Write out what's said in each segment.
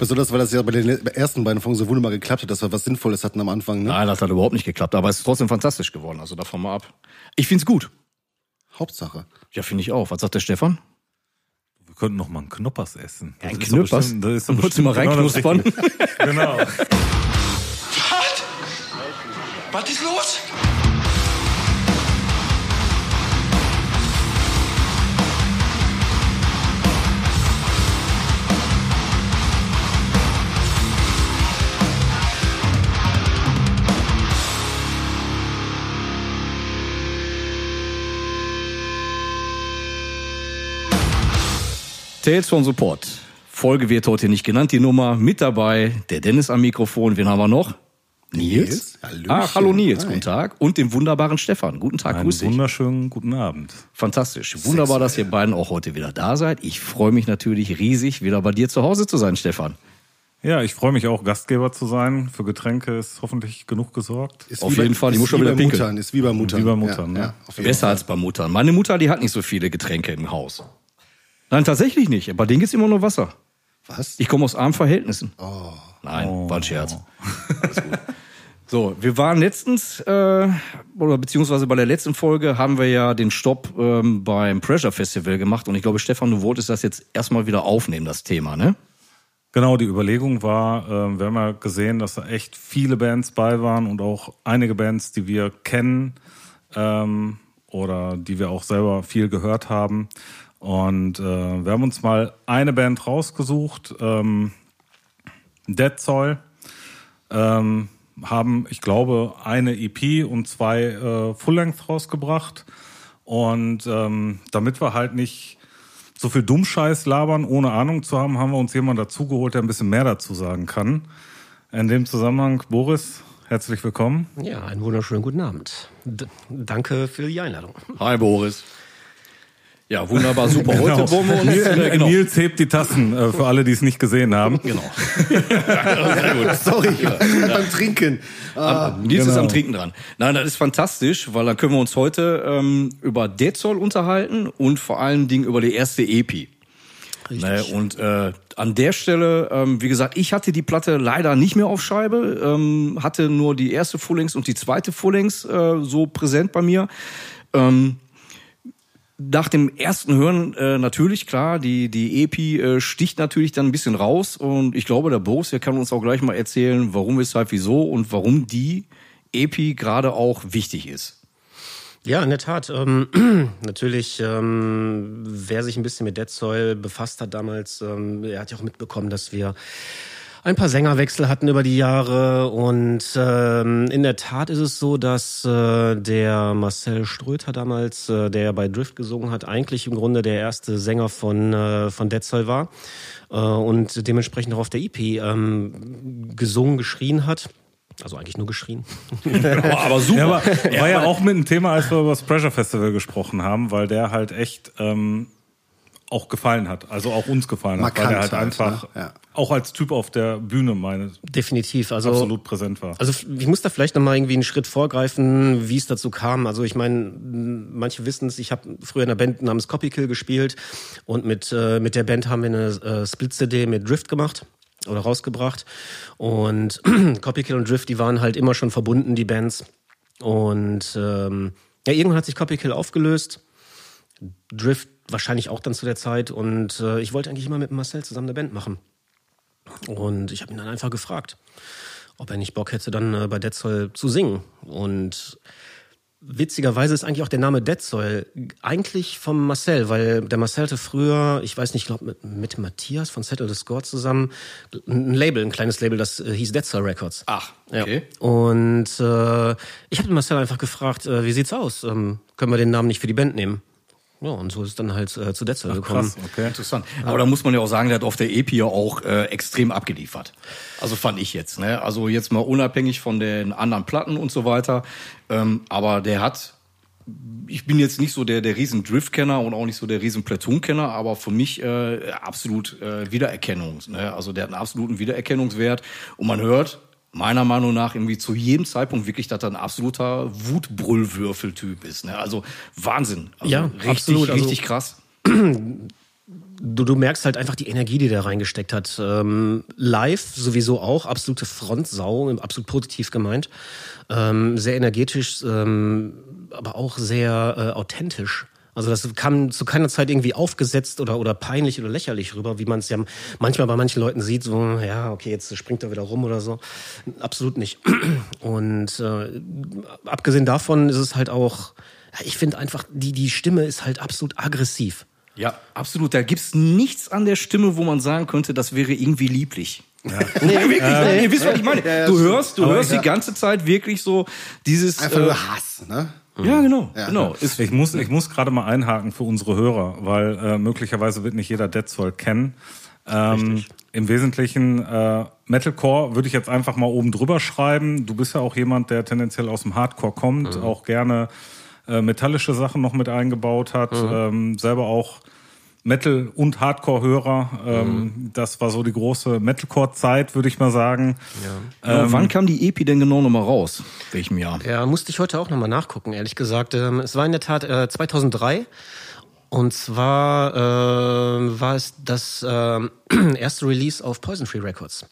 Besonders, weil das ja bei den ersten beiden Folgen so wunderbar geklappt hat, dass wir was Sinnvolles hatten am Anfang. Ne? Nein, das hat überhaupt nicht geklappt, aber es ist trotzdem fantastisch geworden. Also davon mal ab. Ich find's gut. Hauptsache. Ja, finde ich auch. Was sagt der Stefan? Wir könnten noch mal einen Knoppers essen. Ein Das ist doch Knüppers? bestimmt- Das ist doch bestimmt mal genau reinknuspern? Richtige. Genau. Was? Was ist los? Tales from Support. Folge wird heute nicht genannt, die Nummer. Mit dabei der Dennis am Mikrofon. Wen haben wir noch? Nils? Hallöchen. Ach, hallo Nils, Hi. guten Tag. Und den wunderbaren Stefan. Guten Tag, Einen grüß dich. wunderschönen guten Abend. Fantastisch. Wunderbar, dass ihr beiden auch heute wieder da seid. Ich freue mich natürlich riesig, wieder bei dir zu Hause zu sein, Stefan. Ja, ich freue mich auch, Gastgeber zu sein. Für Getränke ist hoffentlich genug gesorgt. Ist Auf wie bei- jeden Fall, ich muss schon wie wieder pinkeln. Muttern, ist wie bei Muttern. Wie bei Muttern, ja, ne? ja, jeden Besser Fall. als bei Muttern. Meine Mutter, die hat nicht so viele Getränke im Haus. Nein, tatsächlich nicht. Bei denen gibt's immer nur Wasser. Was? Ich komme aus armen Verhältnissen. Nein, war ein Scherz. Alles gut. So, wir waren letztens, äh, oder beziehungsweise bei der letzten Folge haben wir ja den Stopp ähm, beim Pressure Festival gemacht und ich glaube, Stefan, du wolltest das jetzt erstmal wieder aufnehmen, das Thema, ne? Genau, die Überlegung war, äh, wir haben ja gesehen, dass da echt viele Bands bei waren und auch einige Bands, die wir kennen ähm, oder die wir auch selber viel gehört haben. Und äh, wir haben uns mal eine Band rausgesucht, ähm, Dead Soil, ähm, haben, ich glaube, eine EP und zwei äh, Full-Length rausgebracht. Und ähm, damit wir halt nicht so viel Dummscheiß labern, ohne Ahnung zu haben, haben wir uns jemanden dazugeholt, der ein bisschen mehr dazu sagen kann. In dem Zusammenhang, Boris, herzlich willkommen. Ja, einen wunderschönen guten Abend. D danke für die Einladung. Hi Boris. Ja, wunderbar, super. Heute Genau. wollen wir uns... Äh, genau. Nils hebt die Tassen, äh, für alle, die es nicht gesehen haben. genau. Sehr gut. Sorry, gerade beim Trinken. Ah, Nils ist genau. am Trinken dran. Nein, das ist fantastisch, weil dann können wir uns heute ähm, über Dead Soul unterhalten und vor allen Dingen über die erste EP. Ne, und äh, an der Stelle, ähm, wie gesagt, ich hatte die Platte leider nicht mehr auf Scheibe, ähm, hatte nur die erste Full-Length und die zweite Full-Length äh, so präsent bei mir. Ähm, nach dem ersten Hören äh, natürlich, klar, die, die EP äh, sticht natürlich dann ein bisschen raus und ich glaube, der Boris, der kann uns auch gleich mal erzählen, warum, weshalb, wieso und warum die EP gerade auch wichtig ist. Ja, in der Tat. Ähm, natürlich, ähm, wer sich ein bisschen mit Dead Soil befasst hat damals, ähm, er hat ja auch mitbekommen, dass wir ein paar Sängerwechsel hatten über die Jahre und ähm, in der Tat ist es so, dass äh, der Marcel Ströter damals, äh, der bei Drift gesungen hat, eigentlich im Grunde der erste Sänger von äh, von Dead Soil war äh, und dementsprechend auch auf der EP ähm, gesungen, geschrien hat. Also eigentlich nur geschrien. Aber, aber super. Ja, aber war ja auch mit ein Thema, als wir über das Pressure Festival gesprochen haben, weil der halt echt ähm, auch gefallen hat. Also auch uns gefallen hat, weil der halt Markant halt, einfach ne? Ja. auch als Typ auf der Bühne meine Definitiv. Also absolut präsent war. Also ich muss da vielleicht noch mal irgendwie einen Schritt vorgreifen, wie es dazu kam. Also ich meine, manche wissen es, ich habe früher in einer Band namens Copykill gespielt und mit, äh, mit der Band haben wir eine äh, Split-CD mit Drift gemacht oder rausgebracht. Und Copykill und Drift, die waren halt immer schon verbunden, die Bands. Und ähm, ja, irgendwann hat sich Copykill aufgelöst. Drift wahrscheinlich auch dann zu der Zeit. Und äh, ich wollte eigentlich immer mit Marcel zusammen eine Band machen. Und ich habe ihn dann einfach gefragt, ob er nicht Bock hätte, dann äh, bei Dead Soil zu singen. Und witzigerweise ist eigentlich auch der Name Dead Soil eigentlich vom Marcel, weil der Marcel hatte früher, ich weiß nicht, ich glaube mit, mit Matthias von Settle the Score zusammen ein Label, ein kleines Label, das äh, hieß Dead Soil Records. Ach, okay. Ja. Und äh, ich habe den Marcel einfach gefragt, äh, wie sieht's aus? Ähm, können wir den Namen nicht für die Band nehmen? Ja, und so ist es dann halt äh, zu Dead Soil gekommen. Krass, okay. Interessant. Aber da muss man ja auch sagen, der hat auf der EP ja auch äh, extrem abgeliefert. Also fand ich jetzt. Ne? Also jetzt mal unabhängig von den anderen Platten und so weiter. Ähm, aber der hat, ich bin jetzt nicht so der, der riesen Drift-Kenner und auch nicht so der riesen Platoon-Kenner, aber für mich äh, absolut äh, Wiedererkennung. Ne? Also der hat einen absoluten Wiedererkennungswert. Und man hört, meiner Meinung nach irgendwie zu jedem Zeitpunkt wirklich, dass er ein absoluter Wutbrüllwürfeltyp ist. Ne? Also Wahnsinn. Also Ja, richtig, absolut. Also- richtig krass. du, du merkst halt einfach die Energie, die der reingesteckt hat. Ähm, live sowieso auch, absolute Frontsau, absolut positiv gemeint. Ähm, sehr energetisch, ähm, aber auch sehr äh, authentisch. Also das kam zu keiner Zeit irgendwie aufgesetzt oder, oder peinlich oder lächerlich rüber, wie man es ja manchmal bei manchen Leuten sieht, so, ja, okay, jetzt springt er wieder rum oder so. Absolut nicht. Und äh, abgesehen davon ist es halt auch, ich finde einfach, die, die Stimme ist halt absolut aggressiv. Ja, absolut. Da gibt's nichts an der Stimme, wo man sagen könnte, das wäre irgendwie lieblich. Ja. nee, wirklich, äh, ihr wisst, was ich meine. Ja, du hörst, du hörst die ganze Zeit wirklich so dieses einfach äh, nur Hass, ne? Ja, genau, ja. genau. Ist, ich muss, ich muss gerade mal einhaken für unsere Hörer, weil äh, möglicherweise wird nicht jeder Dead Soul kennen. Ähm, Im Wesentlichen äh, Metalcore würde ich jetzt einfach mal oben drüber schreiben. Du bist ja auch jemand, der tendenziell aus dem Hardcore kommt, mhm. auch gerne äh, metallische Sachen noch mit eingebaut hat, mhm. ähm, selber auch Metal- und Hardcore-Hörer. Ähm, mhm. Das war so die große Metalcore-Zeit, würde ich mal sagen. Ja. Ähm, wann kam die EP denn genau nochmal raus? Welchem Jahr? Ja, musste ich heute auch nochmal nachgucken, ehrlich gesagt. Ähm, es war in der Tat äh, 2003. Und zwar äh, war es das äh, erste Release auf Poison Free Records.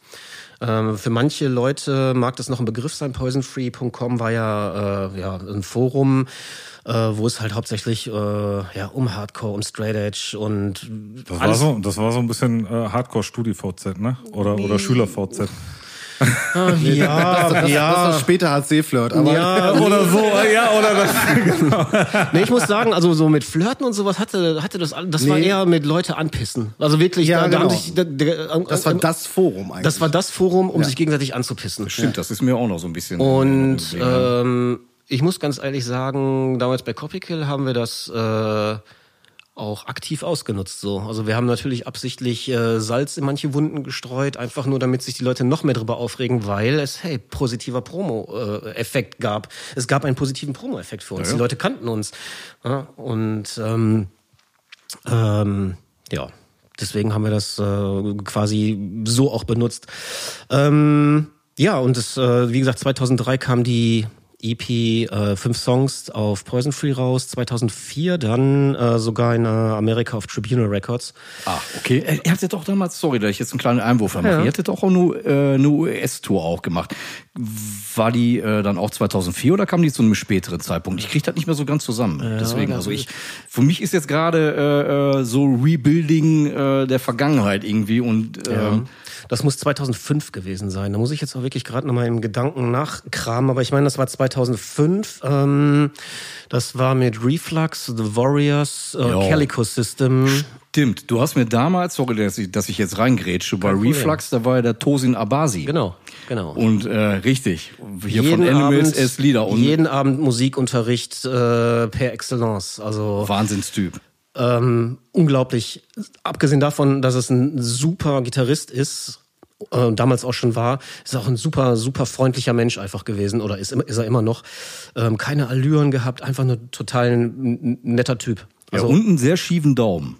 Ähm, für manche Leute mag das noch ein Begriff sein. Poisonfree.com war ja, äh, ja ein Forum, äh, wo es halt hauptsächlich äh, ja um Hardcore, um Straight Edge und das war so, das war so ein bisschen äh, Hardcore Studi VZ, ne? Oder oder Schüler VZ. Ah, ja, das, das, ja. Das später HC-Flirt, aber. Ja, oder so, ja, oder das, genau. Nee, ich muss sagen, also so mit Flirten und sowas hatte, hatte das, das nee. war eher mit Leute anpissen. Also wirklich, ja, da, genau. da sich, da, da, das war das Forum eigentlich. Das war das Forum, um ja. sich gegenseitig anzupissen. Stimmt, das ist mir auch noch so ein bisschen. Und, ähm, ich muss ganz ehrlich sagen, damals bei Copykill haben wir das, äh, auch aktiv ausgenutzt. So, also wir haben natürlich absichtlich äh, Salz in manche Wunden gestreut, einfach nur, damit sich die Leute noch mehr darüber aufregen, weil es hey positiver Promo-Effekt gab. Es gab einen positiven Promo-Effekt für uns. Ja. Die Leute kannten uns ja, und ähm, ähm, ja, deswegen haben wir das äh, quasi so auch benutzt. Ähm, ja, und es, äh, wie gesagt, 2003 kam die EP, äh, fünf Songs auf Poison Free raus, 2004 dann äh, sogar in äh, Amerika auf Tribunal Records. Ah, okay. Er, er hatte doch damals, sorry, dass ich jetzt einen kleinen Einwurf mache, ja. er hatte doch auch eine, äh, eine US-Tour auch gemacht. War die äh, dann auch 2004 oder kam die zu einem späteren Zeitpunkt? Ich kriege das nicht mehr so ganz zusammen. Ja, Deswegen, also ich, für mich ist jetzt gerade äh, äh, so Rebuilding äh, der Vergangenheit irgendwie und äh, ja. Das muss 2005 gewesen sein. Da muss ich jetzt auch wirklich gerade nochmal im Gedanken nachkramen. Aber ich meine, das war 2005. Ähm, das war mit Reflux, The Warriors, äh, Calico System. Stimmt. Du hast mir damals, sorry, dass ich, dass ich jetzt reingrätsche, bei Reflux, da war ja der Tosin Abasi. Genau, genau. Und äh, richtig, hier jeden von Animals S Lieder. Und jeden Abend Musikunterricht äh, per Excellence. Also Wahnsinnstyp. Ähm, unglaublich. Abgesehen davon, dass es ein super Gitarrist ist, äh, damals auch schon war, ist auch ein super, super freundlicher Mensch einfach gewesen oder ist, ist er immer noch. Ähm, keine Allüren gehabt, einfach nur total netter Typ. Also, ja, und einen sehr schiefen Daumen.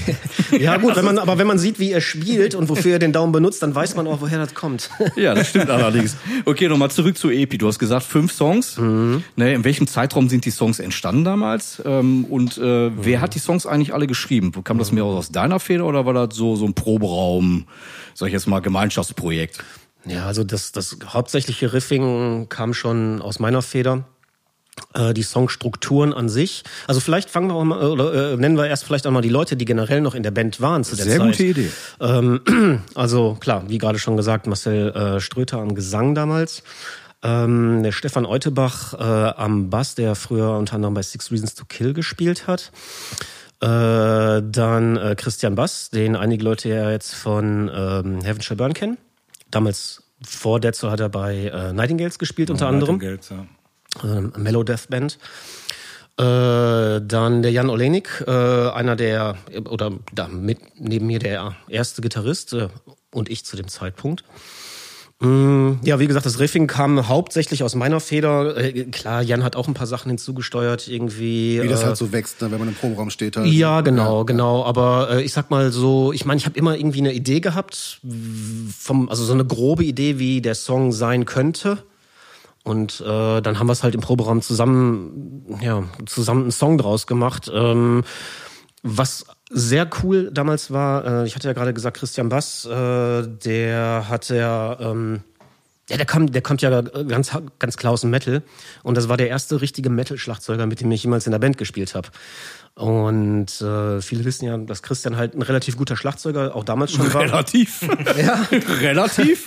ja gut, wenn man, aber wenn man sieht, wie er spielt und wofür er den Daumen benutzt, dann weiß man auch, woher das kommt. ja, das stimmt allerdings. Okay, nochmal zurück zu Epi. Du hast gesagt, fünf Songs. Mhm. Ne, in welchem Zeitraum sind die Songs entstanden damals? Ähm, und äh, mhm. wer hat die Songs eigentlich alle geschrieben? Kam das mehr aus deiner Feder oder war das so, so ein Proberaum, sag ich jetzt mal, Gemeinschaftsprojekt? Ja, also das, das hauptsächliche Riffing kam schon aus meiner Feder die Songstrukturen an sich. Also vielleicht fangen wir auch mal, oder äh, nennen wir erst vielleicht einmal die Leute, die generell noch in der Band waren zu der Sehr Zeit. Sehr gute Idee. Ähm, also klar, wie gerade schon gesagt, Marcel äh, Ströter am Gesang damals. Ähm, der Stefan Eutebach äh, am Bass, der früher unter anderem bei Six Reasons to Kill gespielt hat. Äh, dann äh, Christian Bass, den einige Leute ja jetzt von ähm, Heaven Shall Burn kennen. Damals vor Dead Soul hat er bei äh, Nightingales gespielt, unter oh, anderem. Nightingales, ja äh, Mellow Death Band. Äh, dann der Jan Olenik, äh, einer der, oder da mit neben mir der erste Gitarrist äh, und ich zu dem Zeitpunkt. Mm, ja, wie gesagt, das Riffing kam hauptsächlich aus meiner Feder. Klar, Jan hat auch ein paar Sachen hinzugesteuert, irgendwie. Wie das halt so wächst, ne, wenn man im Proberaum steht. Halt. Ja, genau, ja. genau. Aber ich sag mal so, ich meine, ich habe immer irgendwie eine Idee gehabt, vom, also so eine grobe Idee, wie der Song sein könnte. Und äh, dann haben wir es halt im Proberaum zusammen, ja, zusammen einen Song draus gemacht. Ähm, was sehr cool damals war, äh, ich hatte ja gerade gesagt, Christian Bass, äh, der hatte ja, ähm, ja, der kommt, der kommt ja ganz, ganz klar aus dem Metal. Und das war der erste richtige Metal-Schlagzeuger, mit dem ich jemals in der Band gespielt habe. Und äh, viele wissen ja, dass Christian halt ein relativ guter Schlagzeuger auch damals schon war. Relativ. Ja. Relativ.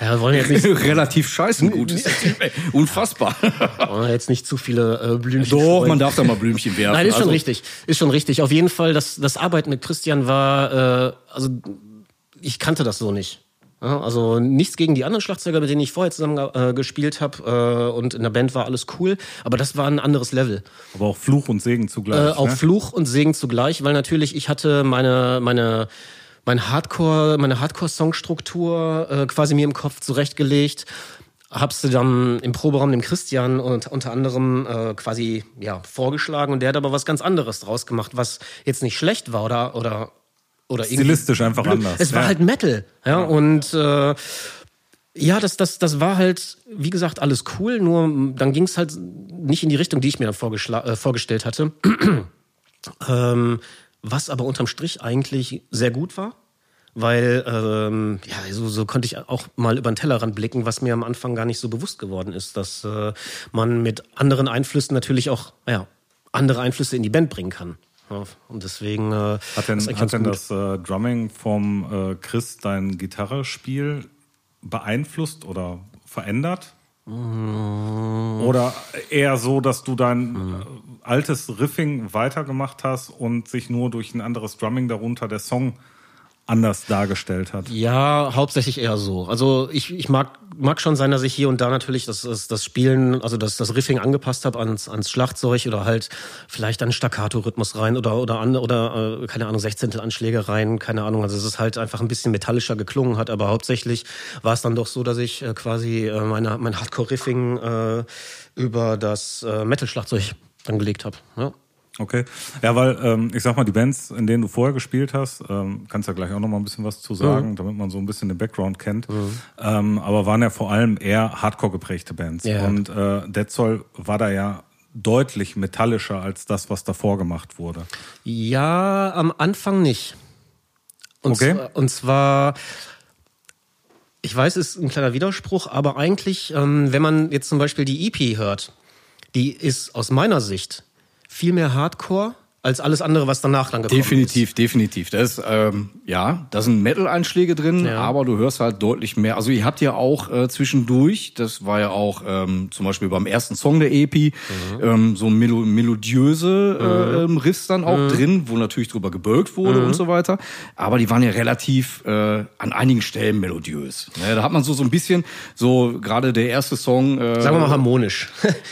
Ja, wollen jetzt nicht, Relativ scheiße gut. ist der Typ, ey. Unfassbar. wollen jetzt nicht zu viele äh, Blümchen Doch, streuen. man darf da mal Blümchen werfen. Nein, ist schon Also, richtig. Ist schon richtig. Auf jeden Fall, das, das Arbeiten mit Christian war, äh, also ich kannte das so nicht. Ja, also nichts gegen die anderen Schlagzeuger, mit denen ich vorher zusammen äh, gespielt habe äh, und in der Band war alles cool, aber das war ein anderes Level. Aber auch Fluch und Segen zugleich. Äh, auch ne? Fluch und Segen zugleich, weil natürlich ich hatte meine meine mein Hardcore meine Hardcore Songstruktur äh, quasi mir im Kopf zurechtgelegt. Hab's dann im Proberaum dem Christian und unter anderem äh, quasi ja vorgeschlagen und der hat aber was ganz anderes draus gemacht, was jetzt nicht schlecht war oder oder oder irgendwie Stilistisch einfach blöd. anders, Es war ja. halt Metal, ja, und äh, ja, das, das, das war halt, wie gesagt, alles cool, nur dann ging es halt nicht in die Richtung, die ich mir dann äh, vorgestellt hatte. ähm, was aber unterm Strich eigentlich sehr gut war, weil ähm, ja, so, so konnte ich auch mal über den Tellerrand blicken, was mir am Anfang gar nicht so bewusst geworden ist, dass äh, man mit anderen Einflüssen natürlich auch ja, andere Einflüsse in die Band bringen kann. Ja, und deswegen äh, Hat denn, hat denn das äh, Drumming vom äh, Chris dein Gitarrespiel beeinflusst oder verändert? Oder eher so, dass du dein äh, altes Riffing weitergemacht hast und sich nur durch ein anderes Drumming darunter der Song anders dargestellt hat? Ja, hauptsächlich eher so. Also ich, ich mag, mag schon sein, dass ich hier und da natürlich das, das, das Spielen, also das, das Riffing angepasst habe ans, ans Schlagzeug oder halt vielleicht einen Staccato-Rhythmus rein oder oder an, oder äh, keine Ahnung, Sechzehntel Anschläge rein, keine Ahnung. Also es ist halt einfach ein bisschen metallischer geklungen hat, aber hauptsächlich war es dann doch so, dass ich äh, quasi äh, meine, mein Hardcore-Riffing äh, über das äh, Metal-Schlagzeug dann gelegt habe. Ja. Okay. Ja, weil ähm, ich sag mal, die Bands, in denen du vorher gespielt hast, ähm, kannst ja gleich auch noch mal ein bisschen was zu sagen, damit man so ein bisschen den Background kennt. Ähm, aber waren ja vor allem eher Hardcore geprägte Bands. Ja. Und äh, Dead Soul war da ja deutlich metallischer als das, was davor gemacht wurde. Ja, am Anfang nicht. Und, Okay. zwar, und zwar, ich weiß, es ist ein kleiner Widerspruch, aber eigentlich, ähm, wenn man jetzt zum Beispiel die EP hört, die ist aus meiner Sicht viel mehr Hardcore als alles andere, was danach dann gekommen Definitiv, definitiv. Das ist, ähm, ja, da sind Metal-Einschläge drin, Ja. aber du hörst halt deutlich mehr. Also ihr habt ja auch äh, zwischendurch, das war ja auch ähm, zum Beispiel beim ersten Song der EP, ähm, so melo melodiöse äh, ähm, Riffs dann auch drin, wo natürlich drüber gebölkt wurde und so weiter. Aber die waren ja relativ äh, an einigen Stellen melodiös. Ne, da hat man so so ein bisschen, so gerade der erste Song. Äh, ist. Sagen wir mal harmonisch.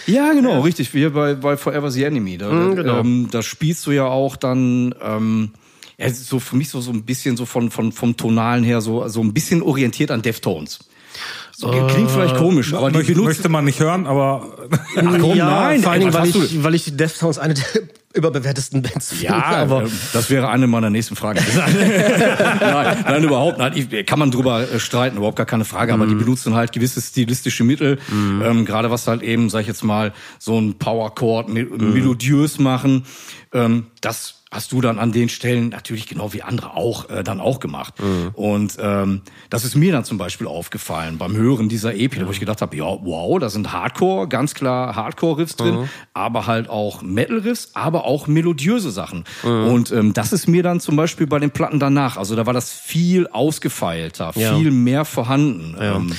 ja, genau, richtig. Wie bei, bei Forever the Enemy. Da, genau. ähm, da spielst du ja auch dann, ähm, ja, so für mich so, so ein bisschen so von, von, vom Tonalen her so, so ein bisschen orientiert an Deftones. So, klingt vielleicht komisch, aber die Möchte, möchte man nicht hören, aber Ach, komm, ja, nein, vor allen Dingen, weil ich, weil ich die Deftones eine der überbewertesten Bands. Ja, aber ähm, das wäre eine meiner nächsten Fragen. nein, nein, überhaupt nicht. Ich, kann man drüber äh, streiten, überhaupt gar keine Frage. Aber die benutzen halt gewisse stilistische Mittel, ähm, gerade was halt eben, sag ich jetzt mal, so ein Powerchord me melodiös machen. Ähm, das hast du dann an den Stellen natürlich genau wie andere auch äh, dann auch gemacht. Und ähm, das ist mir dann zum Beispiel aufgefallen beim Hören dieser EP, wo ich gedacht habe, ja, wow, da sind Hardcore, ganz klar Hardcore-Riffs drin, aber halt auch Metal-Riffs, aber auch melodiöse Sachen. Und ähm, das ist mir dann zum Beispiel bei den Platten danach, also da war das viel ausgefeilter, Ja. viel mehr vorhanden. Ähm,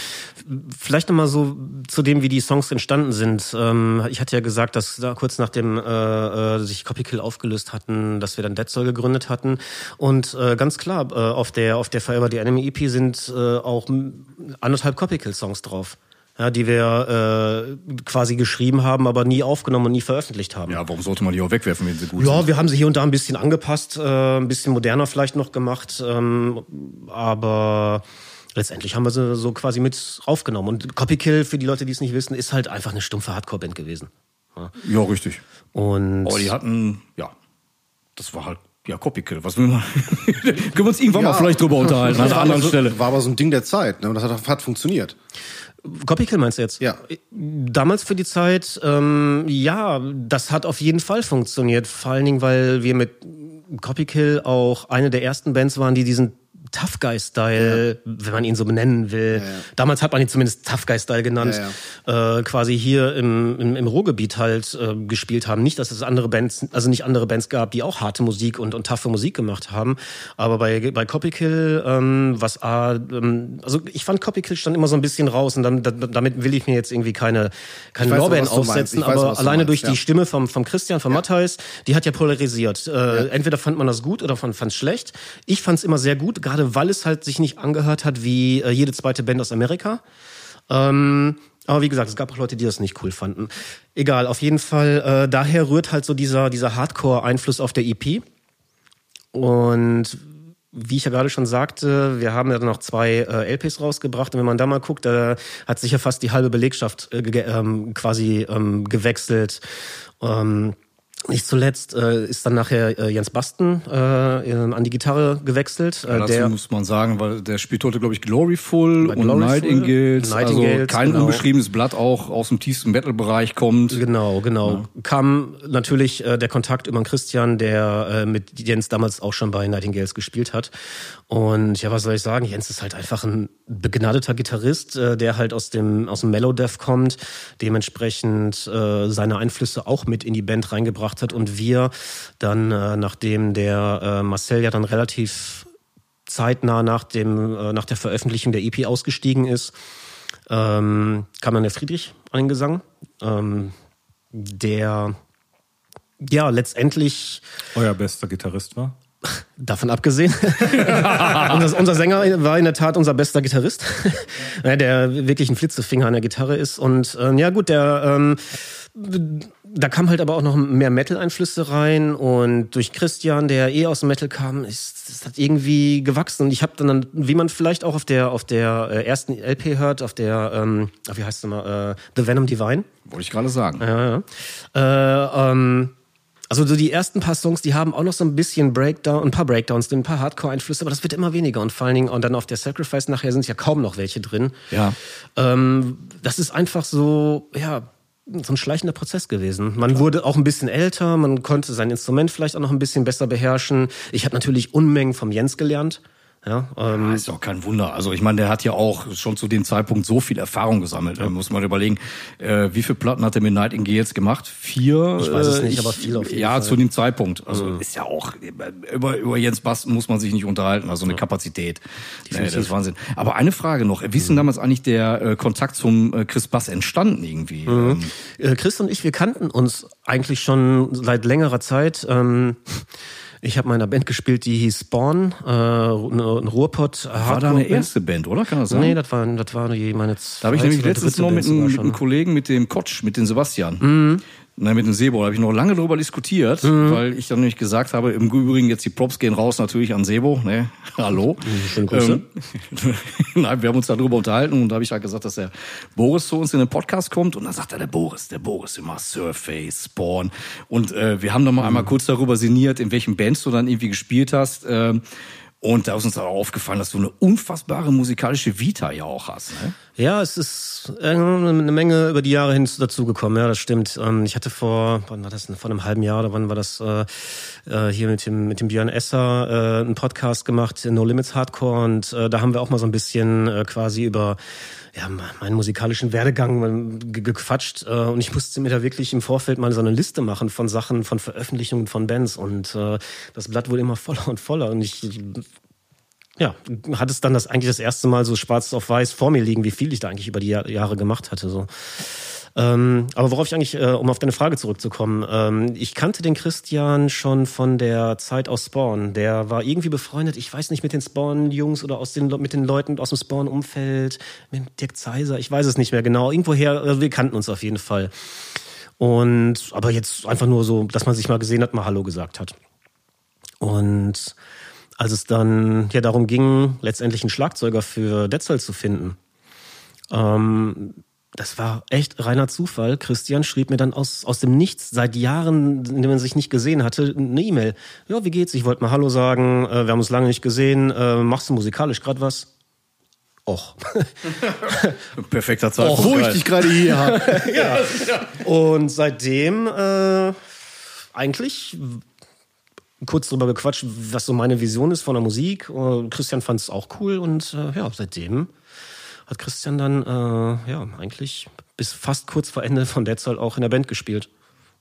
Vielleicht nochmal so zu dem, wie die Songs entstanden sind. Ähm, ich hatte ja gesagt, dass da kurz nachdem äh, äh, sich Copykill aufgelöst hatten, dass wir dann Dead Soul gegründet hatten. Und äh, ganz klar, äh, auf der auf der Forever the Enemy EP sind äh, auch anderthalb Copykill-Songs drauf. Ja, die wir äh, quasi geschrieben haben, aber nie aufgenommen und nie veröffentlicht haben. ja, warum sollte man die auch wegwerfen, wenn sie gut Ja, sind? wir haben sie hier und da ein bisschen angepasst, äh, ein bisschen moderner vielleicht noch gemacht, ähm, aber letztendlich haben wir sie so quasi mit aufgenommen. Und Copykill, für die Leute, die es nicht wissen, ist halt einfach eine stumpfe Hardcore-Band gewesen. Ja, richtig. Und Aber die hatten, ja, das war halt, ja, Copykill. Was will man? Können wir uns irgendwann mal vielleicht drüber unterhalten, an einer anderen so, Stelle. war aber so ein Ding der Zeit, ne? Und das hat, hat funktioniert. Copykill meinst du jetzt? Ja. Damals für die Zeit, ähm, ja, das hat auf jeden Fall funktioniert. Vor allen Dingen, weil wir mit Copy Kill auch eine der ersten Bands waren, die diesen Tough Guy Style, ja. wenn man ihn so benennen will. Ja, ja. Damals hat man ihn zumindest Tough Guy Style genannt. Äh, quasi hier im, im, im Ruhrgebiet halt äh, gespielt haben. Nicht, dass es andere Bands, also nicht andere Bands gab, die auch harte Musik und, und taffe Musik gemacht haben. Aber bei, bei Copykill, ähm, was A, ähm, also ich fand Copykill stand immer so ein bisschen raus und dann, da, damit will ich mir jetzt irgendwie keine, keine Lorbeeren aufsetzen. Weiß, aber alleine durch die Stimme vom, vom Christian, von Matthijs, die hat ja polarisiert. Äh, Entweder fand man das gut oder fand es schlecht. Ich fand es immer sehr gut, gerade weil es halt sich nicht angehört hat wie äh, jede zweite Band aus Amerika. Ähm, aber wie gesagt, es gab auch Leute, die das nicht cool fanden. Egal, auf jeden Fall, äh, daher rührt halt so dieser, dieser Hardcore-Einfluss auf der EP. Und wie ich ja gerade schon sagte, wir haben ja noch zwei äh, LPs rausgebracht und wenn man da mal guckt, da hat sich ja fast die halbe Belegschaft äh, ähm, quasi ähm, gewechselt. Ähm, nicht zuletzt äh, ist dann nachher äh, Jens Basten äh, an die Gitarre gewechselt. Äh, ja, dazu der, muss man sagen, weil der spielt heute, glaube ich, Gloryful und Nightingales. Nightingales. Also kein genau. unbeschriebenes Blatt auch aus dem tiefsten Metal-Bereich kommt. Genau, genau. Ja. Kam natürlich äh, der Kontakt über Christian, der äh, mit Jens damals auch schon bei Nightingales gespielt hat. Und ja, was soll ich sagen? Jens ist halt einfach ein begnadeter Gitarrist, äh, der halt aus dem aus dem Mellow Death kommt, dementsprechend äh, seine Einflüsse auch mit in die Band reingebracht hat und wir dann äh, nachdem der äh, Marcel ja dann relativ zeitnah nach dem äh, nach der Veröffentlichung der EP ausgestiegen ist, ähm, kam dann der Friedrich an den Gesang, ähm, der ja letztendlich euer bester Gitarrist war. Davon abgesehen. unser, unser, Sänger war in der Tat unser bester Gitarrist, der wirklich ein Flitzefinger an der Gitarre ist. Und äh, ja gut, der ähm, da kam halt aber auch noch mehr Metal-Einflüsse rein und durch Christian, der eh aus dem Metal kam, ist das hat irgendwie gewachsen. Und ich habe dann, wie man vielleicht auch auf der auf der äh, ersten LP hört, auf der, ähm, wie heißt es mal, äh, The Venom Divine. Wollte ich gerade sagen. Ja, ja. Äh, ähm, also so die ersten paar Songs, die haben auch noch so ein bisschen Breakdown, ein paar Breakdowns, ein paar Hardcore-Einflüsse, aber das wird immer weniger und vor allen Dingen und dann auf der Sacrifice nachher sind ja kaum noch welche drin. Ja. Ähm, das ist einfach so, ja, so ein schleichender Prozess gewesen. Man Klar. wurde auch ein bisschen älter, man konnte sein Instrument vielleicht auch noch ein bisschen besser beherrschen. Ich habe natürlich Unmengen vom Jens gelernt. Ja, ähm, ja, ist auch kein Wunder. Also ich meine, der hat ja auch schon zu dem Zeitpunkt so viel Erfahrung gesammelt. Ja. Da muss man überlegen, äh, wie viele Platten hat er mit Nightingales gemacht? Vier? Ich weiß es nicht, ich, aber viel auf jeden Ja, Fall. zu dem Zeitpunkt. Also mhm. ist ja auch, über, über Jens Basten muss man sich nicht unterhalten. Also eine ja. Kapazität. Nee, das ist Wahnsinn. Aber eine Frage noch. Wie ist denn mhm. damals eigentlich der äh, Kontakt zum äh, Chris Bass entstanden irgendwie? Mhm. Ähm, äh, Chris und ich, wir kannten uns eigentlich schon seit längerer Zeit. Ähm, ich habe in einer Band gespielt, die hieß Spawn, äh, ein Ruhrpott. War da eine erste Band, oder? Kann das sein? Nee, das war, das war meine zweite. Da habe ich nämlich letztens noch mit, einem, mit einem Kollegen, mit dem Kotsch, mit dem Sebastian. Mhm. Nein, mit dem Sebo, da habe ich noch lange drüber diskutiert, mhm. weil ich dann nämlich gesagt habe, im Übrigen jetzt die Props gehen raus natürlich an Sebo, ne? Hallo. Schöne Grüße. Ähm, Nein, wir haben uns darüber unterhalten und da habe ich halt gesagt, dass der Boris zu uns in den Podcast kommt und dann sagt er, der Boris, der Boris immer Surface, Spawn und äh, wir haben dann mal mhm. einmal kurz darüber sinniert, in welchen Bands du dann irgendwie gespielt hast. Äh, und da ist uns auch aufgefallen, dass du eine unfassbare musikalische Vita ja auch hast. Ne? Ja, es ist eine Menge über die Jahre hin dazugekommen, ja, das stimmt. Ähm, ich hatte vor, wann war das, vor einem halben Jahr oder wann war das, äh, äh, hier mit dem, mit dem Björn Esser äh, einen Podcast gemacht, No Limits Hardcore und da haben wir auch mal so ein bisschen quasi über ja, meinen musikalischen Werdegang gequatscht äh, und ich musste mir da wirklich im Vorfeld mal so eine Liste machen von Sachen, von Veröffentlichungen von Bands und äh, das Blatt wurde immer voller und voller und ich ja, hat es dann das eigentlich das erste Mal so schwarz auf weiß vor mir liegen, wie viel ich da eigentlich über die Jahre gemacht hatte. So. Ähm, aber worauf ich eigentlich, äh, um auf deine Frage zurückzukommen, ähm, ich kannte den Christian schon von der Zeit aus Spawn. Der war irgendwie befreundet, ich weiß nicht, mit den Spawn-Jungs oder aus den, mit den Leuten aus dem Spawn-Umfeld, mit Dirk Zeiser, ich weiß es nicht mehr genau. Irgendwoher, äh, wir kannten uns auf jeden Fall. Und, aber jetzt einfach nur so, dass man sich mal gesehen hat, mal Hallo gesagt hat. Und als es dann ja darum ging, letztendlich einen Schlagzeuger für Dead Cell zu finden, ähm, das war echt reiner Zufall. Christian schrieb mir dann aus, aus dem Nichts, seit Jahren, in dem man sich nicht gesehen hatte, eine E-Mail. Ja, wie geht's? Ich wollte mal Hallo sagen. Äh, wir haben uns lange nicht gesehen. Äh, machst du musikalisch gerade was? Och. Perfekter Zeitpunkt. Och, wo ich dich gerade hier habe. ja. Und seitdem äh, eigentlich kurz drüber gequatscht, was so meine Vision ist von der Musik. Äh, Christian fand es auch cool und ja, seitdem hat Christian dann äh, ja eigentlich bis fast kurz vor Ende von Dead Soul auch in der Band gespielt.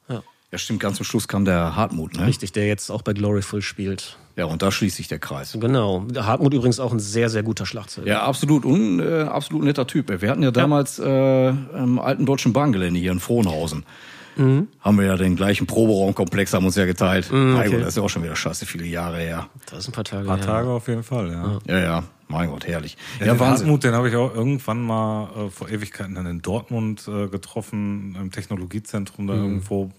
Ja. Ja, stimmt, ganz zum Schluss kam der Hartmut, ne? Richtig, der jetzt auch bei Gloryful spielt. Ja, und da schließt sich der Kreis. Genau. Der Hartmut übrigens auch ein sehr, sehr guter Schlagzeuger. Ja, absolut. Und äh, absolut netter Typ. Wir hatten ja damals äh, im alten deutschen Bahngelände hier in Frohnhausen. Mhm. Haben wir ja den gleichen Proberaumkomplex, haben uns ja geteilt. Mhm, Mein okay. Gott, das ist ja auch schon wieder scheiße viele Jahre her. Das ist ein paar Tage. Ein paar her. Tage auf jeden Fall, ja. Ja, ja, mein Gott, herrlich. Ja, den Hartmut, den habe ich auch irgendwann mal äh, vor Ewigkeiten dann in Dortmund äh, getroffen, im Technologiezentrum da irgendwo.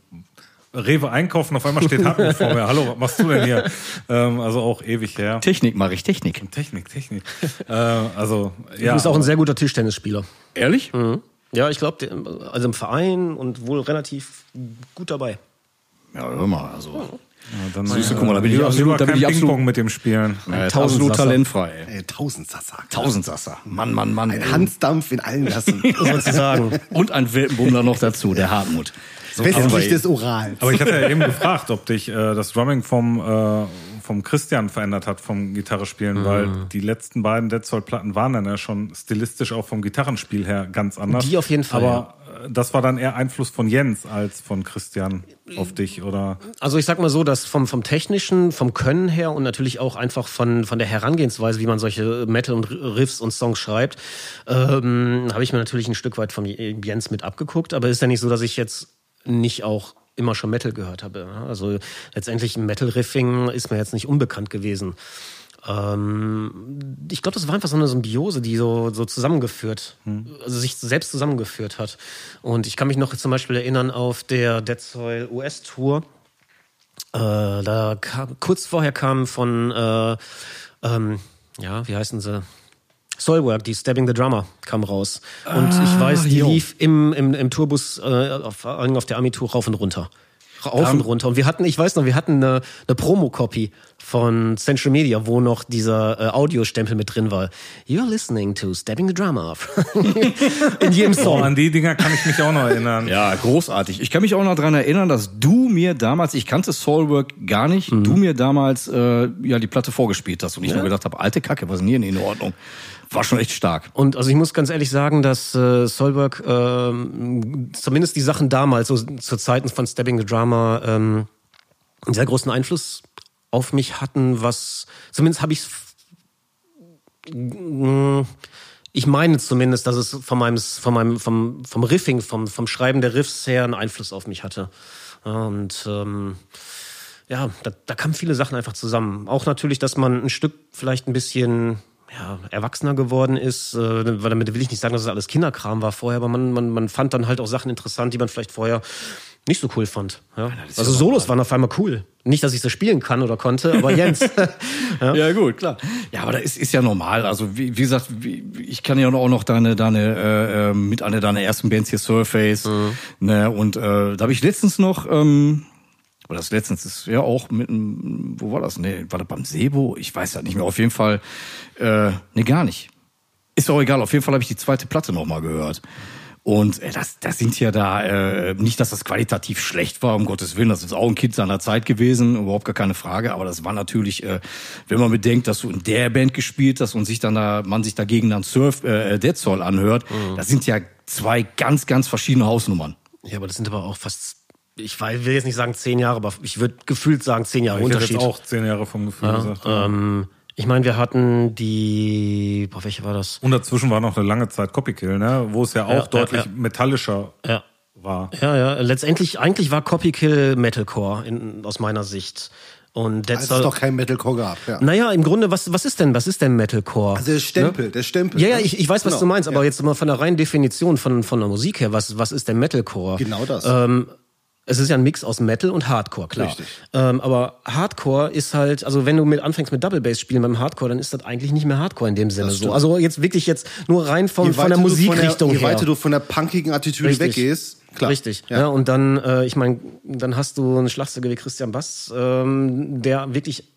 Rewe einkaufen, auf einmal steht Hartmut vor mir. Hallo, was machst du denn hier? Ähm, also auch ewig her. Technik mache ich, Technik. Technik, Technik. äh, also, ja. Du bist auch ein sehr guter Tischtennisspieler. Ehrlich? Ja, ich glaube, also im Verein und wohl relativ gut dabei. Ja, hör mal, also. ja, dann, Siehst du, guck mal, da bin ich lieber, absolut- da bin ich absolut- mit dem Spielen. Äh, Tausend absolut Sasser. talentfrei. Ey, Tausendsasser. Tausendsasser. Mann, Mann, Mann. Ein Hansdampf in allen Gassen. Was sollst du sagen? Und ein Weltenbummler noch dazu, der Hartmut. So Westlich des Urals. Aber ich hatte ja eben gefragt, ob dich äh, das Drumming vom, äh, vom Christian verändert hat, vom Gitarrespielen, weil die letzten beiden Dead Soul Platten waren dann ja schon stilistisch auch vom Gitarrenspiel her ganz anders. Die auf jeden Fall, Aber äh, das war dann eher Einfluss von Jens als von Christian auf dich, oder? Also ich sag mal so, dass vom, vom technischen, vom Können her und natürlich auch einfach von, von der Herangehensweise, wie man solche Metal und Riffs und Songs schreibt, ähm, habe ich mir natürlich ein Stück weit vom Jens mit abgeguckt. Aber ist ja nicht so, dass ich jetzt nicht auch immer schon Metal gehört habe. Also letztendlich Metal-Riffing ist mir jetzt nicht unbekannt gewesen. Ähm, ich glaube, das war einfach so eine Symbiose, die so, so zusammengeführt, also sich selbst zusammengeführt hat. Und ich kann mich noch zum Beispiel erinnern auf der Dead Soil US-Tour. Äh, da kam, kurz vorher kam von, äh, ähm, ja, wie heißen sie? Soilwork, die Stabbing the Drummer, kam raus. Und ich weiß, die jo. lief im, im, im Tourbus äh, auf, auf der Ami-Tour rauf und runter. Rauf und runter. Und wir hatten, ich weiß noch, wir hatten eine, eine Promo-Copy von Central Media, wo noch dieser äh, Audiostempel mit drin war. You're listening to Stabbing the Drummer. In jedem Oh, Song. an die Dinger kann ich mich auch noch erinnern. Ja, großartig. Ich kann mich auch noch dran erinnern, dass du mir damals, ich kannte Soulwork gar nicht, du mir damals äh, ja die Platte vorgespielt hast und ich nur gedacht habe, alte Kacke, was ist denn hier in Ordnung? War schon echt stark. Und also ich muss ganz ehrlich sagen, dass äh, Solberg ähm, zumindest die Sachen damals, so zu Zeiten von Stabbing the Drama, ähm, einen sehr großen Einfluss auf mich hatten, was zumindest habe ich ich meine zumindest, dass es von meinem, von meinem, vom, vom Riffing, vom, vom Schreiben der Riffs her einen Einfluss auf mich hatte. Und ähm, ja, da, da kamen viele Sachen einfach zusammen. Auch natürlich, dass man ein Stück vielleicht ein bisschen ja, erwachsener geworden ist, äh, weil damit will ich nicht sagen, dass es alles Kinderkram war vorher, aber man, man, man fand dann halt auch Sachen interessant, die man vielleicht vorher nicht so cool fand. Ja. Also ja Solos waren auf einmal cool. Nicht, dass ich so spielen kann oder konnte, aber Jens. Ja. gut, klar. Ja, aber das ist, ist ja normal. Also wie, wie gesagt, wie, ich kann ja auch noch deine, deine äh, äh, mit einer deiner ersten Bands hier Surface. Ne, und äh, da habe ich letztens noch, ähm, oder das letztens ist ja auch mit einem, wo war das? Nee, war das beim Sebo? Ich weiß ja nicht mehr. Auf jeden Fall, äh, nee, gar nicht. Ist auch egal. Auf jeden Fall habe ich die zweite Platte noch mal gehört. Und äh, das, das sind ja da, äh, nicht, dass das qualitativ schlecht war, um Gottes Willen, das ist auch ein Kind seiner Zeit gewesen, überhaupt gar keine Frage, aber das war natürlich, äh, wenn man bedenkt, dass du in der Band gespielt hast und sich dann da, man sich dagegen dann Surf, äh, Dead Soul anhört, das sind ja zwei ganz, ganz verschiedene Hausnummern. ja, aber das sind aber auch fast, ich weiß- will jetzt nicht sagen zehn Jahre, aber ich würde gefühlt sagen zehn Jahre Ich hätte Unterschied. jetzt auch zehn Jahre vom Gefühl gesagt. Ähm, ich meine, wir hatten die, boah, welche war das? Und dazwischen war noch eine lange Zeit Copykill, ne? wo es ja auch Ja, deutlich ja, ja. metallischer Ja. war. Ja, ja, letztendlich, eigentlich war Copykill Metalcore in, aus meiner Sicht. Und Dead Als es doch kein Metalcore gab. Ja. naja, im Grunde, was, was ist denn, was ist denn Metalcore? Also der Stempel, der Stempel. ja, ja, ne? ich, ich weiß, was Genau. du meinst, aber Ja. jetzt mal von der reinen Definition von, von der Musik her, was, was ist denn Metalcore? Genau das. Ähm, es ist ja ein Mix aus Metal und Hardcore, klar. Richtig. Ähm, aber Hardcore ist halt, also wenn du mit anfängst mit Double Bass spielen beim Hardcore, dann ist das eigentlich nicht mehr Hardcore in dem Sinne so. Also jetzt wirklich jetzt nur rein von, Je von der Musikrichtung je her. weiter du von der punkigen Attitüde Richtig. weggehst, klar. Richtig. Ja. Ja. und dann, äh, ich meine, dann hast du einen Schlagzeuger wie Christian Bass, ähm, der wirklich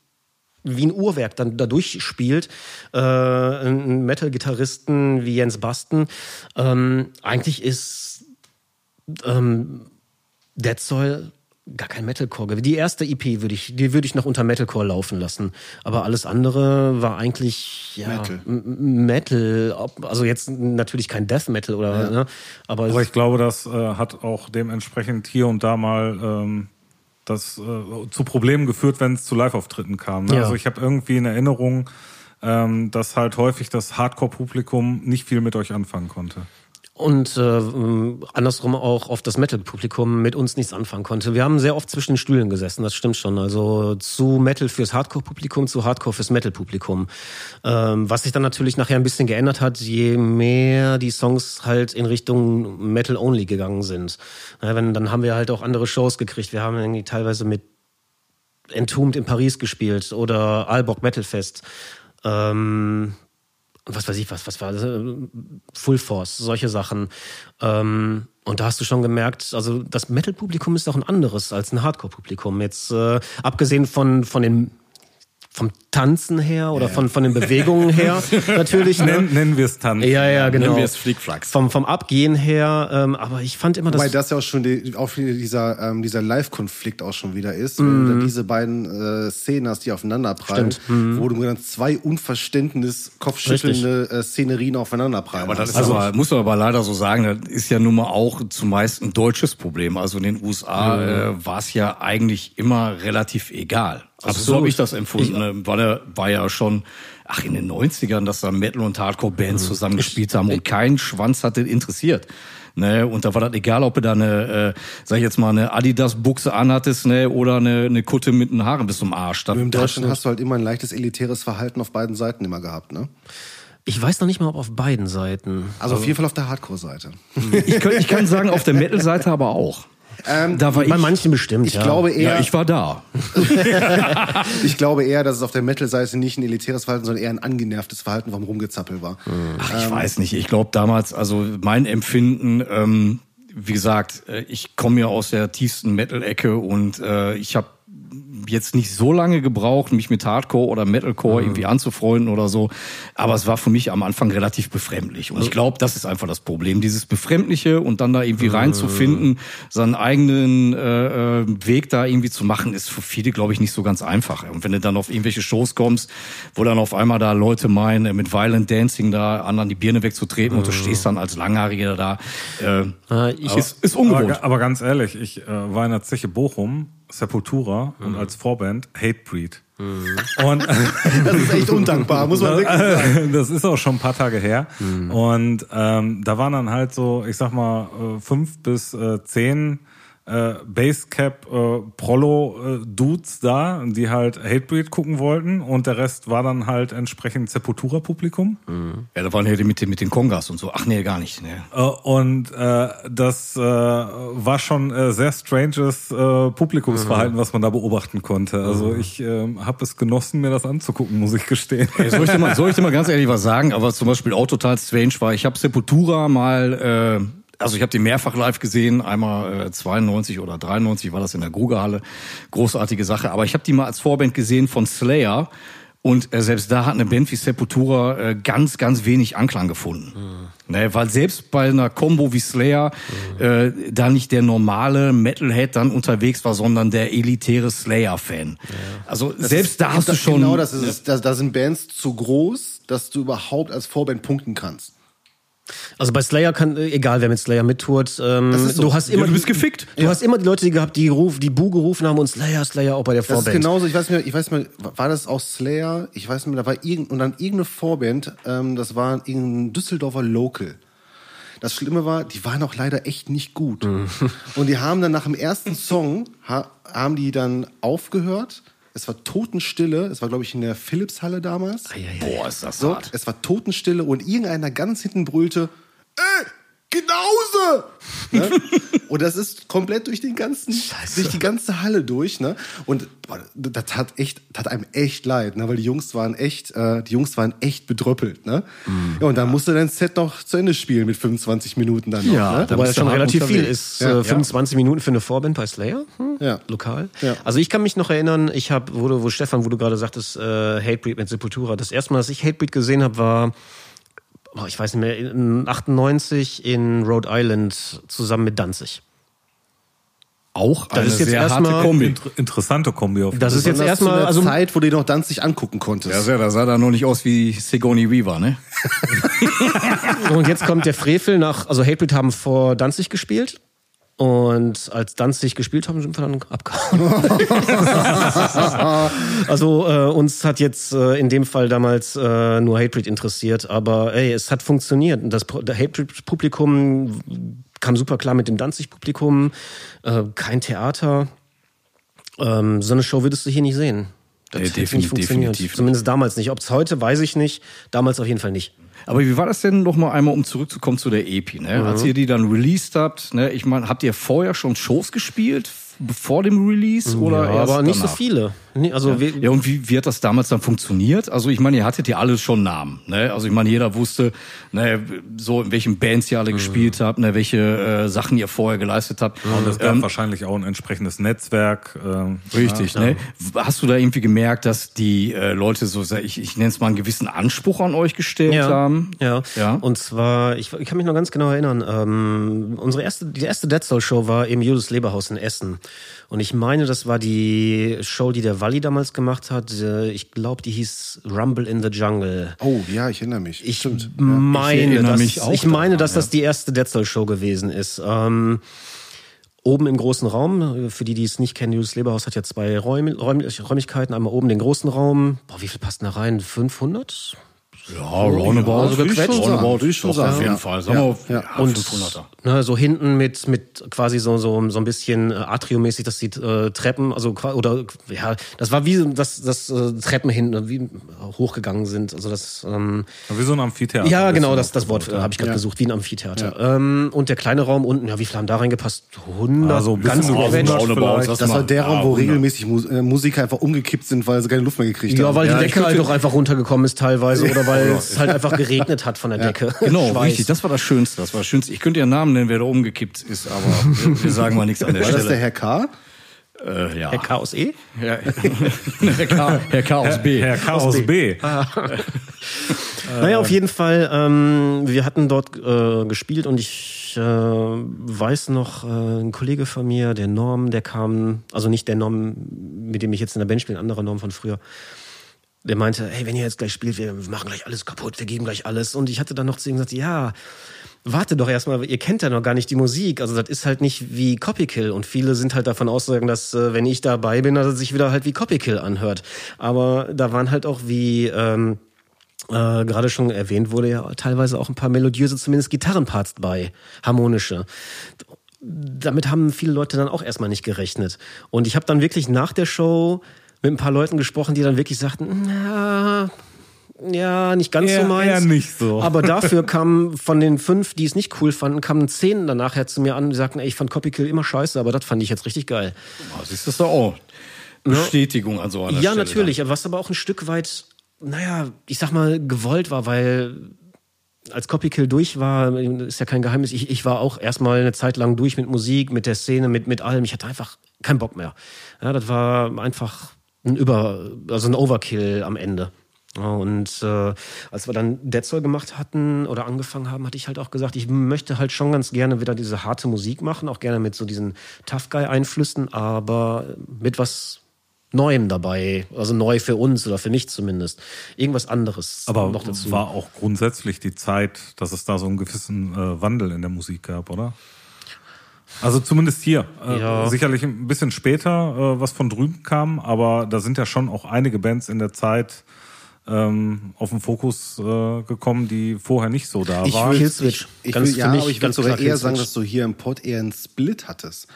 wie ein Uhrwerk dann da durchspielt. Äh, einen Metal-Gitarristen wie Jens Basten. Ähm, eigentlich ist ähm, Dead Soil gar kein Metalcore. Die erste EP würde ich, die würde ich noch unter Metalcore laufen lassen. Aber alles andere war eigentlich ja, Metal. Metal. Also jetzt natürlich kein Death Metal oder, ne? aber, Aber ich glaube, das äh, hat auch dementsprechend hier und da mal ähm, das äh, zu Problemen geführt, wenn es zu Live-Auftritten kam. Ne? Ja. Also ich habe irgendwie in Erinnerung, ähm, dass halt häufig das Hardcore-Publikum nicht viel mit euch anfangen konnte. Und äh, andersrum auch auf das Metal-Publikum mit uns nichts anfangen konnte. Wir haben sehr oft zwischen den Stühlen gesessen, das stimmt schon. Also zu Metal fürs Hardcore-Publikum, zu Hardcore fürs Metal-Publikum. Ähm, was sich dann natürlich nachher ein bisschen geändert hat, je mehr die Songs halt in Richtung Metal-Only gegangen sind. Ja, wenn, dann haben wir halt auch andere Shows gekriegt. Wir haben irgendwie teilweise mit Entombed in Paris gespielt oder Aalborg Metal Fest. Ähm, was weiß ich, was, was war das? Äh, Full Force, solche Sachen. Ähm, und da hast du schon gemerkt, also das Metal-Publikum ist auch ein anderes als ein Hardcore-Publikum. Jetzt äh, abgesehen von, von den vom Tanzen her oder von, von den Bewegungen her natürlich. Ne? Nennen, nennen wir es Tanzen. Ja, ja, genau. Nennen wir es Flickflacks. Vom, vom Abgehen her, ähm, aber ich fand immer, Wobei dass das ja auch schon die, auch dieser, ähm, dieser Live-Konflikt auch schon wieder ist, Mhm. wenn du dann diese beiden äh, Szenen hast, die aufeinanderprallen, Mhm. wo du dann zwei unverständnis kopfschüttelnde äh, Szenerien aufeinanderprallen Aber das ist aber, muss man aber leider so sagen, das ist ja nun mal auch zumeist ein deutsches Problem. Also in den USA äh, war es ja eigentlich immer relativ egal. Also so habe ich das empfunden, ne? weil er war ja schon, ach in den 90ern, dass da Metal- und Hardcore-Bands zusammen gespielt haben und kein Schwanz hat den interessiert. Ne, und da war das egal, ob du da eine, äh, sag ich jetzt mal, eine Adidas-Buchse anhattest, ne, oder eine, eine Kutte mit einem Haaren bis zum Arsch. Das, das- Deutschland hast du halt immer ein leichtes elitäres Verhalten auf beiden Seiten immer gehabt, ne? ich weiß noch nicht mal, ob auf beiden Seiten. Also auf jeden Fall auf der Hardcore-Seite. ich, ich kann sagen, auf der Metal-Seite aber auch. Da war Bei ich, manchen bestimmt, Ich ja. glaube eher, ja, ich war da. ich glaube eher, dass es auf der Metal-Seite nicht ein elitäres Verhalten, sondern eher ein angenervtes Verhalten vom Rumgezappel war. Ach, ich weiß nicht. Ich glaube damals, also mein Empfinden, ähm, wie gesagt, äh, ich komme ja aus der tiefsten Metal-Ecke und äh, ich habe jetzt nicht so lange gebraucht, mich mit Hardcore oder Metalcore irgendwie anzufreunden oder so. Aber es war für mich am Anfang relativ befremdlich. Und ich glaube, das ist einfach das Problem. Dieses Befremdliche und dann da irgendwie reinzufinden, seinen eigenen äh, äh, Weg da irgendwie zu machen, ist für viele, glaube ich, nicht so ganz einfach. Und wenn du dann auf irgendwelche Shows kommst, wo dann auf einmal da Leute meinen, äh, mit Violent Dancing da anderen die Birne wegzutreten und du stehst dann als Langhaariger da, äh, Äh, ich, ist, ist ungewohnt. Aber, aber ganz ehrlich, ich äh, war in der Zeche Bochum, Sepultura und als Vorband Hatebreed. Und Das ist echt undankbar, muss man wirklich sagen. das ist auch schon ein paar Tage her. Und ähm, da waren dann halt so, ich sag mal, äh, fünf bis äh, zehn äh, Basecap äh, Prollo äh, Dudes da, die halt Hatebreed gucken wollten und der Rest war dann halt entsprechend Sepultura Publikum. Ja, da waren ja die mit, den- mit den Kongas und so. Ach nee, gar nicht. Nee. Äh, und äh, das äh, war schon äh, sehr stranges äh, Publikumsverhalten, was man da beobachten konnte. Also ich äh, habe es genossen, mir das anzugucken, muss ich gestehen. Ey, soll, ich dir mal, soll ich dir mal ganz ehrlich was sagen? Aber zum Beispiel auch total strange war, ich habe Sepultura mal, äh, also ich habe die mehrfach live gesehen, einmal äh, 92 oder 93 war das in der Grugerhalle, großartige Sache. Aber ich habe die mal als Vorband gesehen von Slayer. Und äh, selbst da hat eine Band wie Sepultura äh, ganz, ganz wenig Anklang gefunden. Ne, weil selbst bei einer Combo wie Slayer äh, da nicht der normale Metalhead dann unterwegs war, sondern der elitäre Slayer-Fan. Also selbst da hast du schon... Genau, das ist es. Da, da sind Bands zu groß, dass du überhaupt als Vorband punkten kannst. Also bei Slayer kann, äh, egal wer mit Slayer mittourt, ähm, so. du hast immer, Ja, du bist gefickt. Du hast immer die Leute die gehabt, die ruf, die Bu gerufen haben und Slayer, Slayer auch bei der Das ist Vorband. genauso, ich weiß mir, ich weiß mir, war das auch Slayer? Ich weiß mir, da war irgend, und dann irgendeine Vorband, ähm, das war irgendein Düsseldorfer Local. Das Schlimme war, die waren auch leider echt nicht gut. Und die haben dann nach dem ersten Song, ha, haben die dann aufgehört. Es war Totenstille. Es war, glaube ich, in der Philipshalle damals. Boah, ist das So, hart. es war Totenstille und irgendeiner ganz hinten brüllte, ey, Genause! Ne? und das ist komplett durch den ganzen, durch die ganze Halle durch, ne? Und boah, das tat echt, tat einem echt leid, ne? Weil die Jungs waren echt, äh, die Jungs waren echt bedröppelt, ne? Ja, und dann musste dein Set noch zu Ende spielen mit 25 Minuten dann noch, Ja, ne? Wobei das schon relativ viel ist. Ja. äh, 25 Minuten für eine Vorband bei Slayer? Hm? Ja. Lokal. Ja. Also ich kann mich noch erinnern, ich habe, wo, wo Stefan, wo du gerade sagtest, äh, Hatebreed mit Sepultura. Das erste Mal, dass ich Hatebreed gesehen habe, war, ich weiß nicht mehr, in 98 in Rhode Island zusammen mit Danzig. Auch Das eine ist jetzt sehr harte erstmal- Kombi. Inter interessante Kombi auf Das ist jetzt erstmal, also Zeit, wo du noch Danzig angucken konntest. Ja, sehr, da sah da noch nicht aus wie Sigourney Weaver, ne? Und jetzt kommt der Frevel nach, also Hatebreed haben vor Danzig gespielt. Und als Danzig gespielt haben, sind wir dann abgehauen. also äh, uns hat jetzt äh, in dem Fall damals äh, nur Hatebreed interessiert, aber ey, es hat funktioniert. Das Hatebreed-Publikum kam super klar mit dem Danzig-Publikum. Äh, kein Theater. Ähm, so eine Show würdest du hier nicht sehen. Das Nee, hätte nicht funktioniert. definitiv nicht. Zumindest damals nicht. Ob es heute, weiß ich nicht. Damals auf jeden Fall nicht. Aber wie war das denn noch mal einmal, um zurückzukommen zu der EP, ne? Als ihr die dann released habt, ne? Ich meine, habt ihr vorher schon Shows gespielt? Vor dem Release? Oder ja, erst aber nicht so viele. Nee, also wir, Ja, und wie, wie hat das damals dann funktioniert? Also ich meine, ihr hattet ja alle schon Namen. Ne? Also ich meine, jeder wusste, ne, so in welchen Bands ihr alle gespielt habt, ne, welche äh, Sachen ihr vorher geleistet habt. Und es gab Ähm, wahrscheinlich auch ein entsprechendes Netzwerk. ähm, Richtig, ja. ne? Hast du da irgendwie gemerkt, dass die äh, Leute so, ich, ich nenne es mal einen gewissen Anspruch an euch gestellt ja, haben? ja. Ja. Und zwar, ich, ich kann mich noch ganz genau erinnern, ähm, unsere erste, die erste Dead Soul Show war im Judas Leberhaus in Essen. Und ich meine, das war die Show, die der Walli damals gemacht hat. Äh, Ich glaube, die hieß Rumble in the Jungle. Oh, ja, ich erinnere mich. Ich Stimmt. meine, Ich erinnere dass, mich auch ich meine, daran, dass das die erste Dead Soul Show gewesen ist. Ähm, oben im großen Raum, für die, die es nicht kennen, Julius Leberhaus hat ja zwei Räum, Räum, Räumlichkeiten. Einmal oben den großen Raum. Boah, wie viel passen da rein? 500? Ja, roundabout. also sagen. Roundabout, ich schon sagen. auf jeden Fall. Sagen wir, Ja, ja, Und 500er. ne, so hinten mit, mit quasi so, so, so ein bisschen äh, Atriummäßig, dass die äh, Treppen, also oder ja, das war wie dass das äh, Treppen hinten wie hochgegangen sind. Also das ähm, Wie so ein Amphitheater. ja, genau, das, das Wort äh, habe ich gerade gesucht, wie ein Amphitheater. Ähm, und der kleine Raum unten, ja, wie viel haben da reingepasst? 100? Also ganz gequetscht. 100 Roundabout, vielleicht. das Das war der Raum, ja, wo 100. regelmäßig Mus äh, Musiker einfach umgekippt sind, weil sie keine Luft mehr gekriegt haben. Ja, weil die Decke halt doch einfach runtergekommen ist teilweise oder weil es halt einfach geregnet hat von der Decke. Genau, Schweiß. richtig. Das war das Schönste. Das war das Schönste. Ich könnte ja Namen nennen, wer da umgekippt ist, aber wir, sagen mal nichts an der War das der Stelle. Herr K? äh, ja. Der Chaos E? Ja. Herr, K, Herr K aus B. Herr Chaos B. Naja, auf jeden Fall, ähm, wir hatten dort äh, gespielt und ich äh, weiß noch, äh, ein Kollege von mir, der Norm, der kam, also nicht der Norm, mit dem ich jetzt in der Band spiele, ein anderer Norm von früher, der meinte, hey, wenn ihr jetzt gleich spielt, wir machen gleich alles kaputt, wir geben gleich alles. Und ich hatte dann noch zu ihm gesagt, ja, warte doch erstmal, ihr kennt ja noch gar nicht die Musik. Also das ist halt nicht wie Copykill. Und viele sind halt davon ausgegangen, dass äh, wenn ich dabei bin, dass es sich wieder halt wie Copykill anhört. Aber da waren halt auch wie... Ähm, äh, gerade schon erwähnt wurde ja teilweise auch ein paar melodiöse, zumindest Gitarrenparts bei, harmonische. Damit haben viele Leute dann auch erstmal nicht gerechnet. Und ich habe dann wirklich nach der Show mit ein paar Leuten gesprochen, die dann wirklich sagten, ja, ja, nicht ganz Eher- so meins. eher nicht so. Aber dafür kamen von den fünf, die es nicht cool fanden, kamen zehn danach her zu mir an und sagten, ey, ich fand Copykill immer scheiße, aber das fand ich jetzt richtig geil. Oh, siehst du das doch auch? Bestätigung an so einer Ja, Stelle. natürlich, was aber auch ein Stück weit, naja, ich sag mal, gewollt war, weil als Copykill durch war, ist ja kein Geheimnis, ich, ich war auch erstmal eine Zeit lang durch mit Musik, mit der Szene, mit, mit allem. Ich hatte einfach keinen Bock mehr. Ja, das war einfach ein Über, also ein Overkill am Ende. Und äh, als wir dann Dead Soul gemacht hatten oder angefangen haben, hatte ich halt auch gesagt, ich möchte halt schon ganz gerne wieder diese harte Musik machen, auch gerne mit so diesen Tough Guy Einflüssen, aber mit was Neuem dabei, also neu für uns oder für mich zumindest. Irgendwas anderes Aber noch dazu. war auch grundsätzlich die Zeit, dass es da so einen gewissen äh, Wandel in der Musik gab, oder? Also zumindest hier. Äh, Ja. Sicherlich ein bisschen später, äh, was von drüben kam, aber da sind ja schon auch einige Bands in der Zeit ähm, auf den Fokus äh, gekommen, die vorher nicht so da Ich waren. will, Killswitch. ich, ich Ganz will, ja, mich aber ich ganz sogar klar eher sagen, dass du hier im Pod eher einen Split hattest.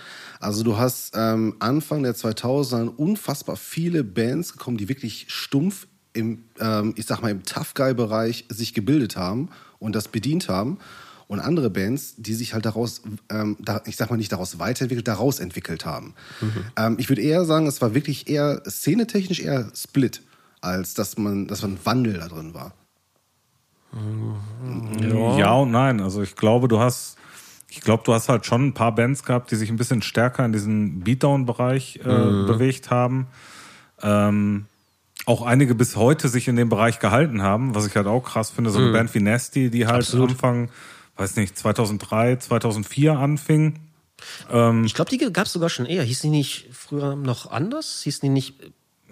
Also du hast ähm, Anfang der 2000er unfassbar viele Bands gekommen, die wirklich stumpf im, ähm, ich sag mal, im Tough Guy-Bereich sich gebildet haben und das bedient haben. Und andere Bands, die sich halt daraus, ähm, da, ich sag mal nicht daraus weiterentwickelt, daraus entwickelt haben. Ähm, ich würde eher sagen, es war wirklich eher szenetechnisch eher Split, als dass man, dass man ein Wandel da drin war. Ja. und nein. Also ich glaube, du hast, ich glaube, du hast halt schon ein paar Bands gehabt, die sich ein bisschen stärker in diesen Beatdown-Bereich äh, Mhm. bewegt haben. Ähm, auch einige bis heute sich in dem Bereich gehalten haben, was ich halt auch krass finde. So eine Band wie Nasty, die halt Mhm. Absolut. Anfang, weiß nicht, 2003, 2004 anfing. Ähm, Ich glaube, die gab es sogar schon eher. Hieß die nicht früher noch anders? Hieß die nicht.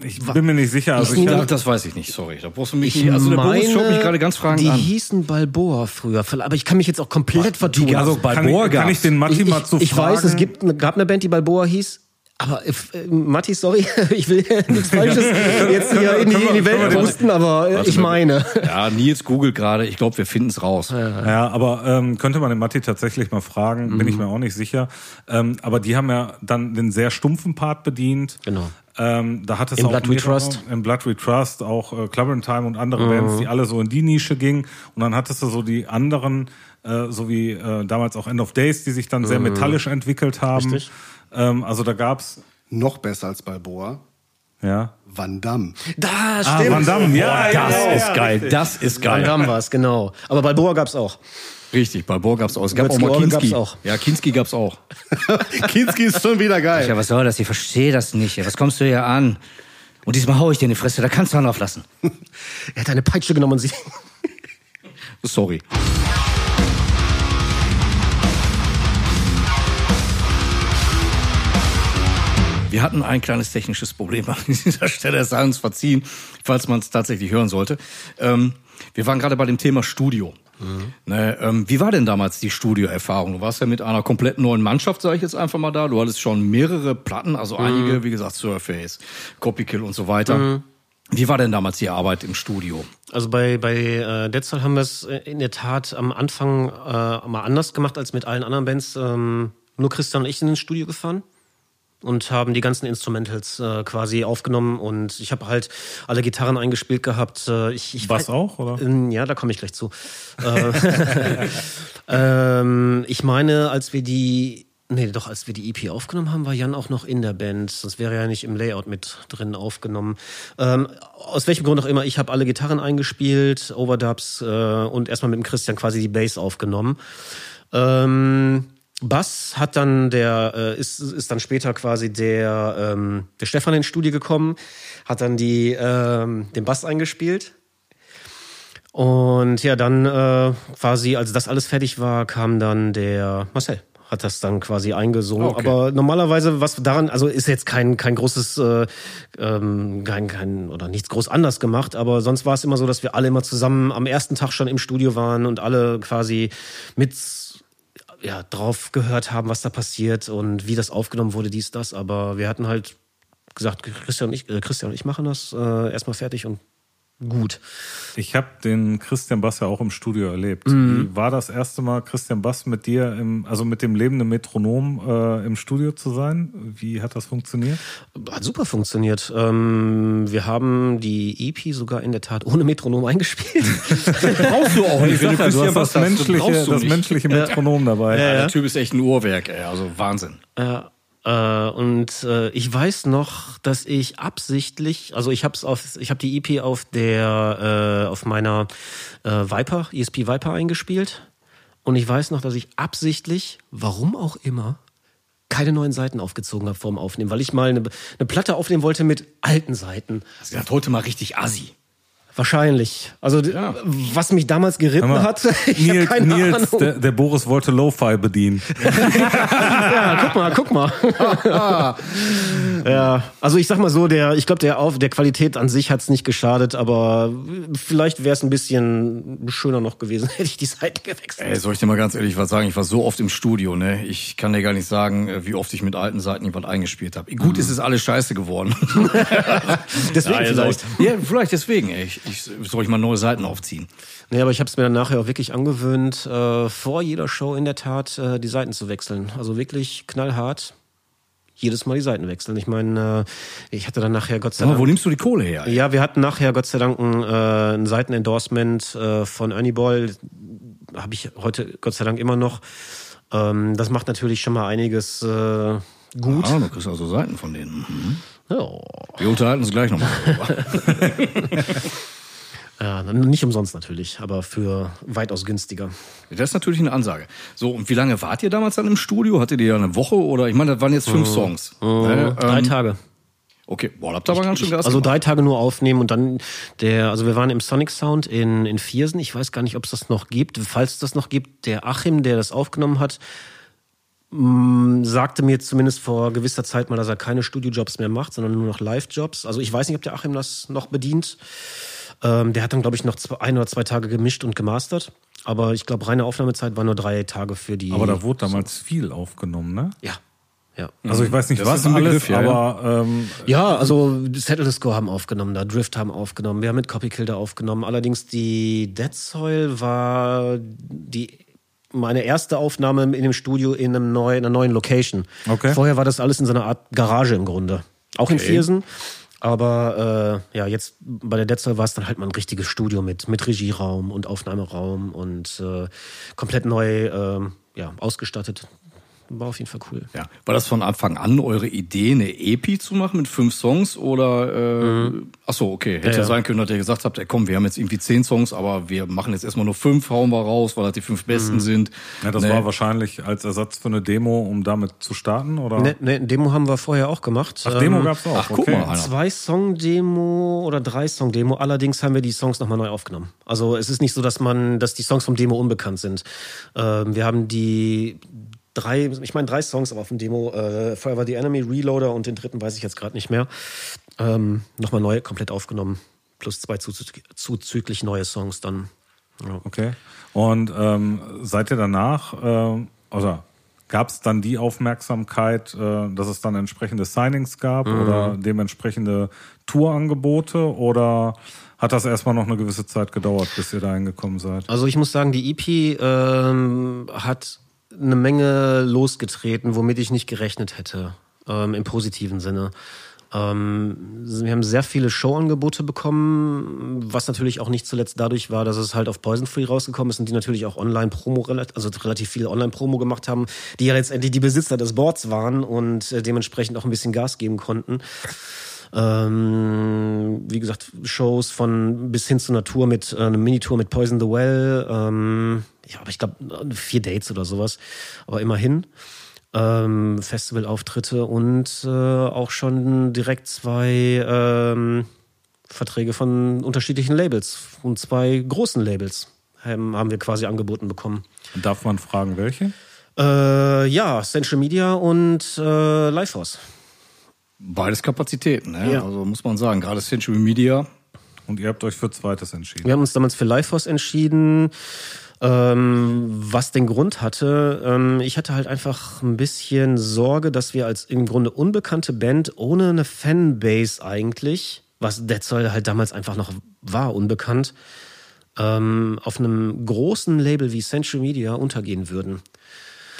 ich bin mir nicht sicher. Also ich, Ja, das weiß ich nicht, sorry. Da brauchst du mich Ich nicht. Also der meine, schaut mich gerade ganz fragend die an. hießen Balboa früher. Aber ich kann mich jetzt auch komplett vertun. also kann, Balboa ich, kann ich den Matti ich, mal zu ich, ich fragen? weiß, es gibt, gab eine Band, die Balboa hieß. Aber äh, Matti, sorry, ich will nichts Falsches jetzt hier in die, in die Welt posten, aber äh, ich meine. Ja, Nils googelt gerade. Ich glaube, wir finden es raus. Ja, aber ähm, könnte man den Matti tatsächlich mal fragen, bin Mhm. ich mir auch nicht sicher. Ähm, aber die haben ja dann den sehr stumpfen Part bedient. Genau. Ähm, da hat es In auch Blood We Trust. Mhm. In Blood We Trust, auch äh, Clubber in Time und andere Bands, die alle so in die Nische gingen. Und dann hattest du so die anderen, äh, so wie äh, damals auch End of Days, die sich dann sehr metallisch entwickelt haben. Mhm. Richtig. Ähm, also da gab's Noch besser als Balboa. ja. Van Damme. Da Ah, Van Damme, ja, ja, Das ja, ist ja, geil. richtig. Das ist Van geil. Damme war es, genau. Aber Balboa gab's auch. Richtig, bei Bohr gab's auch. Es gab auch mal Kinski. gab's auch. Ja, Kinski gab's auch. Kinski ist schon wieder geil. Ja, was soll das? Ich verstehe das nicht. Was kommst du hier an? Und diesmal hau ich dir in die Fresse, da kannst du einen auflassen. Er hat eine Peitsche genommen und sie. Sorry. Wir hatten ein kleines technisches Problem an dieser Stelle. Es sei uns verziehen, falls man es tatsächlich hören sollte. Ähm, wir waren gerade bei dem Thema Studio. Ne, ähm, wie war denn damals die Studioerfahrung? Du warst ja mit einer komplett neuen Mannschaft, sage ich jetzt einfach mal da. Du hattest schon mehrere Platten, also einige, wie gesagt, Surface, Copykill und so weiter. Wie war denn damals die Arbeit im Studio? Also bei, bei äh, Deathstall haben wir es äh, in der Tat am Anfang äh, mal anders gemacht als mit allen anderen Bands. Ähm, nur Christian und ich sind ins Studio gefahren und haben die ganzen Instrumentals äh, quasi aufgenommen und ich habe halt alle Gitarren eingespielt gehabt. Äh, ich, ich Bass auch, oder? Ähm, Ja, da komme ich gleich zu. Äh, ähm, ich meine, als wir die, nee, doch, als wir die EP aufgenommen haben, war Jan auch noch in der Band. Sonst wäre er ja nicht im Layout mit drin aufgenommen. Ähm, aus welchem Grund auch immer, ich habe alle Gitarren eingespielt, Overdubs äh, und erstmal mit dem Christian quasi die Bass aufgenommen. Ähm, Bass hat dann der äh, ist ist dann später quasi der ähm, der Stefan ins Studio gekommen, hat dann die ähm, den Bass eingespielt und ja, dann äh, quasi, als das alles fertig war, kam dann der Marcel. Hat das dann quasi eingesungen. Okay. Aber normalerweise, was daran, also ist jetzt kein, kein großes, äh, ähm, kein, kein, oder nichts groß anders gemacht, aber sonst war es immer so, dass wir alle immer zusammen am ersten Tag schon im Studio waren und alle quasi mit ja, drauf gehört haben, was da passiert und wie das aufgenommen wurde, dies, das. Aber wir hatten halt gesagt, Christian und ich, äh, Christian und ich machen das äh, erstmal fertig und gut. Ich habe den Christian Bass ja auch im Studio erlebt. Mhm. Wie war das erste Mal Christian Bass mit dir, im, also mit dem lebenden Metronom äh, im Studio zu sein? Wie hat das funktioniert? Hat super funktioniert. Ähm, wir haben die EP sogar in der Tat ohne Metronom eingespielt. Brauchst du auch nicht. Wenn du Christian das Bass dann menschliche, das nicht. menschliche Metronom dabei. Ja, der Typ ist echt ein Uhrwerk, ey. Also Wahnsinn. Ja, äh, und äh, ich weiß noch, dass ich absichtlich, also ich hab's auf, ich habe die EP auf der, äh, auf meiner äh, Viper, ESP Viper eingespielt. Und ich weiß noch, dass ich absichtlich, warum auch immer, keine neuen Seiten aufgezogen habe vorm Aufnehmen, weil ich mal eine, eine Platte aufnehmen wollte mit alten Seiten. Das hat heute mal richtig assi. Wahrscheinlich. Also d- was mich damals geritten mal, hat, ich Nils, keine Nils Ahnung. der, der Boris wollte Lo-Fi bedienen. Ja, guck mal, guck mal. ja, also ich sag mal so, der, ich glaube, der auf der Qualität an sich hat's nicht geschadet, aber vielleicht wäre es ein bisschen schöner noch gewesen, hätte ich die Seite gewechselt. Ey, soll ich dir mal ganz ehrlich was sagen? Ich war so oft im Studio, ne? Ich kann dir gar nicht sagen, äh, wie oft ich mit alten Seiten jemand eingespielt habe. Gut, ist es alles scheiße geworden. Deswegen Ja, vielleicht. soll- Ja, vielleicht deswegen. Ey. Ich, soll ich mal neue Seiten aufziehen? Nee, aber ich habe es mir dann nachher auch wirklich angewöhnt, äh, vor jeder Show in der Tat äh, die Seiten zu wechseln. Also wirklich knallhart. Jedes Mal die Seiten wechseln. Ich meine, äh, ich hatte dann nachher Gott sei Dank. wo nimmst du die Kohle her? ey? Ja, wir hatten nachher Gott sei Dank ein, äh, ein Seitenendorsement äh, von Ernie Boll. Habe ich heute Gott sei Dank immer noch. Ähm, das macht natürlich schon mal einiges äh, gut. Ah, du kriegst also Seiten von denen. Mhm. Ja. Wir unterhalten uns gleich nochmal darüber. Ja, nicht umsonst natürlich, aber für weitaus günstiger. Das ist natürlich eine Ansage. So, und wie lange wart ihr damals dann im Studio? Hattet ihr eine Woche oder, ich meine, das waren jetzt fünf Songs. Ne? Drei Ähm, Tage. Okay, boah, habt ihr aber ganz schön Gas Also gemacht. drei Tage nur aufnehmen und dann der, also wir waren im Sonic Sound in, in Viersen. Ich weiß gar nicht, ob es das noch gibt. Falls es das noch gibt, der Achim, der das aufgenommen hat, mh, sagte mir zumindest vor gewisser Zeit mal, dass er keine Studiojobs mehr macht, sondern nur noch Live-Jobs. Also ich weiß nicht, ob der Achim das noch bedient. Ähm, der hat dann, glaube ich, noch zwei, ein oder zwei Tage gemischt und gemastert. Aber ich glaube, reine Aufnahmezeit war nur drei Tage für die. Aber da wurde damals viel aufgenommen, ne? Ja. Ja. Also ich weiß nicht, Das was alles, Begriff, ja, aber ähm, Ja, also Settle the Score haben aufgenommen, da Drift haben aufgenommen, wir haben mit Copy Killer aufgenommen. Allerdings die Dead Soil war die meine erste Aufnahme in dem Studio in, einem neuen, in einer neuen Location. Okay. Vorher war das alles in so einer Art Garage im Grunde. Auch in Viersen. Aber äh, ja, jetzt bei der Dead war es dann halt mal ein richtiges Studio mit, mit Regieraum und Aufnahmeraum und äh, komplett neu ähm, ja, ausgestattet. War auf jeden Fall cool. Ja. War das von Anfang an eure Idee, eine EP zu machen mit fünf Songs? Oder äh, ach so, okay. Hätte ja, Mhm. ja. sein können, dass ihr gesagt habt, ey, komm, wir haben jetzt irgendwie zehn Songs, aber wir machen jetzt erstmal nur fünf, hauen wir raus, weil das die fünf Mhm. besten sind. ja, das Nee. war wahrscheinlich als Ersatz für eine Demo, um damit zu starten, oder? Ne, ne, Demo haben wir vorher auch gemacht. Ach, Demo Ähm, gab's auch. ach, guck okay. mal, Alter. Zwei Song-Demo oder drei Song-Demo. Allerdings haben wir die Songs nochmal neu aufgenommen. Also es ist nicht so, dass man, dass die Songs vom Demo unbekannt sind. Ähm, wir haben die drei, ich meine drei Songs, aber auf dem Demo äh, Forever the Enemy, Reloader und den dritten weiß ich jetzt gerade nicht mehr. Ähm, nochmal neu komplett aufgenommen. Plus zwei zuzü- zuzüglich neue Songs dann. Ja. Okay. Und ähm, seid ihr danach, äh, also gab es dann die Aufmerksamkeit, äh, dass es dann entsprechende Signings gab Mhm. oder dementsprechende Tourangebote oder hat das erstmal noch eine gewisse Zeit gedauert, bis ihr da hingekommen seid? Also ich muss sagen, die EP ähm, hat eine Menge losgetreten, womit ich nicht gerechnet hätte, ähm, im positiven Sinne. Ähm, wir haben sehr viele Showangebote bekommen, was natürlich auch nicht zuletzt dadurch war, dass es halt auf Poison Free rausgekommen ist und die natürlich auch Online-Promo, also relativ viel Online-Promo gemacht haben, die ja letztendlich die Besitzer des Boards waren und äh, dementsprechend auch ein bisschen Gas geben konnten. Ähm, wie gesagt, Shows von bis hin zu einer Tour mit äh, einer Minitour mit Poison the Well. Ähm, ja, aber ich glaube vier Dates oder sowas. Aber immerhin. Ähm, Festivalauftritte und äh, auch schon direkt zwei ähm, Verträge von unterschiedlichen Labels und zwei großen Labels haben, haben wir quasi angeboten bekommen. Darf man fragen, welche? Äh, ja, Central Media und äh, Lifehouse. Beides Kapazitäten, ne? Ja. Also muss man sagen, gerade Century Media. Und ihr habt euch für zweites entschieden. Wir haben uns damals für Lifehouse entschieden, ähm, was den Grund hatte. Ähm, ich hatte halt einfach ein bisschen Sorge, dass wir als im Grunde unbekannte Band ohne eine Fanbase eigentlich, was Dead Soul halt damals einfach noch war, unbekannt, ähm, auf einem großen Label wie Century Media untergehen würden.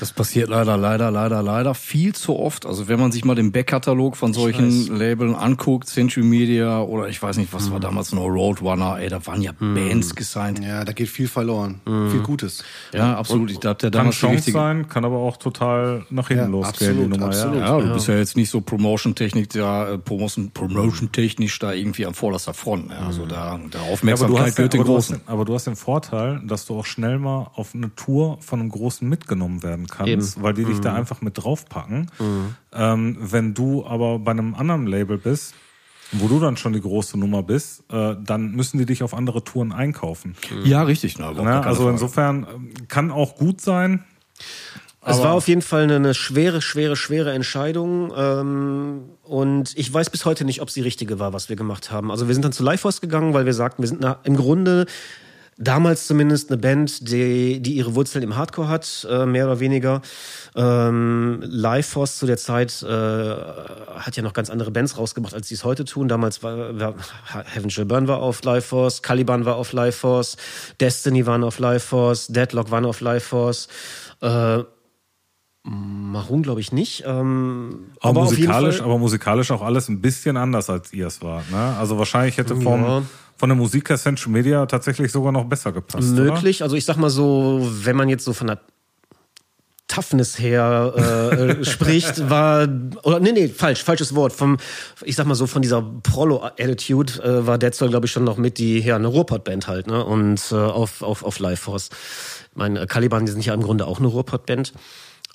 Das passiert leider, leider, leider, leider viel zu oft. Also wenn man sich mal den Backkatalog von solchen Labeln anguckt, Century Media oder ich weiß nicht, was Hm. war damals noch Roadrunner, ey, da waren ja Bands gesigned. Ja, da geht viel verloren. Viel Gutes. Ja, absolut. Ich glaube, der Kann Chance richtige. sein, kann aber auch total nach hinten Ja, losgehen, absolut, Nummer. absolut. Ja. Ja, du bist ja jetzt nicht so Promotion-Technik, da äh, Promotion, Promotion-technisch da irgendwie an vorderster Front. Ne? Also da, der Ja, aber, Aufmerksamkeit du hast, den, aber, du hast, großen. den- aber du hast den Vorteil, dass du auch schnell mal auf eine Tour von einem Großen mitgenommen werden kannst, Eben. weil die dich Mhm. da einfach mit draufpacken. Ähm, wenn du aber bei einem anderen Label bist, wo du dann schon die große Nummer bist, äh, dann müssen die dich auf andere Touren einkaufen. Ja, richtig. Ne? überhaupt Ne? Also insofern ähm, kann auch gut sein. Es war auf jeden Fall eine, eine schwere, schwere, schwere Entscheidung. Ähm, und ich weiß bis heute nicht, ob sie richtige war, was wir gemacht haben. Also wir sind dann zu Lifehouse gegangen, weil wir sagten, wir sind na, im Grunde damals zumindest eine Band, die, die ihre Wurzeln im Hardcore hat, äh, mehr oder weniger. Ähm, Lifehouse zu der Zeit äh, hat ja noch ganz andere Bands rausgebracht, als sie es heute tun. Damals war, war Heaven Shall Burn war auf Lifehouse, Caliban war auf Lifehouse, Destiny waren auf Lifehouse, Deadlock waren auf Lifehouse. Äh, Maroon glaube ich nicht. Ähm, Aber, jeden musikalisch, aber musikalisch auch alles ein bisschen anders, als ihr es wart. Ne? Also wahrscheinlich hätte vom, Ja. Von der Musik her Central Media tatsächlich sogar noch besser gepasst. möglich. Also ich sag mal so, wenn man jetzt so von der Toughness her äh, spricht, war oder nee nee falsch falsches Wort vom ich sag mal so von dieser Prolo Attitude äh, war Dead Soul glaube ich schon noch mit die ja eine Ruhrpott Band halt ne und äh, auf auf auf Live Force. Ich meine äh, Caliban die sind ja im Grunde auch eine Ruhrpott Band,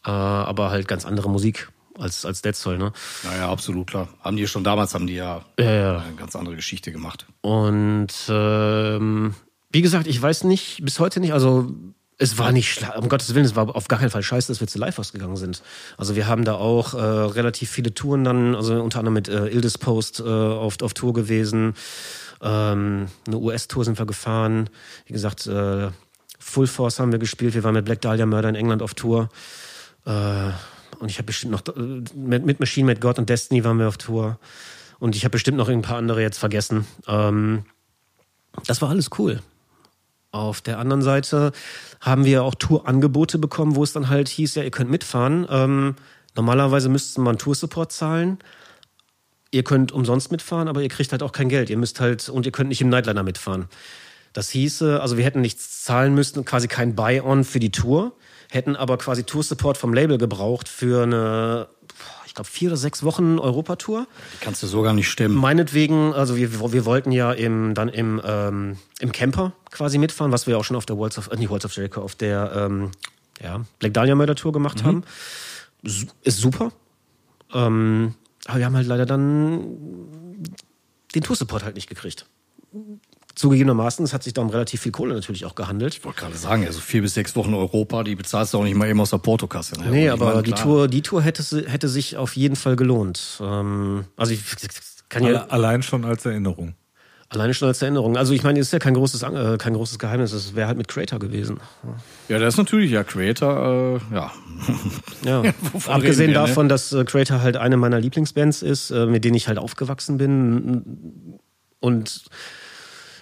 äh, aber halt ganz andere Musik als als Dead Soul ne. Naja, absolut klar. Haben die schon damals, haben die ja, Ja, eine ganz andere Geschichte gemacht. Und ähm, wie gesagt, ich weiß nicht, bis heute nicht, also Es war nicht um Gottes Willen, es war auf gar keinen Fall scheiße, dass wir zu Live gegangen sind. Also wir haben da auch äh, relativ viele Touren dann, also unter anderem mit äh, Ildis Post äh, auf, auf Tour gewesen. Ähm, eine US-Tour sind wir gefahren. Wie gesagt, äh, Full Force haben wir gespielt. Wir waren mit Black Dahlia Murder in England auf Tour. Äh, und ich habe bestimmt noch äh, mit, mit Machine Made God und Destiny waren wir auf Tour. Und ich habe bestimmt noch ein paar andere jetzt vergessen. Ähm, das war alles cool. Auf der anderen Seite haben wir auch Tourangebote bekommen, wo es dann halt hieß, ja, ihr könnt mitfahren. Ähm, normalerweise müsste man Toursupport zahlen. Ihr könnt umsonst mitfahren, aber ihr kriegt halt auch kein Geld. Ihr müsst halt, und ihr könnt nicht im Nightliner mitfahren. Das hieße, also wir hätten nichts zahlen müssen, quasi kein Buy-on für die Tour, hätten aber quasi Toursupport vom Label gebraucht für eine, ich glaube, vier oder sechs Wochen Europatour. Die kannst du so gar nicht stemmen. Meinetwegen, also wir, wir wollten ja im, dann im, ähm, im Camper quasi mitfahren, was wir auch schon auf der Walls of, äh, nicht Walls of Jericho, auf der ähm, ja, Black Dahlia Murder Tour gemacht haben. Su- Ist super. Ähm, aber wir haben halt leider dann den Tour-Support halt nicht gekriegt. Zugegebenermaßen, es hat sich da um relativ viel Kohle natürlich auch gehandelt. Ich wollte gerade sagen, also vier bis sechs Wochen Europa, die bezahlst du auch nicht mal eben aus der Portokasse. Ne? Nee, Und aber meine, die Tour, die Tour hätte, hätte sich auf jeden Fall gelohnt. Ähm, also ich kann ja Alle, allein schon als Erinnerung. alleine schon als Erinnerung. Also ich meine, es ist ja kein großes, äh, kein großes Geheimnis. Es wäre halt mit Creator gewesen. Ja, der ist natürlich ja Creator, äh, ja. Ja. Abgesehen wir, ne? davon, dass äh, Creator halt eine meiner Lieblingsbands ist, äh, mit denen ich halt aufgewachsen bin. Und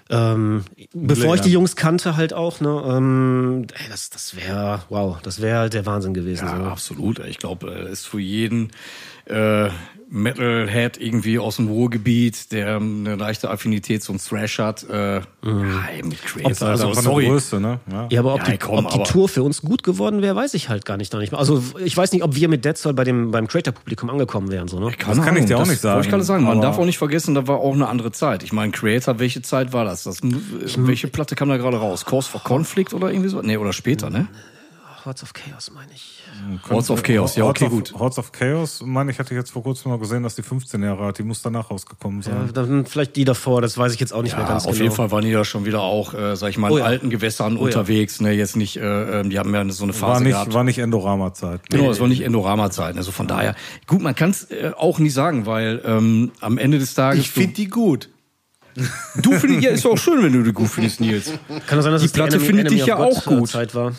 ähm, bevor ich die Jungs kannte, halt auch, ne, ähm, ey, das, das wäre, wow, das wäre halt der Wahnsinn gewesen. Ja, so. absolut. Ich glaube, äh, ist für jeden äh, Metalhead irgendwie aus dem Ruhrgebiet, der eine leichte Affinität zum Thrash hat. Äh, ja, eben mit Creator. Also sorry. Größe, ne? Ja. Ja, aber ob, Ja, die, komm, ob die aber- Tour für uns gut geworden wäre, weiß ich halt gar nicht. Nicht. mal. Also ich weiß nicht, ob wir mit Dead Soul bei dem, beim Creator-Publikum angekommen wären. So, ne? Keine kann ich dir auch das nicht sagen, Ich gerade sagen, man darf auch nicht vergessen, da war auch eine andere Zeit. Ich meine, Creator, welche Zeit war das? das welche Platte kam da gerade raus? Cause for Conflict oder irgendwie so? Nee, oder später, ne? Hearts of Chaos, meine ich. Hordes of Chaos, ja, okay, Hordes gut. Of, Hordes of Chaos, meine ich, hatte jetzt vor kurzem mal gesehen, dass die 15 Jahre alt, die muss danach rausgekommen Ja, sein. dann vielleicht die davor, das weiß ich jetzt auch nicht mehr Ja, ganz auf genau. jeden Fall waren die da schon wieder auch, äh, sag ich mal, in Oh ja. alten Gewässern Oh ja. unterwegs. Ne, jetzt nicht, äh, ähm, die haben ja so eine Phase War nicht, gehabt. war nicht Endorama-Zeit. Genau, es war nicht Endorama-Zeit. Also von daher, gut, man kann es äh, auch nie sagen, weil ähm, am Ende des Tages. Ich finde die gut. du, findest, ja, ist doch schön, wenn du die gut findest, Nils. Kann das sein, dass Die es Platte Enemy- findet Enemy dich ja auch gut. äh, Zeit war.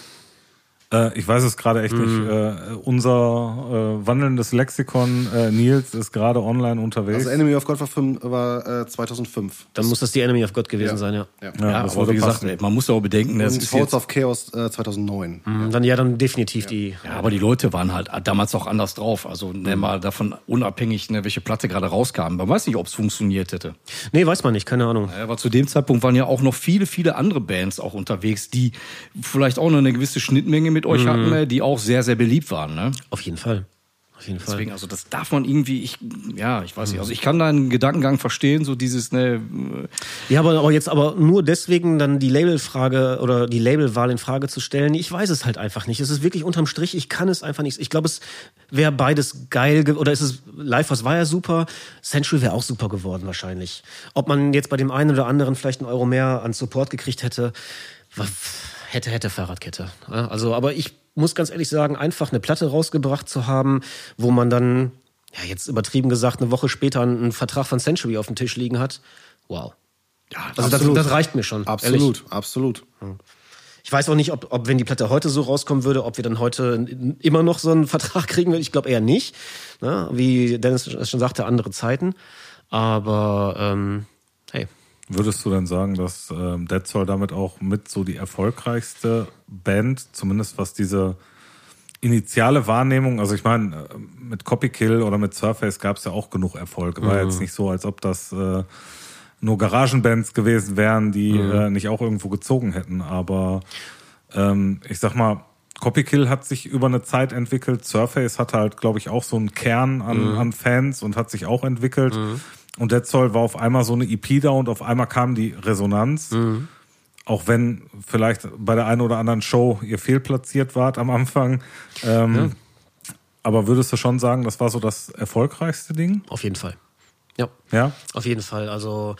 Äh, ich weiß es gerade echt Mhm. nicht. Äh, unser äh, wandelndes Lexikon äh, Nils ist gerade online unterwegs. Also Enemy of God war, fünf, war äh, 2005. Dann muss das die Enemy of God gewesen Ja. sein, ja. Ja. ja, Ja, das aber wie gesagt, passen. ey, man muss ja auch bedenken, das ist jetzt, of Chaos äh, 2009. Mhm, Dann ja, dann definitiv die. ja, aber die Leute waren halt damals auch anders drauf. Also ne, mal davon unabhängig, ne, welche Platte gerade rauskam. Man weiß nicht, ob es funktioniert hätte. Nee, weiß man nicht, keine Ahnung. Aber zu dem Zeitpunkt waren ja auch noch viele, viele andere Bands auch unterwegs, die vielleicht auch noch eine gewisse Schnittmenge mit euch hatten, ne, die auch sehr, sehr beliebt waren. Ne? Auf jeden Fall. Auf jeden Fall. Deswegen, also das darf man irgendwie, ich, ja, ich weiß nicht, also ich kann deinen Gedankengang verstehen, so dieses, ne, Ja, aber, aber jetzt aber nur deswegen dann die Labelfrage oder die Labelwahl in Frage zu stellen, ich weiß es halt einfach nicht. Es ist wirklich unterm Strich, ich kann es einfach nicht. Ich glaube, es wäre beides geil ge- oder ist es Live was war ja super, Century wäre auch super geworden wahrscheinlich. Ob man jetzt bei dem einen oder anderen vielleicht einen Euro mehr an Support gekriegt hätte, wa- hätte hätte Fahrradkette. Ja, Also, aber ich muss ganz ehrlich sagen, einfach eine Platte rausgebracht zu haben, wo man dann ja jetzt übertrieben gesagt eine Woche später einen Vertrag von Century auf dem Tisch liegen hat. Wow. ja, Also das, das reicht mir schon. Absolut, Ehrlich. absolut. Ich weiß auch nicht, ob, ob wenn die Platte heute so rauskommen würde, ob wir dann heute immer noch so einen Vertrag kriegen würden. Ich glaube eher nicht. Ne? Wie Dennis es schon sagte, andere Zeiten. Aber ähm, Würdest du denn sagen, dass ähm, Dead Soul damit auch mit so die erfolgreichste Band, zumindest was diese initiale Wahrnehmung, also ich meine, äh, mit Copykill oder mit Surface gab es ja auch genug Erfolg. War jetzt nicht so, als ob das äh, nur Garagenbands gewesen wären, die äh, nicht auch irgendwo gezogen hätten. Aber ähm, ich sag mal, Copykill hat sich über eine Zeit entwickelt. Surface hatte halt, glaube ich, auch so einen Kern an, an Fans und hat sich auch entwickelt. Und Dead Soul war auf einmal so eine EP da und auf einmal kam die Resonanz. Auch wenn vielleicht bei der einen oder anderen Show ihr fehlplatziert wart am Anfang. Ähm, Aber würdest du schon sagen, das war so das erfolgreichste Ding? auf jeden Fall. Ja. Ja? Auf jeden Fall. Also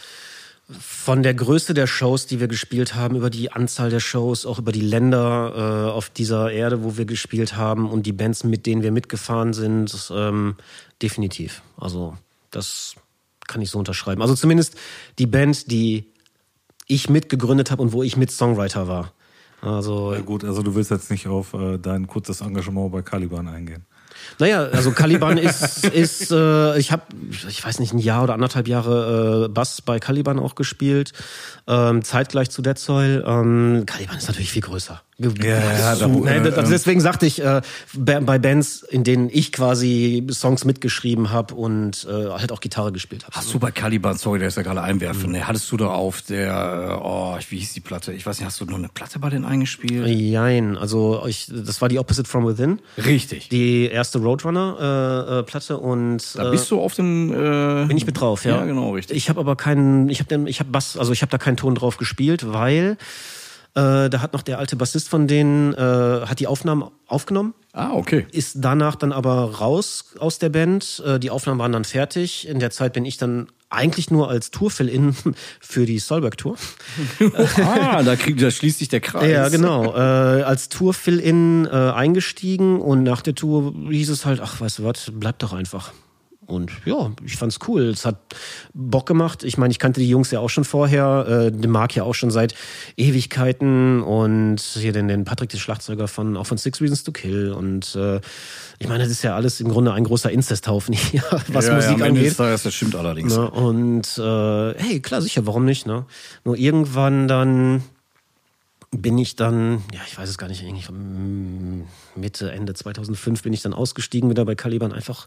Von der Größe der Shows, die wir gespielt haben, über die Anzahl der Shows, auch über die Länder äh, auf dieser Erde, wo wir gespielt haben und die Bands, mit denen wir mitgefahren sind, ähm, definitiv. Also das kann ich so unterschreiben. Also zumindest die Band, die ich mitgegründet habe und wo ich mit Songwriter war. Also Ja, gut, also du willst jetzt nicht auf äh, dein kurzes Engagement bei Caliban eingehen. Naja, also Caliban ist, ist äh, ich habe, ich weiß nicht, ein Jahr oder anderthalb Jahre äh, Bass bei Caliban auch gespielt, ähm, zeitgleich zu Dead Soil. Ähm, Caliban ist natürlich viel größer. Ja, nee, äh, also deswegen sagte ich, äh, bei Bands, in denen ich quasi Songs mitgeschrieben habe und äh, halt auch Gitarre gespielt habe. Hast du bei Caliban, sorry, der ist ja gerade einwerfen, ne? hattest du da auf der, äh, oh, wie hieß die Platte? Ich weiß nicht, hast du noch eine Platte bei denen eingespielt? Jein, also ich, das war die Opposite from Within, Richtig. die erste Roadrunner äh, äh, Platte und Da bist du auf dem, äh, Bin ich mit drauf, ja. Ja, genau, richtig. Ich habe aber keinen, ich habe den, ich habe Bass, also ich habe da keinen Ton drauf gespielt, weil äh, da hat noch der alte Bassist von denen äh, hat die Aufnahmen aufgenommen, ah, okay. ist danach dann aber raus aus der Band. Äh, die Aufnahmen waren dann fertig. In der Zeit bin ich dann eigentlich nur als Tour-Fill-In für die Solberg-Tour. ah, da, krieg, da schließt sich der Kreis. Ja, genau. Äh, als Tour-Fill-In äh, eingestiegen und nach der Tour hieß es halt, ach, weißt du was, bleib doch einfach. Und ja, ich fand's cool. Es hat Bock gemacht. Ich meine, ich kannte die Jungs ja auch schon vorher, äh, den Marc ja auch schon seit Ewigkeiten und hier den, den Patrick, den Schlagzeuger von auch von Six Reasons to Kill. Und äh, ich meine, das ist ja alles im Grunde ein großer Inzesthaufen hier, was ja, Musik ja, am angeht. Tages, das stimmt allerdings. Ne? Und äh, hey, klar, sicher, warum nicht? Ne? Nur irgendwann dann bin ich dann, ja, ich weiß es gar nicht, eigentlich mm, Mitte, Ende 2005 bin ich dann ausgestiegen wieder bei Caliban. Einfach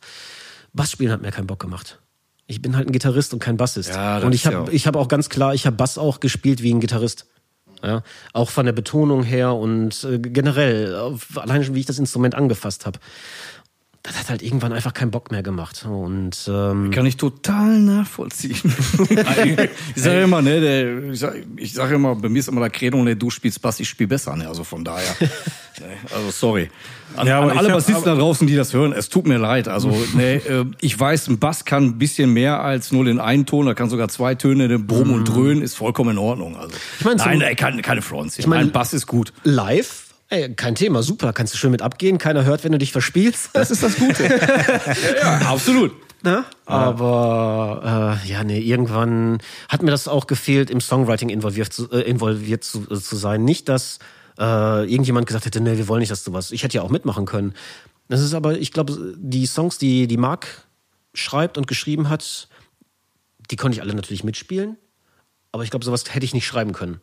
Bass spielen hat mir keinen Bock gemacht. Ich bin halt ein Gitarrist und kein Bassist. Ja, und ich ist ja habe auch- ich hab auch ganz klar, ich habe Bass auch gespielt wie ein Gitarrist. Ja, auch von der Betonung her und äh, generell, allein schon wie ich das Instrument angefasst habe. Das hat halt irgendwann einfach keinen Bock mehr gemacht. Und ähm, Kann ich total nachvollziehen. ich sage immer, ne, der, ich sage ich sag immer, bei mir ist immer der Credo, ne, du spielst Bass, ich spiele besser, ne, also von daher. ne, also sorry. An, Ja, aber an alle ich Bassisten da draußen, die das hören, es tut mir leid. Also, ne, äh, ich weiß, ein Bass kann ein bisschen mehr als nur den einen Ton, da kann sogar zwei Töne, der Brumm und Dröhnen ist vollkommen in Ordnung. Also, mein, so- nein, ey, keine, keine Fronts. Ich mein- mein, Bass ist gut. live, ey, kein Thema, super, kannst du schön mit abgehen, keiner hört, wenn du dich verspielst. Das ist das Gute. ja, absolut. Ne? Aber äh, ja, nee, irgendwann hat mir das auch gefehlt, im Songwriting involviert zu, äh, involviert zu, äh, zu sein. Nicht, dass äh, irgendjemand gesagt hätte, nee, wir wollen nicht, dass du was. Ich hätte ja auch mitmachen können. Das ist aber, ich glaube, die Songs, die die Marc schreibt und geschrieben hat, die konnte ich alle natürlich mitspielen. Aber ich glaube, sowas hätte ich nicht schreiben können.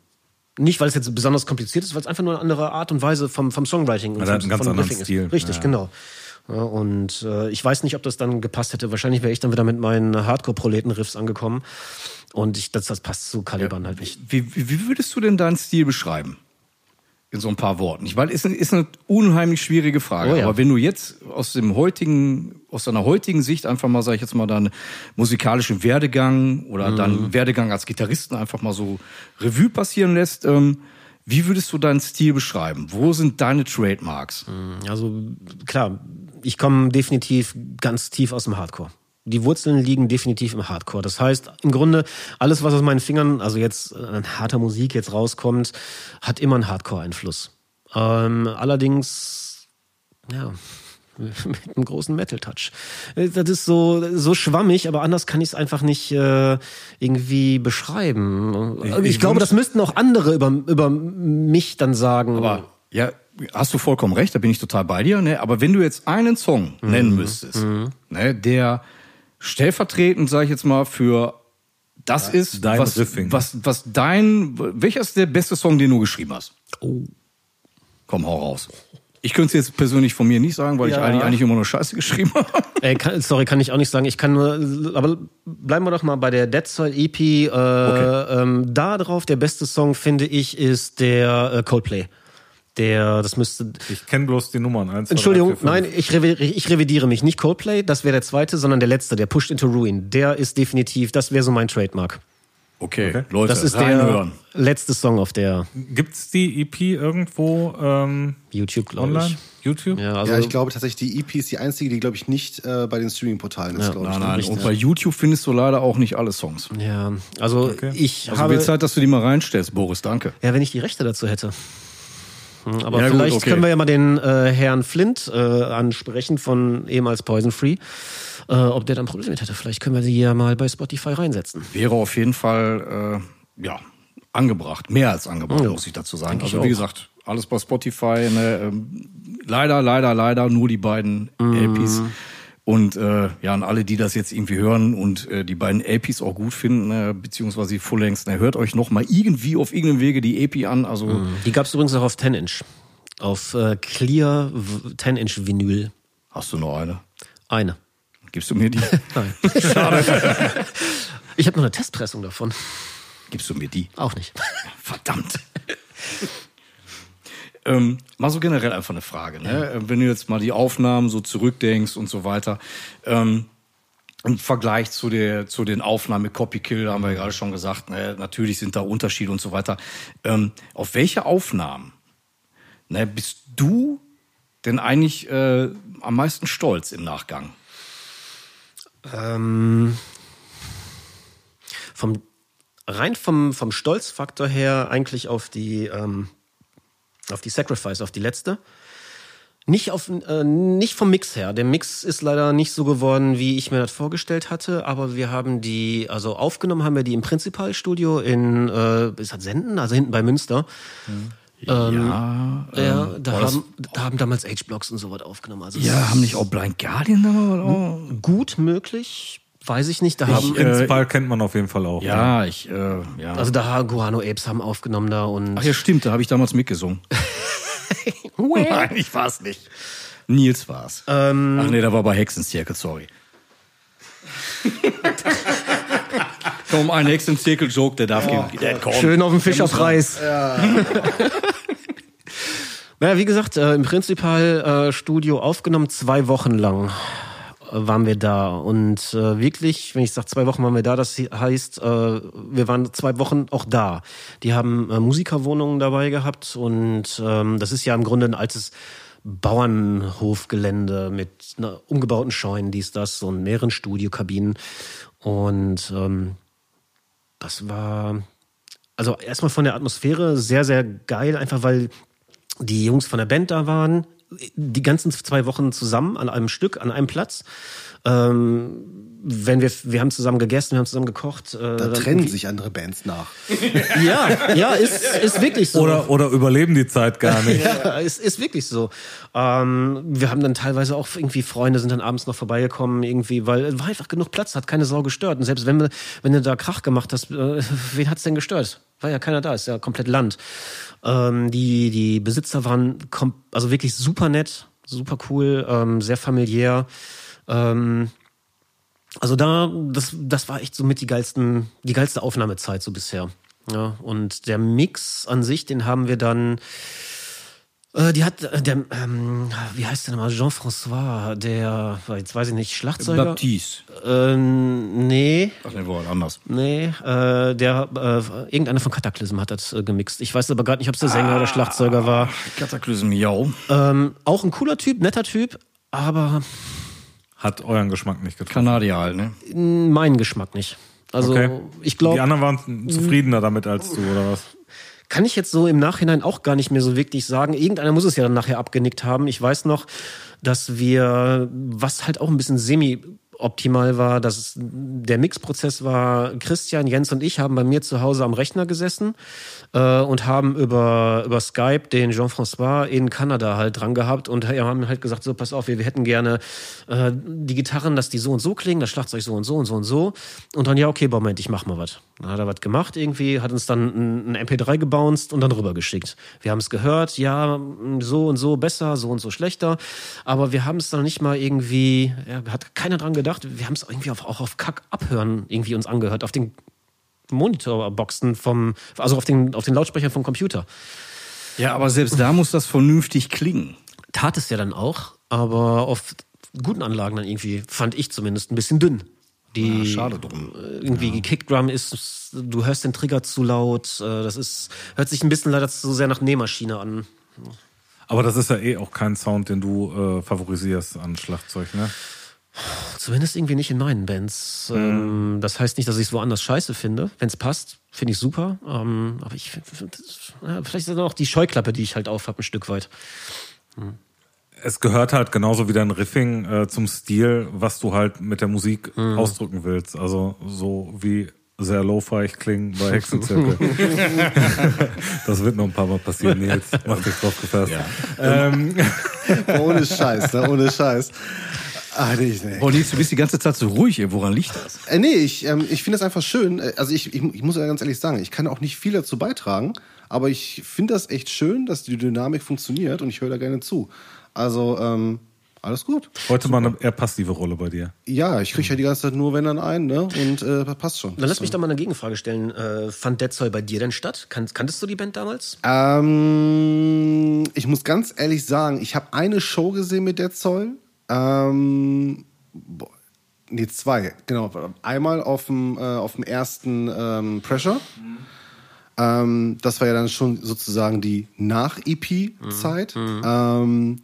Nicht, weil es jetzt besonders kompliziert ist, weil es einfach nur eine andere Art und Weise vom, vom Songwriting und hat vom, einen ganz anderen Riffing Stil. ist. Richtig, Ja. genau. Ja, und äh, ich weiß nicht, ob das dann gepasst hätte. Wahrscheinlich wäre ich dann wieder mit meinen Hardcore-Proleten-Riffs angekommen. Und ich, das, das passt zu Caliban halt nicht. Wie, wie, wie würdest du denn deinen Stil beschreiben? In so ein paar Worten. Ich weiß, ist, ist eine unheimlich schwierige Frage. Oh ja. Aber wenn du jetzt aus dem heutigen, aus deiner heutigen Sicht einfach mal, sag ich jetzt mal, deinen musikalischen Werdegang oder Mhm. deinen Werdegang als Gitarristen einfach mal so Revue passieren lässt, ähm, wie würdest du deinen Stil beschreiben? Wo sind deine Trademarks? Also klar, ich komme definitiv ganz tief aus dem Hardcore. Die Wurzeln liegen definitiv im Hardcore. Das heißt, im Grunde, alles, was aus meinen Fingern, also jetzt an harter Musik jetzt rauskommt, hat immer einen Hardcore-Einfluss. Ähm, allerdings, ja, mit einem großen Metal-Touch. Das ist so, so schwammig, aber anders kann ich es einfach nicht äh, irgendwie beschreiben. Ich, ich glaube, wünsch- das müssten auch andere über, über mich dann sagen. Aber ja, hast du vollkommen recht, da bin ich total bei dir. Ne? Aber wenn du jetzt einen Song nennen müsstest, ne, der stellvertretend, sage ich jetzt mal, für das ist, dein was, Riffing. was, was dein, welcher ist der beste Song, den du geschrieben hast? Oh. Komm, hau raus. Ich könnte es jetzt persönlich von mir nicht sagen, weil ich Ja. eigentlich, eigentlich immer nur Scheiße geschrieben habe. Äh, kann, sorry, kann ich auch nicht sagen. Ich kann nur, aber bleiben wir doch mal bei der Dead Soil EP. Äh, ähm, da drauf, der beste Song, finde ich, ist der äh, Coldplay. Der, das müsste. Ich kenne bloß die Nummern. Eins, zwei, Entschuldigung, drei, vier, nein, fünf. ich, revi- ich revidiere mich. Nicht Coldplay, das wäre der zweite, sondern der letzte, der Pushed into Ruin. Der ist definitiv, das wäre so mein Trademark. Okay, Leute, Das ist reinhören. der letzte Song auf der Gibt's die EP irgendwo ähm, YouTube, glaube online? ich. YouTube? Ja, also ja, ich glaube tatsächlich, die EP ist die einzige, die, glaube ich, nicht äh, bei den Streaming-Portalen ist, glaube ich. Nein, nein, und bei YouTube findest du leider auch nicht alle Songs. ja, also ich Also habe wird Zeit, dass du die mal reinstellst, Boris, danke. Ja, wenn ich die Rechte dazu hätte. Hm, Aber Ja, gut, vielleicht okay. können wir ja mal den äh, Herrn Flint äh, ansprechen von ehemals Poison Free, äh, ob der dann Probleme mit hätte. Vielleicht können wir sie ja mal bei Spotify reinsetzen. Wäre auf jeden Fall, äh, ja, angebracht. Mehr als angebracht, Ja. muss ich dazu sagen. Also wie gesagt, alles bei Spotify. Ne, ähm, leider, leider, leider nur die beiden LPs. Und äh, ja, an alle, die das jetzt irgendwie hören und äh, die beiden LPs auch gut finden, äh, beziehungsweise die Full-Lengths, ne, hört euch noch mal irgendwie auf irgendeinem Wege die EP an. Also Die gab es übrigens auch auf 10-Inch. Auf äh, Clear v- 10-Inch Vinyl. hast du noch eine? Eine. Gibst du mir die? Nein. Ich habe noch eine Testpressung davon. Gibst du mir die? Auch nicht. Verdammt. ähm, mal so generell einfach eine Frage. Ne? Äh, Wenn du jetzt mal die Aufnahmen so zurückdenkst und so weiter, ähm, im Vergleich zu, der, zu den Aufnahmen mit Copy Kill, haben wir ja gerade schon gesagt, ne? natürlich sind da Unterschiede und so weiter. Ähm, auf welche Aufnahmen ne, bist du denn eigentlich äh, am meisten stolz im Nachgang? Ähm, vom, rein vom, vom Stolzfaktor her eigentlich auf die, ähm, auf die Sacrifice, auf die letzte. Nicht, auf, äh, nicht vom Mix her. Der Mix ist leider nicht so geworden, wie ich mir das vorgestellt hatte, aber wir haben die, also aufgenommen haben wir die im Prinzipalstudio in, äh, ist das Senden? Also hinten bei Münster. ja, Ja, da haben, da haben damals H-Blocks und so was aufgenommen. Also ja, haben nicht auch Blind Guardian da mal was auch? gut möglich, weiß ich nicht. Da haben, Prinzipal kennt man auf jeden Fall auch. Ja, ich, äh, ja. also da Guano Apes haben aufgenommen da und Ach ja, stimmt, da habe ich damals mitgesungen. Nein, ich war's nicht. Nils war's. Ähm, Ach nee, da war bei Hexenzirkel, sorry. Komm, ein Hexenzirkel-Joke, der darf gehen. Der kommt. Schön auf dem Fischerpreis. Ja. naja, wie gesagt, äh, im Prinzipal äh, Studio aufgenommen, zwei Wochen lang äh, waren wir da. Und äh, wirklich, wenn ich sage zwei Wochen waren wir da, das heißt, äh, wir waren zwei Wochen auch da. Die haben äh, Musikerwohnungen dabei gehabt und ähm, das ist ja im Grunde ein altes Bauernhofgelände mit einer umgebauten Scheunen, dies, das und mehreren Studiokabinen. Und ähm, das war also erstmal von der Atmosphäre sehr, sehr geil, einfach weil die Jungs von der Band da waren, die ganzen zwei Wochen zusammen an einem Stück, an einem Platz. Ähm, wenn wir, wir haben zusammen gegessen, wir haben zusammen gekocht. Äh, Da dann trennen sich andere Bands nach. Ja, ja, ist, ist wirklich so. Oder, oder überleben die Zeit gar nicht. Ja, es ist wirklich so. Ähm, wir haben dann teilweise auch irgendwie Freunde sind dann abends noch vorbeigekommen, irgendwie, weil es war einfach genug Platz, hat keine Sau gestört. Und selbst wenn, wir, wenn du da Krach gemacht hast, äh, wen hat's denn gestört? War ja keiner da, ist ja komplett Land. Ähm, die, die Besitzer waren kom also wirklich super nett, super cool, ähm, sehr familiär. Ähm, also da, das, das war echt so mit die geilsten, die geilste Aufnahmezeit so bisher. Ja, und der Mix an sich, den haben wir dann, die hat, äh, der, ähm, wie heißt der nochmal, Jean-François, der, jetzt weiß ich nicht, Schlagzeuger? Baptiste. Ähm, nee, Ach nee, wohl anders. nee, äh, der, äh, irgendeiner von Cataclysm hat das äh, gemixt. Ich weiß aber gerade nicht, ob es der Sänger oder Schlagzeuger war. Kataklysm, ja. Ähm, auch ein cooler Typ, netter Typ, aber Hat euren Geschmack nicht getroffen. Kanadier halt, ne? mein Geschmack nicht. Also Okay. ich Die glaube, anderen waren zufriedener damit als du, oder was? Kann ich jetzt so im Nachhinein auch gar nicht mehr so wirklich sagen. Irgendeiner muss es ja dann nachher abgenickt haben. Ich weiß noch, dass wir, was halt auch ein bisschen semi optimal war, dass der Mixprozess war, Christian, Jens und ich haben bei mir zu Hause am Rechner gesessen äh, und haben über, über Skype den Jean-François in Kanada halt dran gehabt und haben halt gesagt, so pass auf, wir, wir hätten gerne äh, die Gitarren, dass die so und so klingen, das Schlagzeug so und so und so und so. Und dann, ja, okay, Moment, ich mach mal was. Dann hat er was gemacht irgendwie, hat uns dann ein, ein MP3 gebounced und dann rübergeschickt. Wir haben es gehört, ja, so und so besser, so und so schlechter, aber wir haben es dann nicht mal irgendwie, ja, hat keiner dran gedacht, wir haben es irgendwie auf, auch auf Kack abhören irgendwie uns angehört, auf den Monitorboxen vom, also auf den, auf den Lautsprechern vom Computer. Ja, aber selbst da muss das vernünftig klingen. Tat es ja dann auch, aber auf guten Anlagen dann irgendwie, fand ich zumindest, ein bisschen dünn. Die Ja, schade drum. äh, irgendwie die Kickdrum ist, du hörst den Trigger zu laut. äh, Das ist hört sich ein bisschen leider zu sehr nach Nähmaschine an. Aber das ist ja eh auch kein Sound, den du äh, favorisierst an Schlagzeug, ne? Zumindest irgendwie nicht in meinen Bands. Mhm. Ähm, das heißt nicht, dass ich es woanders scheiße finde. Wenn es passt, finde ich super. Ähm, aber ich finde, ja, vielleicht ist das auch die Scheuklappe, die ich halt auf habe, ein Stück weit. Es gehört halt genauso wie dein Riffing äh, zum Stil, was du halt mit der Musik Mhm. ausdrücken willst. Also so wie sehr lo-fi ich klingen bei Hexenzirkel. das wird noch ein paar Mal passieren, Nils. Mach dich drauf gefasst. Ähm, ohne Scheiß, ne? ohne Scheiß. Ah, nee, nee. Boah, Nils, du bist die ganze Zeit so ruhig. ey. Woran liegt das? Äh, nee, ich, ähm, ich finde das einfach schön. Äh, Also ich, ich, ich muss ja ganz ehrlich sagen, ich kann auch nicht viel dazu beitragen, aber ich finde das echt schön, dass die Dynamik funktioniert und ich höre da gerne zu. Also, ähm, alles gut. heute mal eine eher passive Rolle bei dir. Ja, ich kriege ja die ganze Zeit nur wenn dann ein, ne? Und äh, passt schon. Dann lass mich doch mal eine Gegenfrage stellen. Äh, fand Dead Soul bei dir denn statt? Kan kanntest du die Band damals? Ähm, ich muss ganz ehrlich sagen, ich habe eine Show gesehen mit der Zoll. Ähm, boah, nee, zwei, genau. Einmal auf dem, äh, auf dem ersten ähm, Pressure. Ähm, das war ja dann schon sozusagen die Nach-EP-Zeit. Ähm,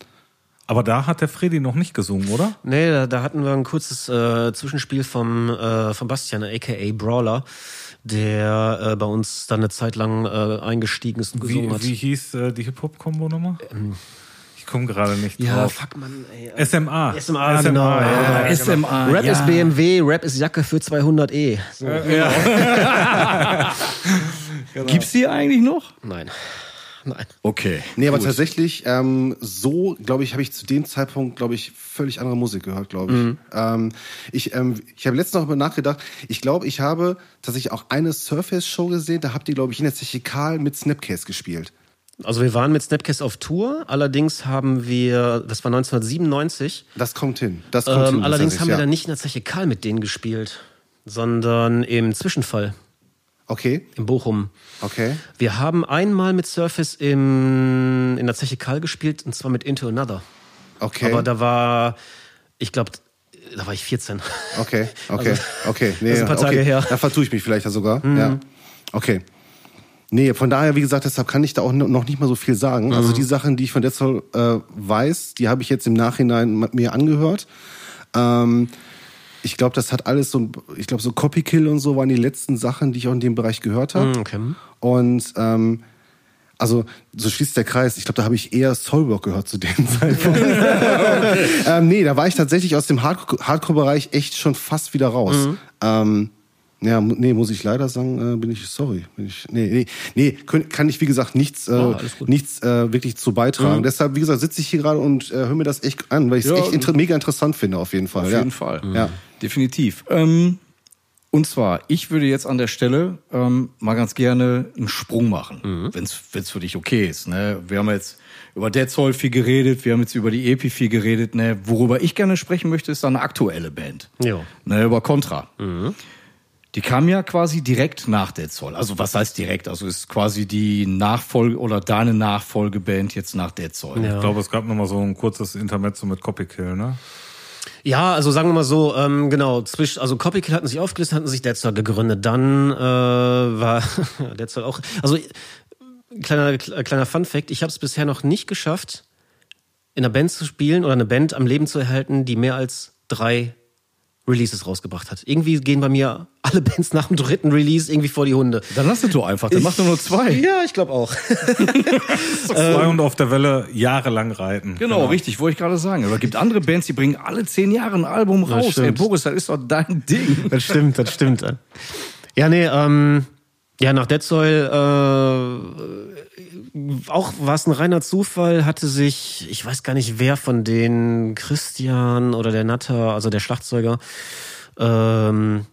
Aber da hat der Freddy noch nicht gesungen, oder? Nee, da, da hatten wir ein kurzes äh, Zwischenspiel vom, äh, vom Bastian, aka Brawler, der äh, bei uns dann eine Zeit lang äh, eingestiegen ist und Wie, gesungen hat. wie hieß äh, die Hip-Hop-Kombo nochmal? Ich komme gerade nicht ja, drauf. fuck, Mann, ey. SMA. SMA, genau. Ja, ja. SMA. Rap ja. ist BMW, Rap ist Jacke für 200e. So. Gibt's die eigentlich noch? Nein. Nein. Okay. nee, aber tatsächlich, ähm, so, glaube ich, habe ich zu dem Zeitpunkt, glaube ich, völlig andere Musik gehört, glaube ich. Ähm, ich ähm, ich habe letztens noch mal nachgedacht, ich glaube, ich habe tatsächlich auch eine Surface-Show gesehen, da habt ihr, glaube ich, in der Zeche Karl mit Snapcase gespielt. Also wir waren mit Snapcast auf Tour, allerdings haben wir, das war 1997, Das kommt hin. Das kommt hin. ähm, allerdings tatsächlich, haben wir ja. dann nicht in der Zeche Karl mit denen gespielt, sondern im Zwischenfall, Okay, in Bochum. okay. Wir haben einmal mit Surface im, in der Zeche Karl gespielt, und zwar mit Into Another. Okay. Aber da war, ich glaube, da war ich 14. Okay, okay, Also, okay. Nee, das ist ein paar Tage okay. her. Mhm. Da vertue ich mich vielleicht ja sogar. Ja. Okay. Nee, von daher, wie gesagt, deshalb kann ich da auch noch nicht mal so viel sagen. Mhm. Also die Sachen, die ich von Dead Soul äh, weiß, die habe ich jetzt im Nachhinein mir angehört. Ähm, ich glaube, das hat alles so, ich glaube, so Copy Kill und so waren die letzten Sachen, die ich auch in dem Bereich gehört habe. Okay. Und ähm, also so schließt der Kreis. Ich glaube, da habe ich eher Soulwork gehört zu dem Zeitpunkt. ähm, nee, da war ich tatsächlich aus dem Hardcore- Hardcore-Bereich echt schon fast wieder raus. Mhm. Ähm, ja, nee, muss ich leider sagen, äh, bin ich sorry. Bin ich, nee, nee, nee, könnt- kann ich, wie gesagt, nichts, äh, Ja. Mhm. nichts äh, wirklich zu beitragen. Deshalb, wie gesagt, sitze ich hier gerade und äh, höre mir das echt an, weil ich es Ja, echt inter mega interessant finde, auf jeden Fall. Auf ja. jeden Fall. Ja. Definitiv. Ähm, und zwar, ich würde jetzt an der Stelle ähm, mal ganz gerne einen Sprung machen, Mhm. wenn es für dich okay ist. Ne? Wir haben jetzt über Dead Soul viel geredet, wir haben jetzt über die EP viel geredet. Ne? Worüber ich gerne sprechen möchte, ist eine aktuelle Band. Jo. Ne, über Contra. Mhm. Die kam ja quasi direkt nach Dead Soul. Also was heißt direkt? Also ist quasi die Nachfolge oder deine Nachfolgeband jetzt nach Dead Soul. Ja. Ich glaube, es gab noch mal so ein kurzes Intermezzo mit Copy Kill, ne? Ja, also sagen wir mal so, ähm, genau, zwischen, also Copycat hatten sich aufgelöst, hatten sich Dead Soul gegründet. Dann äh, war Dead Soul auch, also kleiner kleiner Fun Fact, ich habe es bisher noch nicht geschafft, in einer Band zu spielen oder eine Band am Leben zu erhalten, die mehr als drei Releases rausgebracht hat. Irgendwie gehen bei mir alle Bands nach dem dritten Release irgendwie vor die Hunde. Dann lass es doch einfach, dann mach doch nur zwei. Ja, ich glaube auch. Zwei und auf der Welle jahrelang reiten. Genau, richtig, wollte ich gerade sagen. Aber es gibt andere Bands, die bringen alle zehn Jahre ein Album raus. Ey. Boris, das ist doch dein Ding. Das stimmt, das stimmt. Ja, nee, ähm, ja, nach Dead Soil, äh, auch war es ein reiner Zufall, hatte sich, ich weiß gar nicht wer von den Christian oder der Natter, also der Schlagzeuger, ähm,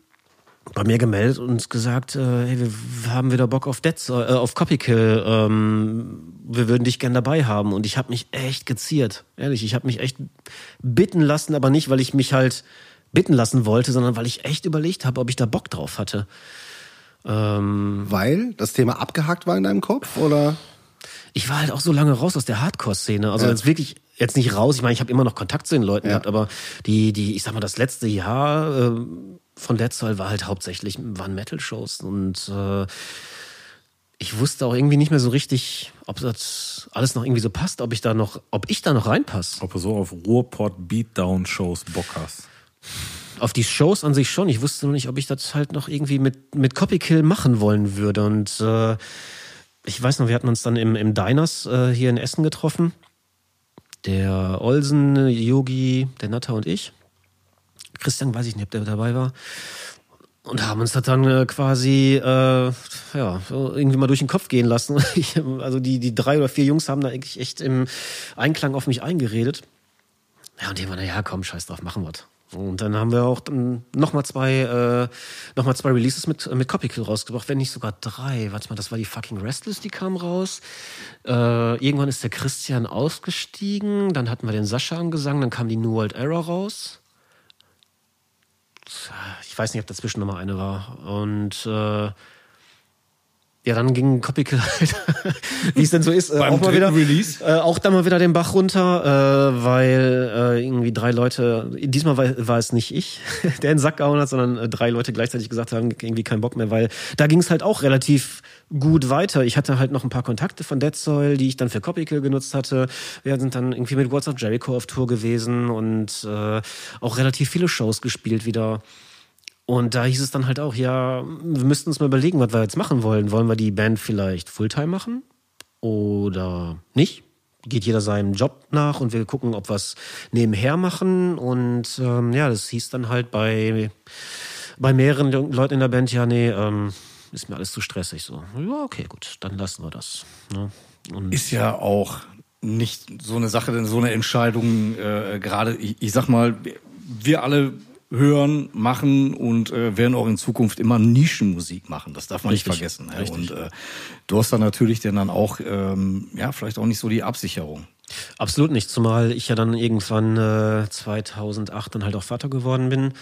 bei mir gemeldet und gesagt, äh, hey, wir haben wieder Bock auf Dead äh, auf Copykill, ähm, wir würden dich gern dabei haben und ich habe mich echt geziert, ehrlich, ich habe mich echt bitten lassen, aber nicht, weil ich mich halt bitten lassen wollte, sondern weil ich echt überlegt habe, ob ich da Bock drauf hatte. Ähm, Weil das Thema abgehakt war in deinem Kopf oder? Ich war halt auch so lange raus aus der Hardcore-Szene. Also jetzt wirklich, jetzt nicht raus. Ich meine, ich habe immer noch Kontakt zu den Leuten Ja. gehabt, aber die, die, ich sag mal, das letzte Jahr äh, von Dead Soul war halt hauptsächlich waren Metal-Shows und äh, ich wusste auch irgendwie nicht mehr so richtig, ob das alles noch irgendwie so passt, ob ich da noch, ob ich da noch reinpasse. Ob du so auf Ruhrpott Beatdown-Shows Bock hast. Auf die Shows an sich schon. Ich wusste nur nicht, ob ich das halt noch irgendwie mit, mit Copykill machen wollen würde. Und äh, ich weiß noch, wir hatten uns dann im, im Diners äh, hier in Essen getroffen. Der Olsen, Yogi, der Natter und ich. Christian, weiß ich nicht, ob der dabei war. Und haben uns das dann äh, quasi äh, ja, irgendwie mal durch den Kopf gehen lassen. Ich, also die, die drei oder vier Jungs haben da eigentlich echt im Einklang auf mich eingeredet. Ja, und die waren, ja, komm, scheiß drauf, machen wir Und dann haben wir auch nochmal zwei, äh, noch zwei Releases mit, mit Copykill rausgebracht, wenn nicht sogar drei. Warte mal, das war die fucking Restless, die kam raus. Äh, irgendwann ist der Christian ausgestiegen, dann hatten wir den Sascha am dann kam die New World Error raus ich weiß nicht, ob dazwischen nochmal eine war. Und äh, ja, dann ging Copykill halt, wie es denn so ist, äh, auch mal wieder? Äh, auch dann mal wieder den Bach runter, äh, weil äh, irgendwie drei Leute, diesmal war, war es nicht ich, der in den Sack gehauen hat, sondern äh, drei Leute gleichzeitig gesagt haben, irgendwie keinen Bock mehr, weil da ging es halt auch relativ gut weiter. Ich hatte halt noch ein paar Kontakte von Dead Soil, die ich dann für Copykill genutzt hatte. Wir sind dann irgendwie mit Words of Jericho auf Tour gewesen und äh, auch relativ viele Shows gespielt wieder. Und da hieß es dann halt auch, ja, wir müssten uns mal überlegen, was wir jetzt machen wollen. Wollen wir die Band vielleicht Fulltime machen oder nicht? Geht jeder seinem Job nach und wir gucken, ob wir es nebenher machen. Und ähm, ja, das hieß dann halt bei, bei mehreren Leuten in der Band, ja, nee, ähm, ist mir alles zu stressig. So, ja, okay, gut, dann lassen wir das. Ne? Ist ja auch nicht so eine Sache, denn so eine Entscheidung, äh, gerade, ich, ich sag mal, wir alle hören, machen und äh, werden auch in Zukunft immer Nischenmusik machen. Das darf man Richtig. nicht vergessen. Ja. Und äh, du hast dann natürlich dann auch, ähm, ja, vielleicht auch nicht so die Absicherung. Absolut nicht, zumal ich ja dann irgendwann äh, 2008 dann halt auch Vater geworden bin.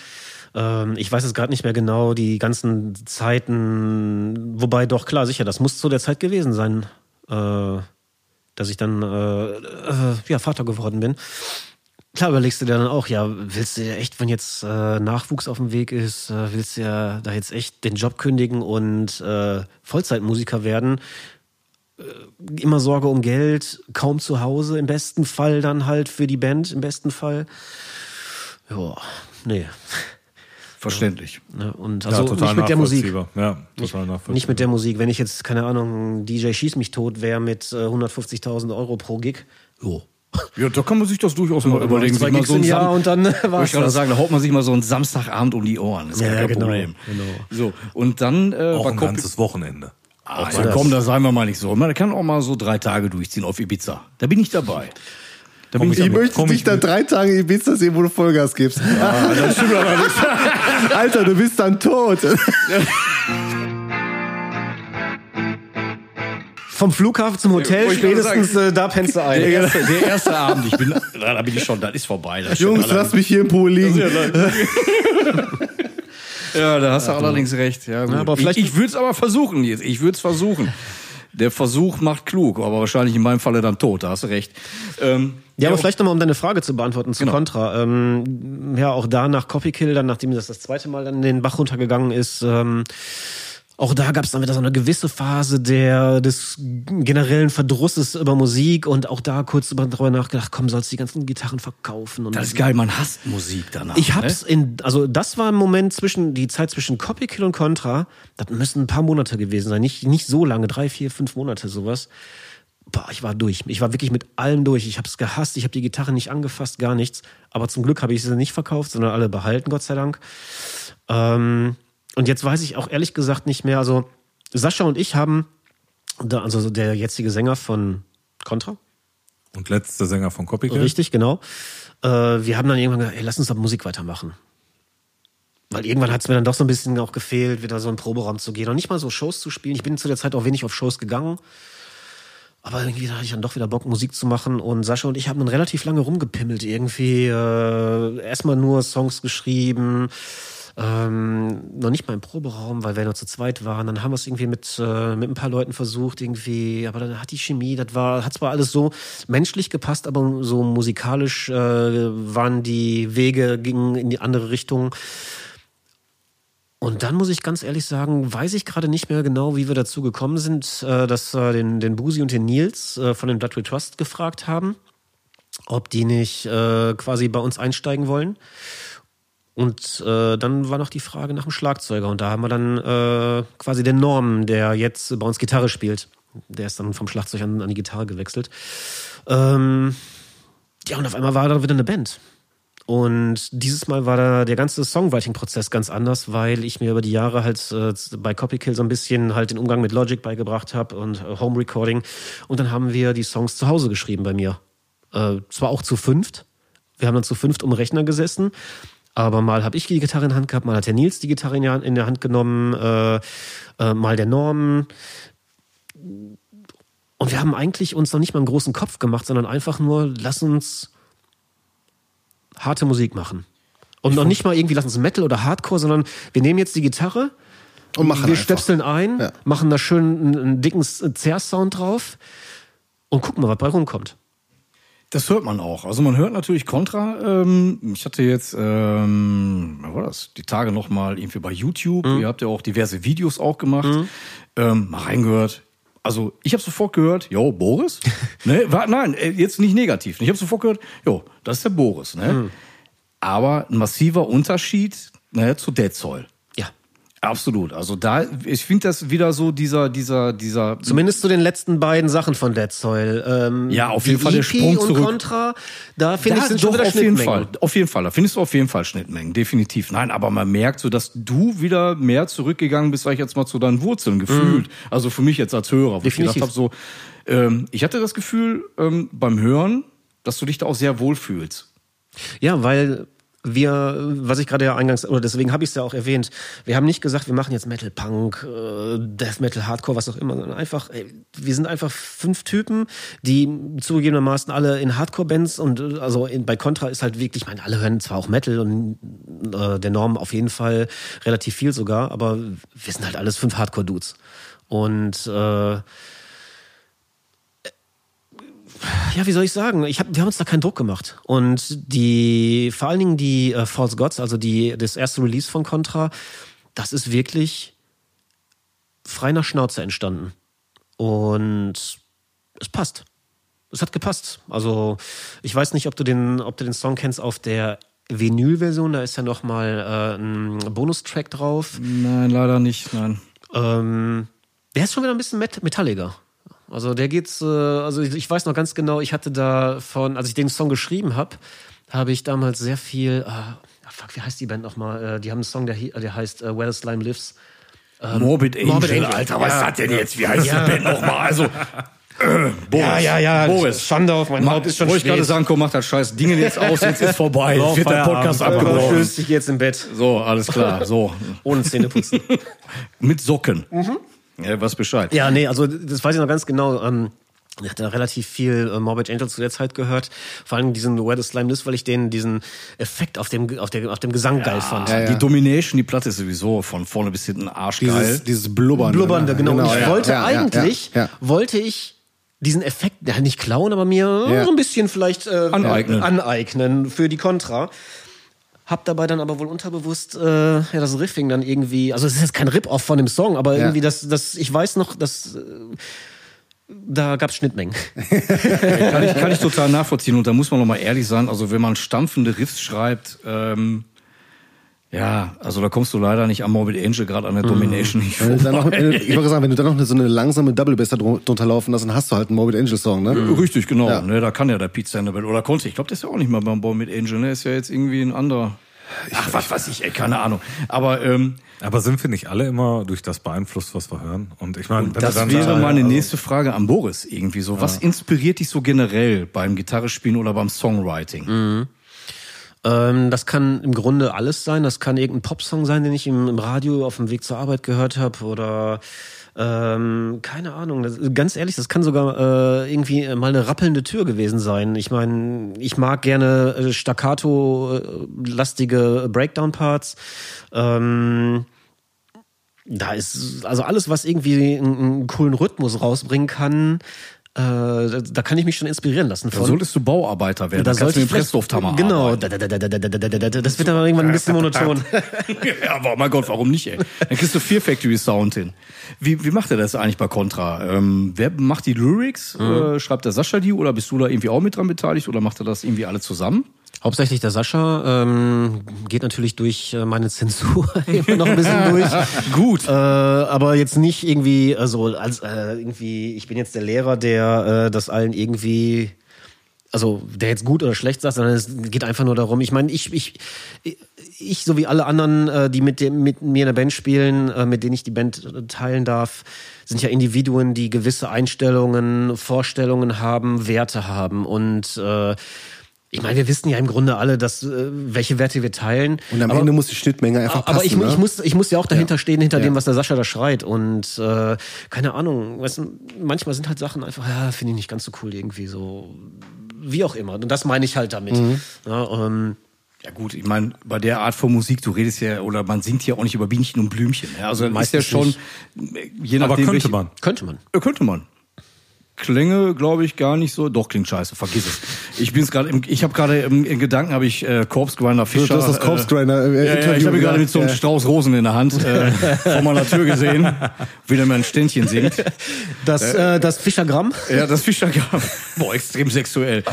Ähm, ich weiß es gerade nicht mehr genau, die ganzen Zeiten, wobei doch klar, sicher, das muss zu der Zeit gewesen sein, äh, dass ich dann äh, äh ja, Vater geworden bin klar überlegst du dir dann auch, ja, willst du ja echt, wenn jetzt äh, Nachwuchs auf dem Weg ist, äh, willst du ja da jetzt echt den Job kündigen und äh, Vollzeitmusiker werden? Äh, immer Sorge um Geld, kaum zu Hause, im besten Fall dann halt für die Band, im besten Fall. Ja, nee. Verständlich. Ja, und also ja, total nicht mit der Musik. Ja, total nicht, nicht mit der Musik. Wenn ich jetzt, keine Ahnung, DJ Schieß mich tot wäre mit äh, 150.000 Euro pro Gig, jo, ja, da kann man sich das durchaus mal überlegen. Zwei mal so ein Jahr und dann war ich gerade sagen, da haut man sich mal so einen Samstagabend um die Ohren. Das ist ja, kein genau, Problem. Genau. So und dann äh, auch ein ganzes Wochenende. Ah, ja, komm, da seien wir mal nicht so. Man kann auch mal so drei Tage durchziehen auf Ibiza. Da bin ich dabei. Da bin ich, ich möchte dich dann drei Tage Ibiza sehen, wo du Vollgas gibst. Ja, das stimmt aber nicht. Alter, du bist dann tot. vom Flughafen zum Hotel, spätestens sagen, äh, da pennst du ein. Der erste, der erste Abend, ich bin, da bin ich schon, das ist vorbei. Das Jungs, lass mich hier im Pool liegen. Ja, da hast du allerdings recht. Ja, gut. Ja, aber vielleicht ich ich würde es aber versuchen jetzt. Ich würde es versuchen. Der Versuch macht klug, aber wahrscheinlich in meinem Falle dann tot. Da hast du recht. Ähm, ja, aber vielleicht nochmal, um deine Frage zu beantworten zu genau. Contra. Ähm, ja, auch da nach Copykill, dann nachdem das das zweite Mal dann in den Bach runtergegangen ist, ähm, auch da gab es dann wieder so eine gewisse Phase der des generellen Verdrusses über Musik und auch da kurz darüber nachgedacht, komm, sollst du die ganzen Gitarren verkaufen und das ist geil, man hasst Musik danach. Ich hab's ne? in also das war ein Moment zwischen die Zeit zwischen Copykill und Contra, das müssen ein paar Monate gewesen sein, nicht nicht so lange, drei, vier, fünf Monate sowas. Boah, ich war durch. Ich war wirklich mit allem durch. Ich habe es gehasst. Ich habe die Gitarre nicht angefasst, gar nichts. Aber zum Glück habe ich sie nicht verkauft, sondern alle behalten, Gott sei Dank. Ähm, und jetzt weiß ich auch ehrlich gesagt nicht mehr. Also Sascha und ich haben, also der jetzige Sänger von Contra. Und letzter Sänger von Copycat. Richtig, genau. Äh, wir haben dann irgendwann gesagt, ey, lass uns doch Musik weitermachen. Weil irgendwann hat es mir dann doch so ein bisschen auch gefehlt, wieder so in den Proberaum zu gehen und nicht mal so Shows zu spielen. Ich bin zu der Zeit auch wenig auf Shows gegangen. Aber irgendwie hatte ich dann doch wieder Bock, Musik zu machen. Und Sascha und ich haben dann relativ lange rumgepimmelt. Irgendwie äh, erstmal nur Songs geschrieben, ähm, noch nicht mal im Proberaum, weil wir noch zu zweit waren. Dann haben wir es irgendwie mit, äh, mit ein paar Leuten versucht, irgendwie, aber dann hat die Chemie, das war, hat zwar alles so menschlich gepasst, aber so musikalisch äh, waren die Wege, gingen in die andere Richtung. Und dann muss ich ganz ehrlich sagen, weiß ich gerade nicht mehr genau, wie wir dazu gekommen sind, äh, dass wir den, den Busi und den Nils äh, von dem Blood Trust gefragt haben, ob die nicht äh, quasi bei uns einsteigen wollen. Und äh, dann war noch die Frage nach dem Schlagzeuger. Und da haben wir dann äh, quasi den Norm, der jetzt bei uns Gitarre spielt. Der ist dann vom Schlagzeug an, an die Gitarre gewechselt. Ähm, ja, und auf einmal war da wieder eine Band. Und dieses Mal war da der ganze Songwriting-Prozess ganz anders, weil ich mir über die Jahre halt äh, bei Copykill so ein bisschen halt den Umgang mit Logic beigebracht habe und äh, Home Recording. Und dann haben wir die Songs zu Hause geschrieben bei mir. Äh, zwar auch zu fünft. Wir haben dann zu fünft um Rechner gesessen. Aber mal habe ich die Gitarre in der Hand gehabt, mal hat der Nils die Gitarre in, der Hand genommen, äh, äh, mal der Norm. Und wir haben eigentlich uns noch nicht mal einen großen Kopf gemacht, sondern einfach nur, lass uns harte Musik machen. Und noch nicht mal irgendwie, lass uns Metal oder Hardcore, sondern wir nehmen jetzt die Gitarre Und machen wir einfach. stöpseln ein, Ja. machen da schön einen, einen dicken Zerr-Sound drauf und gucken mal, was bei rumkommt. Das hört man auch. Also man hört natürlich Contra. Ähm, ich hatte jetzt, ähm, was war das? Die Tage noch mal irgendwie bei YouTube. Ihr habt ja auch diverse Videos auch gemacht. Ähm, mal reingehört. Also ich habe sofort gehört, jo, Boris. ne, war, nein, äh, jetzt nicht negativ. Ich habe sofort gehört, jo, das ist der Boris. Ne? Aber ein massiver Unterschied ne, zu Dead Soul. Absolut. Also da, ich finde das wieder so dieser, dieser, dieser. Zumindest zu den letzten beiden Sachen von Dead Soil. Ähm, Ja, auf jeden Fall der EP Sprung und zurück. Contra, da finde ich, Ja, sind schon doch, wieder auf jeden. Fall. Auf jeden Fall. Da findest du auf jeden Fall Schnittmengen. Definitiv. Nein, aber man merkt so, dass du wieder mehr zurückgegangen bist, sag ich jetzt mal, zu deinen Wurzeln gefühlt. Also für mich jetzt als Hörer. Wo ich Definitiv. gedacht habe, so, ähm, ich hatte das Gefühl ähm, beim Hören, dass du dich da auch sehr wohl fühlst. Ja, weil wir, was ich gerade ja eingangs, oder deswegen habe ich es ja auch erwähnt, wir haben nicht gesagt, wir machen jetzt Metal Punk, äh, Death Metal, Hardcore, was auch immer, sondern einfach, ey, wir sind einfach fünf Typen, die zugegebenermaßen alle in Hardcore-Bands und äh, also in, bei Contra ist halt wirklich, ich meine, alle hören zwar auch Metal und äh, der Norm auf jeden Fall relativ viel sogar, aber wir sind halt alles fünf Hardcore-Dudes. Und äh, ja, wie soll ich sagen? Ich hab, wir haben uns da keinen Druck gemacht. Und die, vor allen Dingen die äh, False Gods, also die, das erste Release von Contra, das ist wirklich frei nach Schnauze entstanden. Und es passt. Es hat gepasst. Also, ich weiß nicht, ob du den, ob du den Song kennst auf der Vinyl-Version, da ist ja noch mal äh, ein Bonustrack drauf. Nein, leider nicht. Nein. Ähm, der ist schon wieder ein bisschen met metalliger. Also der geht's, äh, also ich, ich weiß noch ganz genau, ich hatte da von, als ich den Song geschrieben habe, habe ich damals sehr viel, äh, ah, fuck, wie heißt die Band nochmal? Äh, die haben einen Song, der, der heißt äh, Where the Slime Lives. Morbid Angel, Morbid Angel. Alter, was Ja. ist das denn jetzt? Wie heißt die Band nochmal? Also, äh, Boris. Ja, ja, ja. Boris. Schande auf mein Haupt, ist schon wollte ich gerade sagen, komm, mach das scheiß Ding jetzt aus, jetzt ist vorbei. So, Jetzt wird der. Podcast abgebrochen. tschüss, ich geh jetzt im Bett. So, alles klar. So, Ohne Zähneputzen. mit Socken. Ja, was Bescheid. ja, nee, also das weiß ich noch ganz genau. Ähm, ich hatte relativ viel äh, Morbid Angel zu der Zeit gehört. Vor allem diesen Where the Slime Lives, weil ich den, diesen Effekt auf dem, auf, der, auf dem Gesang geil fand. Die Domination, die Platte ist sowieso von vorne bis hinten arschgeil. Dieses, dieses Blubbernde. Blubbernde, ne? genau. Und ich ja, wollte ja, ja, eigentlich, Ja, ja. wollte ich diesen Effekt, ja, nicht klauen, aber mir Ja. so ein bisschen vielleicht äh, Aneignen. aneignen für die Contra. Hab dabei dann aber wohl unterbewusst äh, ja das Riffing dann irgendwie, also es ist jetzt kein Rip-Off von dem Song, aber Ja. irgendwie das, das, ich weiß noch, dass äh, da gab's Schnittmengen. kann, ich, kann ich total nachvollziehen. Und da muss man noch mal ehrlich sein, also wenn man stampfende Riffs schreibt, ähm, ja, also da kommst du leider nicht am Morbid Angel, gerade an der Domination nicht Wenn du dann noch, vorbei. ich wollte sagen, wenn du dann noch eine, so eine langsame Double Bass da drun- drunter laufen lässt, dann hast du halt einen Morbid Angel Song, ne? Richtig, genau. Ja. Ne, da kann ja der Pete Sandoval oder konnte. Ich glaube, der ist ja auch nicht mal beim Morbid Angel. Ne, ist ja jetzt irgendwie ein anderer. Ach, was weiß ich, ey, keine Ahnung. Aber ähm, Aber sind wir nicht alle immer durch das beeinflusst, was wir hören? Und ich meine, das wäre sagst, meine also- nächste Frage an Boris irgendwie so. Was inspiriert dich so generell beim Gitarrespielen oder beim Songwriting? Ähm, das kann im Grunde alles sein. Das kann irgendein Popsong sein, den ich im, im Radio auf dem Weg zur Arbeit gehört habe oder ähm, keine Ahnung. Das, ganz ehrlich, das kann sogar äh, irgendwie mal eine rappelnde Tür gewesen sein. Ich meine, ich mag gerne äh, staccato-lastige Breakdown-Parts. Ähm, da ist also alles, was irgendwie einen, einen coolen Rhythmus rausbringen kann da, da, kann ich mich schon inspirieren lassen von. Da solltest du Bauarbeiter werden, da, genau, da du den dem Presslufthammer Genau, das wird dann irgendwann ein bisschen monoton. ja, aber oh mein Gott, warum nicht, ey? Dann kriegst du Fear Factory Sound hin. Wie, wie macht er das eigentlich bei Contra? Ähm, wer macht die Lyrics? Mhm. Äh, schreibt der Sascha die oder bist du da irgendwie auch mit dran beteiligt oder macht er das irgendwie alle zusammen? Hauptsächlich der Sascha ähm, geht natürlich durch äh, meine Zensur immer noch ein bisschen durch. Gut. Äh, aber jetzt nicht irgendwie, also als äh, irgendwie, ich bin jetzt der Lehrer, der äh, das allen irgendwie, also der jetzt gut oder schlecht sagt, sondern es geht einfach nur darum. Ich meine, ich, ich, ich, so wie alle anderen, äh, die mit, dem, mit mir in der Band spielen, äh, mit denen ich die Band teilen darf, sind ja Individuen, die gewisse Einstellungen, Vorstellungen haben, Werte haben und äh, ich meine, wir wissen ja im Grunde alle, dass äh, welche Werte wir teilen. Und am Aber- Ende muss die Schnittmenge einfach passen. aber ich, ne? ich, muss, ich muss ja auch dahinter stehen, hinter Ja. dem, was der Sascha da schreit. Und äh, keine Ahnung, weißt du, manchmal sind halt Sachen einfach, ja, finde ich nicht ganz so cool irgendwie so. Wie auch immer. Und das meine ich halt damit. Mhm. Ja, ähm, Ja gut, ich meine, bei der Art von Musik, du redest ja, oder man singt ja auch nicht über Bienchen und Blümchen. Ja, also ist ja Meistens schon, je nachdem, Aber könnte welche- man. könnte man. Ja, könnte man. Klänge, glaube ich, gar nicht so. Doch, klingt scheiße, vergiss es. Ich bin's gerade im, ich habe gerade im, in Gedanken habe ich äh, Corpse Grinder Fischer. Du hast das Corpse Grinder, äh, äh, ja, ja, Interview ich habe gerade mit so einem. Strauß Rosen in der Hand äh, vor meiner Tür gesehen, wie der mir ein Ständchen singt. Das, äh, das Fischergramm. Ja, das Fischergramm. Boah, extrem sexuell.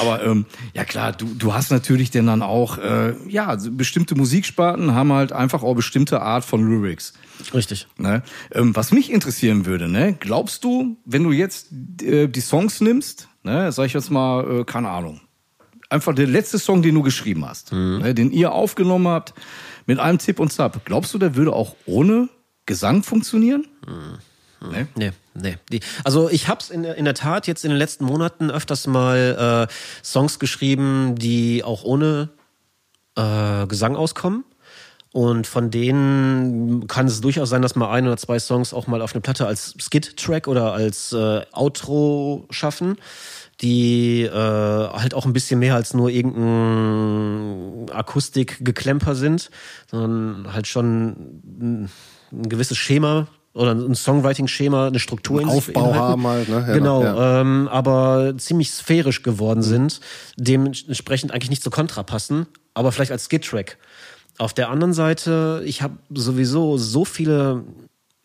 Aber ähm, ja klar, du, du hast natürlich denn dann auch, äh, ja, bestimmte Musiksparten haben halt einfach auch bestimmte Art von Lyrics. Richtig. Ne? Ähm, was mich interessieren würde, ne? glaubst du, wenn du jetzt äh, die Songs nimmst, ne, sag ich jetzt mal, äh, keine Ahnung, einfach der letzte Song, den du geschrieben hast, ne, den ihr aufgenommen habt, mit einem Tipp und Zap, glaubst du, der würde auch ohne Gesang funktionieren? Ne? Nee, nee. Die, also ich hab's in, der- in der Tat jetzt in den letzten Monaten öfters mal äh, Songs geschrieben, die auch ohne äh, Gesang auskommen. Und von denen kann es durchaus sein, dass mal ein oder zwei Songs auch mal auf eine Platte als Skit-Track oder als äh, Outro schaffen, die äh, halt auch ein bisschen mehr als nur irgendein Akustikgeklemper sind, sondern halt schon ein, ein gewisses Schema oder ein Songwriting-Schema, eine Struktur in sich Aufbau haben halt, ne? Ja, genau, ja. ähm, aber ziemlich sphärisch geworden sind, dementsprechend eigentlich nicht zu Kontra passen, aber vielleicht als Skit-Track. Auf der anderen Seite, ich habe sowieso so viele,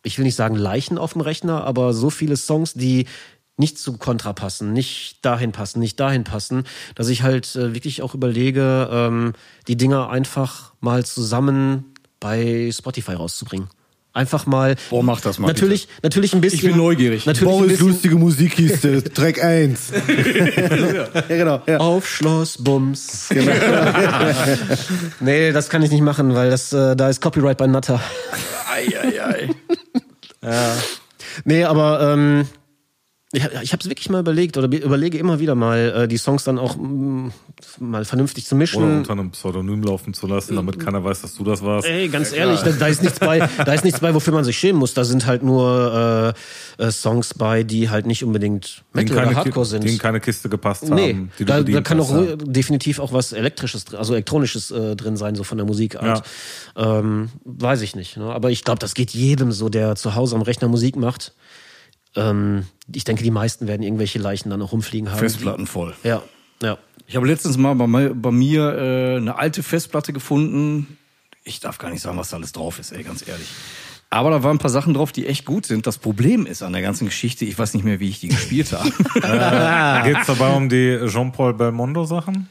ich will nicht sagen Leichen auf dem Rechner, aber so viele Songs, die nicht zu Kontra passen, nicht dahin passen, nicht dahin passen, dass ich halt äh, wirklich auch überlege, ähm, die Dinger einfach mal zusammen bei Spotify rauszubringen. Einfach mal. Boah, mach das mal, Natürlich, natürlich ein bisschen. Ich bin neugierig. Natürlich Boris bisschen, lustige Musikkiste, Track 1. ja, genau. Ja. Auf Schloss Bums. nee, das kann ich nicht machen, weil das äh, da ist Copyright bei Nutter. Ei, ei, ei. Nee, aber ähm, ich, ich habe es wirklich mal überlegt oder be- überlege immer wieder mal, äh, die Songs dann auch mm, mal vernünftig zu Oder mischen. unter einem Pseudonym laufen zu lassen, damit keiner weiß, dass du das warst. Ey, ganz ehrlich, da, da ist nichts bei, da ist nichts bei, wofür man sich schämen muss. Da sind halt nur äh, äh, Songs bei, die halt nicht unbedingt Metal oder keine, Hardcore Ki- sind. denen keine Kiste gepasst Nee, haben. Die du da, da kann auch ja. definitiv auch was Elektrisches, drin- also Elektronisches äh, drin sein, so von der Musikart. Ähm, weiß ich nicht. Ne? Aber ich glaube, das geht jedem so, der zu Hause am Rechner Musik macht. Ähm, ich denke, die meisten werden irgendwelche Leichen dann noch rumfliegen haben. Festplatten voll. Ja, ja. Ich habe letztens mal bei, mir- bei mir äh, eine alte Festplatte gefunden. Ich darf gar nicht sagen, was da alles drauf ist, ey, ganz ehrlich. Aber da waren ein paar Sachen drauf, die echt gut sind. Das Problem ist an der ganzen Geschichte, ich weiß nicht mehr, wie ich die gespielt habe. Geht es dabei um die Jean-Paul Belmondo-Sachen?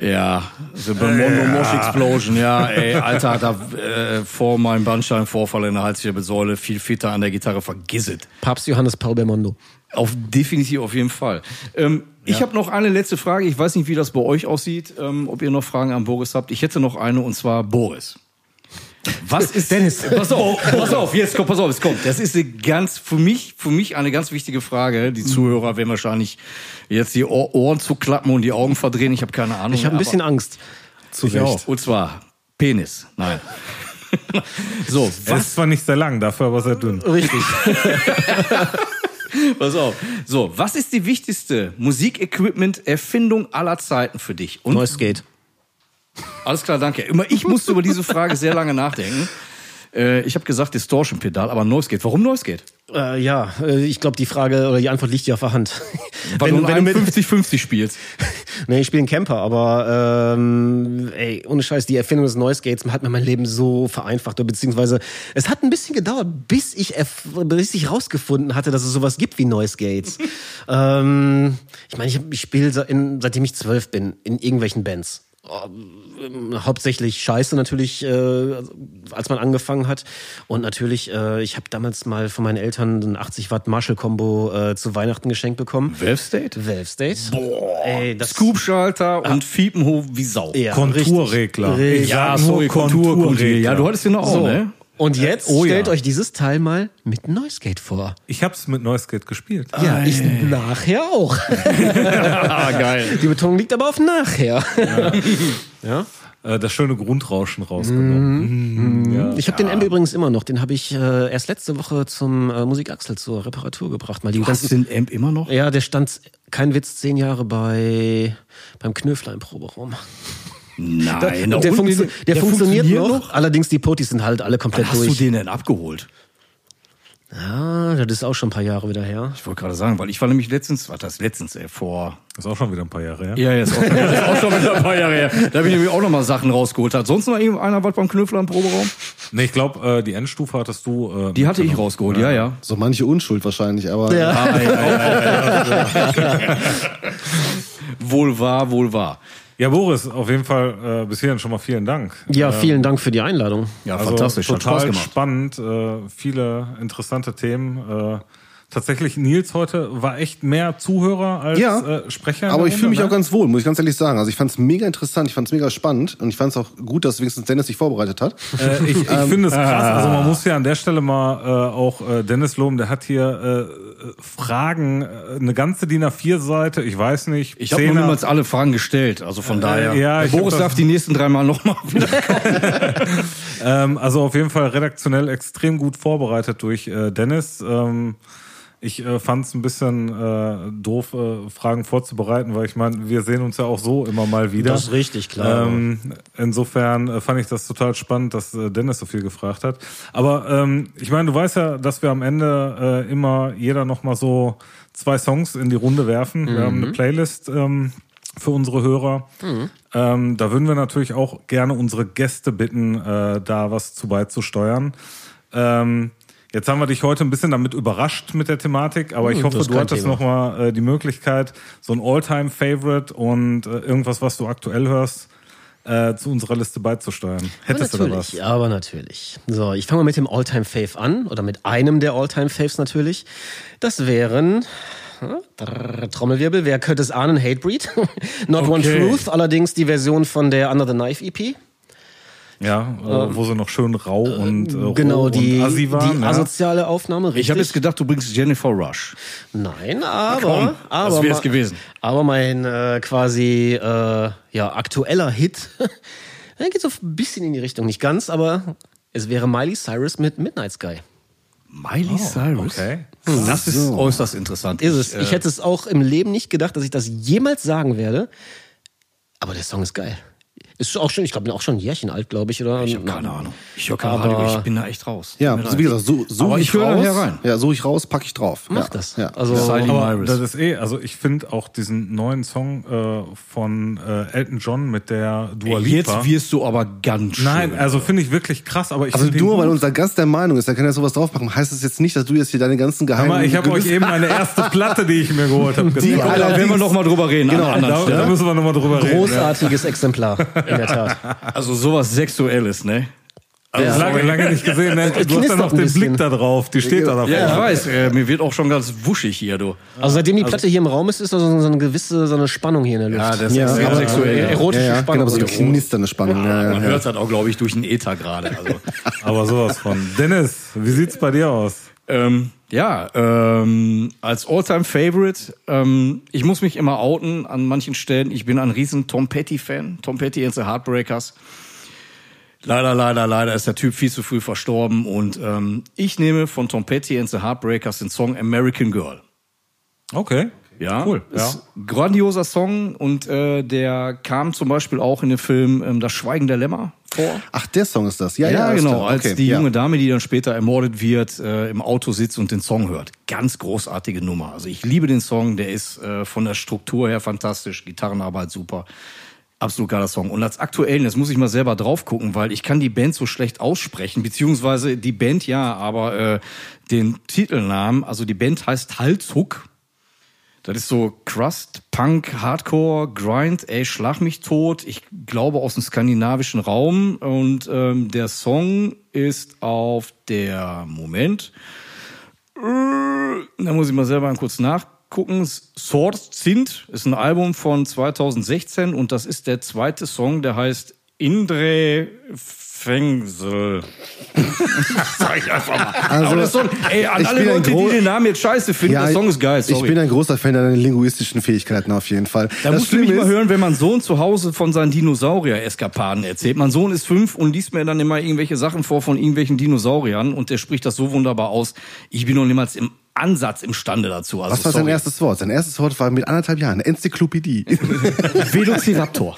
Ja, The Belmondo Mosh Explosion, ja, ey, Alter, hat da äh, vor meinem Bandscheibenvorfall in der Halswirbelsäule viel fitter an der Gitarre, vergiss es. Papst Johannes Paul Belmondo. Auf definitiv auf jeden Fall. Ähm, Ich habe noch eine letzte Frage. Ich weiß nicht, wie das bei euch aussieht, ähm, ob ihr noch Fragen an Boris habt. Ich hätte noch eine und zwar Boris. Was ist Dennis? Pass auf, pass auf, jetzt kommt, pass auf, es kommt. Das ist eine ganz für mich, für mich eine ganz wichtige Frage. Die Zuhörer werden wahrscheinlich jetzt die Ohr Ohren zuklappen und die Augen verdrehen. Ich habe keine Ahnung. Ich habe ein bisschen Angst. Zu Ich auch. Recht. Und zwar Penis. Nein. so, Er ist zwar nicht sehr lang, dafür aber sehr dünn. Richtig. Pass auf. So, was ist die wichtigste Musikequipment-Erfindung aller Zeiten für dich? Und Neues Skate. Alles klar, danke. Immer ich musste über diese Frage sehr lange nachdenken. Äh, ich habe gesagt Distortion-Pedal, aber Noise Gate. Warum Noise Gate? Äh, ja, äh, ich glaube, die Frage oder die Antwort liegt ja auf der Hand. Weil du, wenn du mit, 50-50 spielst. nee, ich spiele einen Camper, aber ähm, ey, ohne Scheiß, die Erfindung des Noise Gates hat mir mein Leben so vereinfacht, oder beziehungsweise es hat ein bisschen gedauert, bis ich bis ich rausgefunden hatte, dass es sowas gibt wie Noise Gates. ähm, ich meine, ich, ich spiele seitdem ich zwölf bin in irgendwelchen Bands. Ähm, hauptsächlich Scheiße natürlich, äh, als man angefangen hat. Und natürlich, äh, ich habe damals mal von meinen Eltern ein 80 Watt Marshall-Kombo äh, zu Weihnachten geschenkt bekommen. Valve State? Valve State. Boah, Ey, das Scoop-Schalter und Fiepen hoch wie Sau. Ja, Konturregler. Ja, sorry, Konturregler. Ja, du hattest den auch, So. ne? Und jetzt Oh, stellt ja. euch dieses Teil mal mit Noise Gate vor. Ich hab's mit Noise Gate gespielt. Ja, ich nachher auch. Ah, geil. Die Betonung liegt aber auf nachher. Ja. Äh, das schöne Grundrauschen rausgenommen. Mhm. Ja. Ich habe den Amp übrigens immer noch. Den habe ich äh, erst letzte Woche zum äh, Musikaxel zur Reparatur gebracht. Mal die Du hast ganzen, den Amp immer noch? ja, der stand, kein Witz, zehn Jahre bei beim Knöfler im Proberaum. Nein. Und der, funktio der, funktioniert, noch, noch? Allerdings die Potis sind halt alle komplett Wann hast durch. du den denn abgeholt? Ja, das ist auch schon ein paar Jahre wieder her. Ich wollte gerade sagen, weil ich war nämlich letztens, was das letztens, ey, vor ist auch schon wieder ein paar Jahre her. Ja, ja, ist auch, ist auch schon wieder ein paar Jahre her. Da habe ich nämlich auch noch mal Sachen rausgeholt. Hat sonst noch irgendeiner was beim Knöfler im Proberaum? Nee, ich glaube, äh, die Endstufe hattest du. Äh, Die hatte ich rausgeholt, ja, ja. So manche Unschuld wahrscheinlich, aber Wohl wahr, wohl wahr. Ja, Boris, auf jeden Fall äh, bis hierhin schon mal vielen Dank. Ja, vielen Dank für die Einladung. Ja, Also fantastisch, total Spaß gemacht. spannend, äh, viele interessante Themen. Äh, tatsächlich, Nils heute war echt mehr Zuhörer als Ja, äh, Sprecher. Aber ich fühle mich Runde, auch ganz wohl, muss ich ganz ehrlich sagen. Also ich fand es mega interessant, ich fand es mega spannend und ich fand es auch gut, dass wenigstens Dennis sich vorbereitet hat. Äh, ich ich finde es krass. Also man muss ja an der Stelle mal äh, auch äh, Dennis loben. Der hat hier äh, Fragen, äh, eine ganze DIN A4-Seite. Ich weiß nicht. Ich habe noch niemals alle Fragen gestellt, also von daher. ja, ich Boris darf die nächsten drei Mal noch mal wieder. Ähm, also auf jeden Fall redaktionell extrem gut vorbereitet durch äh, Dennis. Ähm, ich äh, fand es ein bisschen äh, doof, äh, Fragen vorzubereiten, weil ich meine, wir sehen uns ja auch so immer mal wieder. Das ist richtig, klar. Ähm, insofern äh, fand ich das total spannend, dass äh, Dennis so viel gefragt hat. Aber ähm, ich meine, du weißt ja, dass wir am Ende äh, immer jeder noch mal so zwei Songs in die Runde werfen. Wir haben eine Playlist ähm, für unsere Hörer. Ähm, da würden wir natürlich auch gerne unsere Gäste bitten, äh, da was zu beizusteuern. Ähm, jetzt haben wir dich heute ein bisschen damit überrascht mit der Thematik, aber ich Hm, hoffe, das ist du hattest Thema. noch mal äh, die Möglichkeit, so ein All-Time-Favorite und äh, irgendwas, was du aktuell hörst, äh, zu unserer Liste beizusteuern. Hättest du da was? natürlich, aber natürlich. So, ich fange mal mit dem Alltime Fave an oder mit einem der Alltime Faves natürlich. Das wären hm, Trommelwirbel, wer könnte es ahnen? Hatebreed. Not One Okay. Truth, allerdings die Version von der Under the Knife EP. Ja, äh, wo sie noch schön rau und äh, roh Genau, die, und assi waren. die ja. asoziale Aufnahme. Richtig. Ich habe jetzt gedacht, du bringst Jennifer Rush. Nein, aber, Komm, aber das wär's gewesen. Aber mein äh, quasi äh, ja aktueller Hit, der geht so ein bisschen in die Richtung, nicht ganz, aber es wäre Miley Cyrus mit Midnight Sky. Miley Cyrus. Okay. Das ist äußerst interessant. Ist es. Ich, Ich hätte es auch im Leben nicht gedacht, dass ich das jemals sagen werde. Aber der Song ist geil. Ist auch schon, ich glaube, bin auch schon ein Jährchen alt, glaube ich, oder? ich habe keine Ahnung. Ich höre keine Aber- Radio, ich bin da echt raus. Ja, also wie gesagt, so, so Aber ich höre raus. nachher rein. Ja, so ich raus, packe ich drauf. Mach ja. das. Ja. Also, Siley Aber Iris. das ist eh, also ich finde auch diesen neuen Song äh, von äh, Elton John mit der Dua Lipa. Jetzt wirst du aber ganz schön. Nein, also finde ich wirklich krass, aber ich Also nur weil unser Gast der Meinung ist, da kann er sowas draufpacken, heißt das jetzt nicht, dass du jetzt hier deine ganzen geheimen... mal, ich habe euch eben meine erste Platte, die ich mir geholt habe, Die gezeigt. da werden wir noch mal drüber reden. Genau, Da, da müssen wir nochmal drüber reden. großartiges Exemplar, in der Tat. Also sowas Sexuelles, ne? Also lange, lange nicht gesehen. Ne? Du hast ja noch den bisschen. Blick da drauf. Die steht da davor. Ja, ich weiß. Äh, mir wird auch schon ganz wuschig hier, du. Also seitdem die Platte hier im Raum ist, ist da so eine gewisse, so eine Spannung hier in der Luft. Ja, das Ja, ist sehr aber- sexuell. Ja. Erotische ja, ja, Spannung. genau, so eine knisternde Spannung. Ja, ja, Man ja. hört das auch, glaube ich, durch den Äther gerade. Also. Aber sowas von. Dennis, wie sieht's bei dir aus? Ähm, ja, ähm, als All-Time-Favorite, ähm, ich muss mich immer outen an manchen Stellen. Ich bin ein riesen Tom Petty-Fan. Tom Petty and the Heartbreakers. Leider, leider, leider ist der Typ viel zu früh verstorben. Und ähm, ich nehme von Tom Petty and the Heartbreakers den Song American Girl. Okay. Ja, Cool, Ist grandioser Song und äh, der kam zum Beispiel auch in dem Film ähm, Das Schweigen der Lämmer Hardcore. Ach, der Song ist das. Ja, Ja, ja, genau, klar. als Okay, die ja. junge Dame, die dann später ermordet wird, äh, im Auto sitzt und den Song hört. Ganz großartige Nummer. Also ich liebe den Song, der ist äh, von der Struktur her fantastisch, Gitarrenarbeit super. Absolut geiler Song. Und als aktuellen, das muss ich mal selber drauf gucken, weil ich kann die Band so schlecht aussprechen, beziehungsweise die Band ja, aber äh, den Titelnamen, also die Band heißt Halshuck. Das ist so Crust, Punk, Hardcore, Grind, ey, schlag mich tot. Ich glaube aus dem skandinavischen Raum. Und ähm, der Song ist auf der Moment. Da muss ich mal selber kurz nachgucken. Sword Sind ist ein Album von 2016 und das ist der zweite Song, der heißt Indre Fengsel. Sag ich einfach mal. Also, Aber der Song, ey, an ich alle bin ein Leute, die den Namen jetzt scheiße finden, der Song ist geil. Ich Sorry. bin ein großer Fan deiner linguistischen Fähigkeiten auf jeden Fall. Da musst du mich mal hören, wenn mein Sohn zu Hause von seinen Dinosaurier-Eskapaden erzählt. Mein Sohn ist fünf und liest mir dann immer irgendwelche Sachen vor von irgendwelchen Dinosauriern und der spricht das so wunderbar aus. Ich bin noch niemals im Ansatz imstande dazu. Also, Was war sein sorry. erstes Wort? Sein erstes Wort war mit anderthalb Jahren. Enzyklopädie. Velociraptor.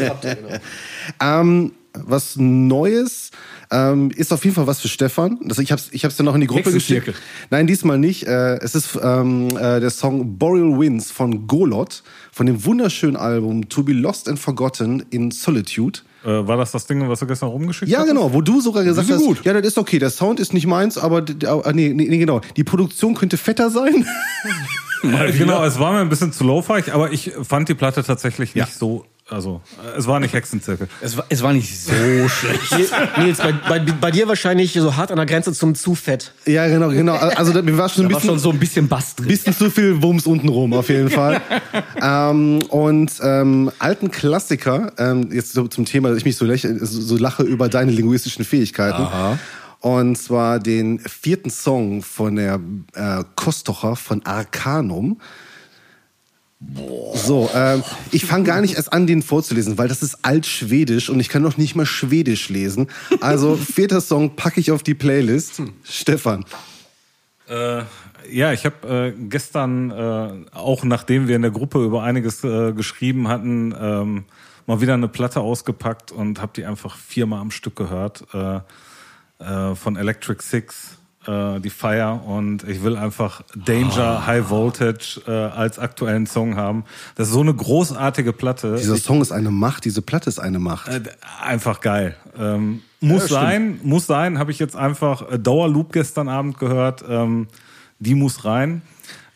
ähm, was Neues ähm, ist auf jeden Fall was für Stefan. Das, ich habe es ich hab's dann noch in die Gruppe geschickt. Nein, diesmal nicht. Äh, es ist ähm, äh, der Song Boreal Winds von Golot von dem wunderschönen Album To Be Lost and Forgotten in Solitude. Äh, war das das Ding, was du gestern rumgeschickt Ja, hast? genau, wo du sogar gesagt hast, gut. ja, das ist okay, der Sound ist nicht meins, aber ah, nee, nee, nee, genau, die Produktion könnte fetter sein. Äh, Genau, es war mir ein bisschen zu low-fi, aber ich fand die Platte tatsächlich nicht so, also, es war nicht Hexenzirkel. Es war, es war nicht so schlecht. Nils, bei, bei, bei dir wahrscheinlich so hart an der Grenze zum zu fett. ja, genau, genau. Also da- mir war schon ein Da war bisschen schon so ein bisschen Bass drin. bisschen zu viel Wumms unten rum, auf jeden Fall. ähm, und ähm, alten Klassiker, ähm, jetzt so zum Thema, dass ich mich so, lächle, so, lache über deine linguistischen Fähigkeiten. Und zwar den vierten Song von der äh, Kostocher von Arcanum. So, ähm, ich fange gar nicht erst an, den vorzulesen, weil das ist altschwedisch und ich kann noch nicht mal Schwedisch lesen. Also vierter Song packe ich auf die Playlist. Stefan. Äh, ja, ich habe äh, gestern, äh, auch nachdem wir in der Gruppe über einiges äh, geschrieben hatten, ähm, mal wieder eine Platte ausgepackt und habe die einfach viermal am Stück gehört äh, äh, von Electric Six, äh, die Fire. Und ich will einfach Danger High Voltage äh, als aktuellen Song haben. Das ist so eine großartige Platte. Dieser Song ist eine Macht, diese Platte ist eine Macht. Äh, einfach geil. Ähm, muss sein, muss sein. Habe ich jetzt einfach äh, Dauerloop gestern Abend gehört. Ähm, die muss rein.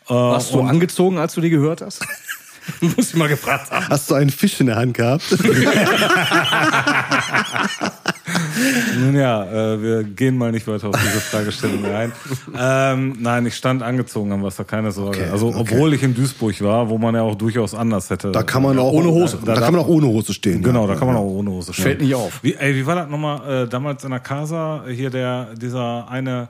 Äh, Warst du und- angezogen, als du die gehört hast? Muss ich mal gefragt haben. Hast du einen Fisch in der Hand gehabt? Nun ja, äh, wir gehen mal nicht weiter auf diese Fragestellung ein. Ähm, nein, ich stand angezogen am Wasser, keine Sorge. Okay, also okay. obwohl ich in Duisburg war, wo man ja auch durchaus anders hätte. Da kann man auch ohne Hose. Da, kann man auch ohne Hose stehen. Genau, ja. da kann man auch ohne Hose stehen. Fällt nicht auf. Wie, ey, wie war das nochmal äh, damals in der Casa? Hier der, dieser eine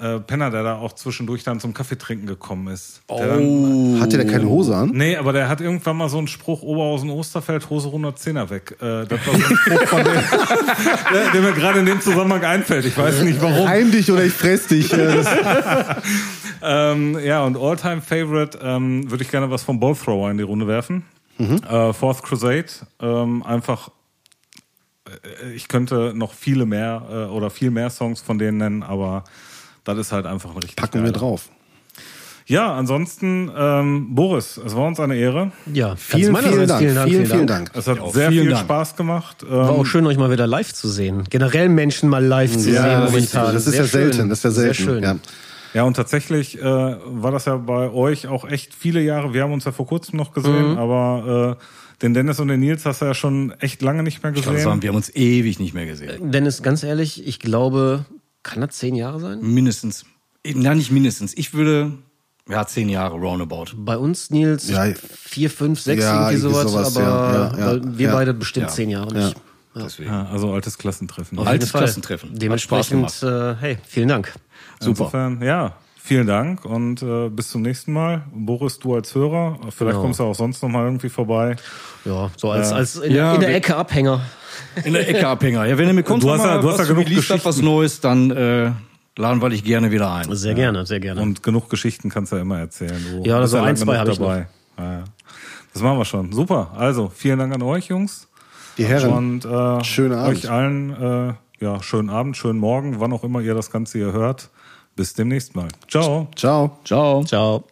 äh, Penner, der da auch zwischendurch dann zum Kaffee trinken gekommen ist. Der dann, Hatte der keine Hose an? Nee, aber der hat irgendwann mal so einen Spruch, Oberhausen Osterfeld, Hose runter, Zehner weg. Äh, das war so ein Spruch von dem, der, der mir gerade in dem Zusammenhang einfällt. Ich weiß nicht warum. Heim dich oder ich fress dich. Äh, das- Ähm, ja, und All-Time Favorite ähm, würde ich gerne was vom Ballthrower in die Runde werfen. Äh, Fourth Crusade. Ähm, einfach, äh, ich könnte noch viele mehr äh, oder viel mehr Songs von denen nennen, aber das ist halt einfach ein richtig Packen wir geiler. drauf. Ja, ansonsten, ähm, Boris, es war uns eine Ehre. Ja, Vielen, vielen meinerseits Dank. Vielen, vielen Dank. Es hat Ja, sehr vielen viel Dank. Spaß gemacht. Ähm, War auch schön, euch mal wieder live zu sehen. Generell Menschen mal live zu Ja, sehen momentan. Das ist Sehr ja selten. Das ist ja Sehr selten. schön. Ja. Ja, und tatsächlich äh, war das ja bei euch auch echt viele Jahre. Wir haben uns ja vor kurzem noch gesehen, aber äh, den Dennis und den Nils hast du ja schon echt lange nicht mehr Ich gesehen. sagen, wir haben uns ewig nicht mehr gesehen. Dennis, ganz ehrlich, ich glaube, kann das zehn Jahre sein? Mindestens. Na, nicht mindestens. Ich würde, ja, zehn Jahre roundabout. Bei uns, Nils, Ja. vier, fünf, sechs, Ja, irgendwie sowas, sowas, aber ja, ja, wir Ja. beide bestimmt Ja. zehn Jahre nicht. Ja. Deswegen. Ja, also altes Klassentreffen. Auf Altes Fall. Klassentreffen. Dementsprechend, äh, hey, vielen Dank. Insofern, ja, vielen Dank und äh, bis zum nächsten Mal. Boris, du als Hörer, vielleicht Genau. kommst du auch sonst noch mal irgendwie vorbei. Ja, so als, Ja. als in, Ja, in der Ecke Abhänger. In der Ecke Abhänger. Ja, wenn ihr mir kommt, Du hast ja- du hast ja genug habt, was Geschichten. Neues, dann äh, laden wir dich gerne wieder ein. Sehr gerne, sehr gerne. Und genug Geschichten kannst du ja immer erzählen. Du Ja, so ein, zwei genug hab ich dabei. Ja, ja. Das machen wir schon. Super. Also, vielen Dank an euch, Jungs. Ihr Herren, Und äh, schönen Abend. euch allen äh, ja, schönen Abend, schönen Morgen, wann auch immer ihr das Ganze hier hört. Bis demnächst mal. Ciao. Ciao. Ciao. Ciao.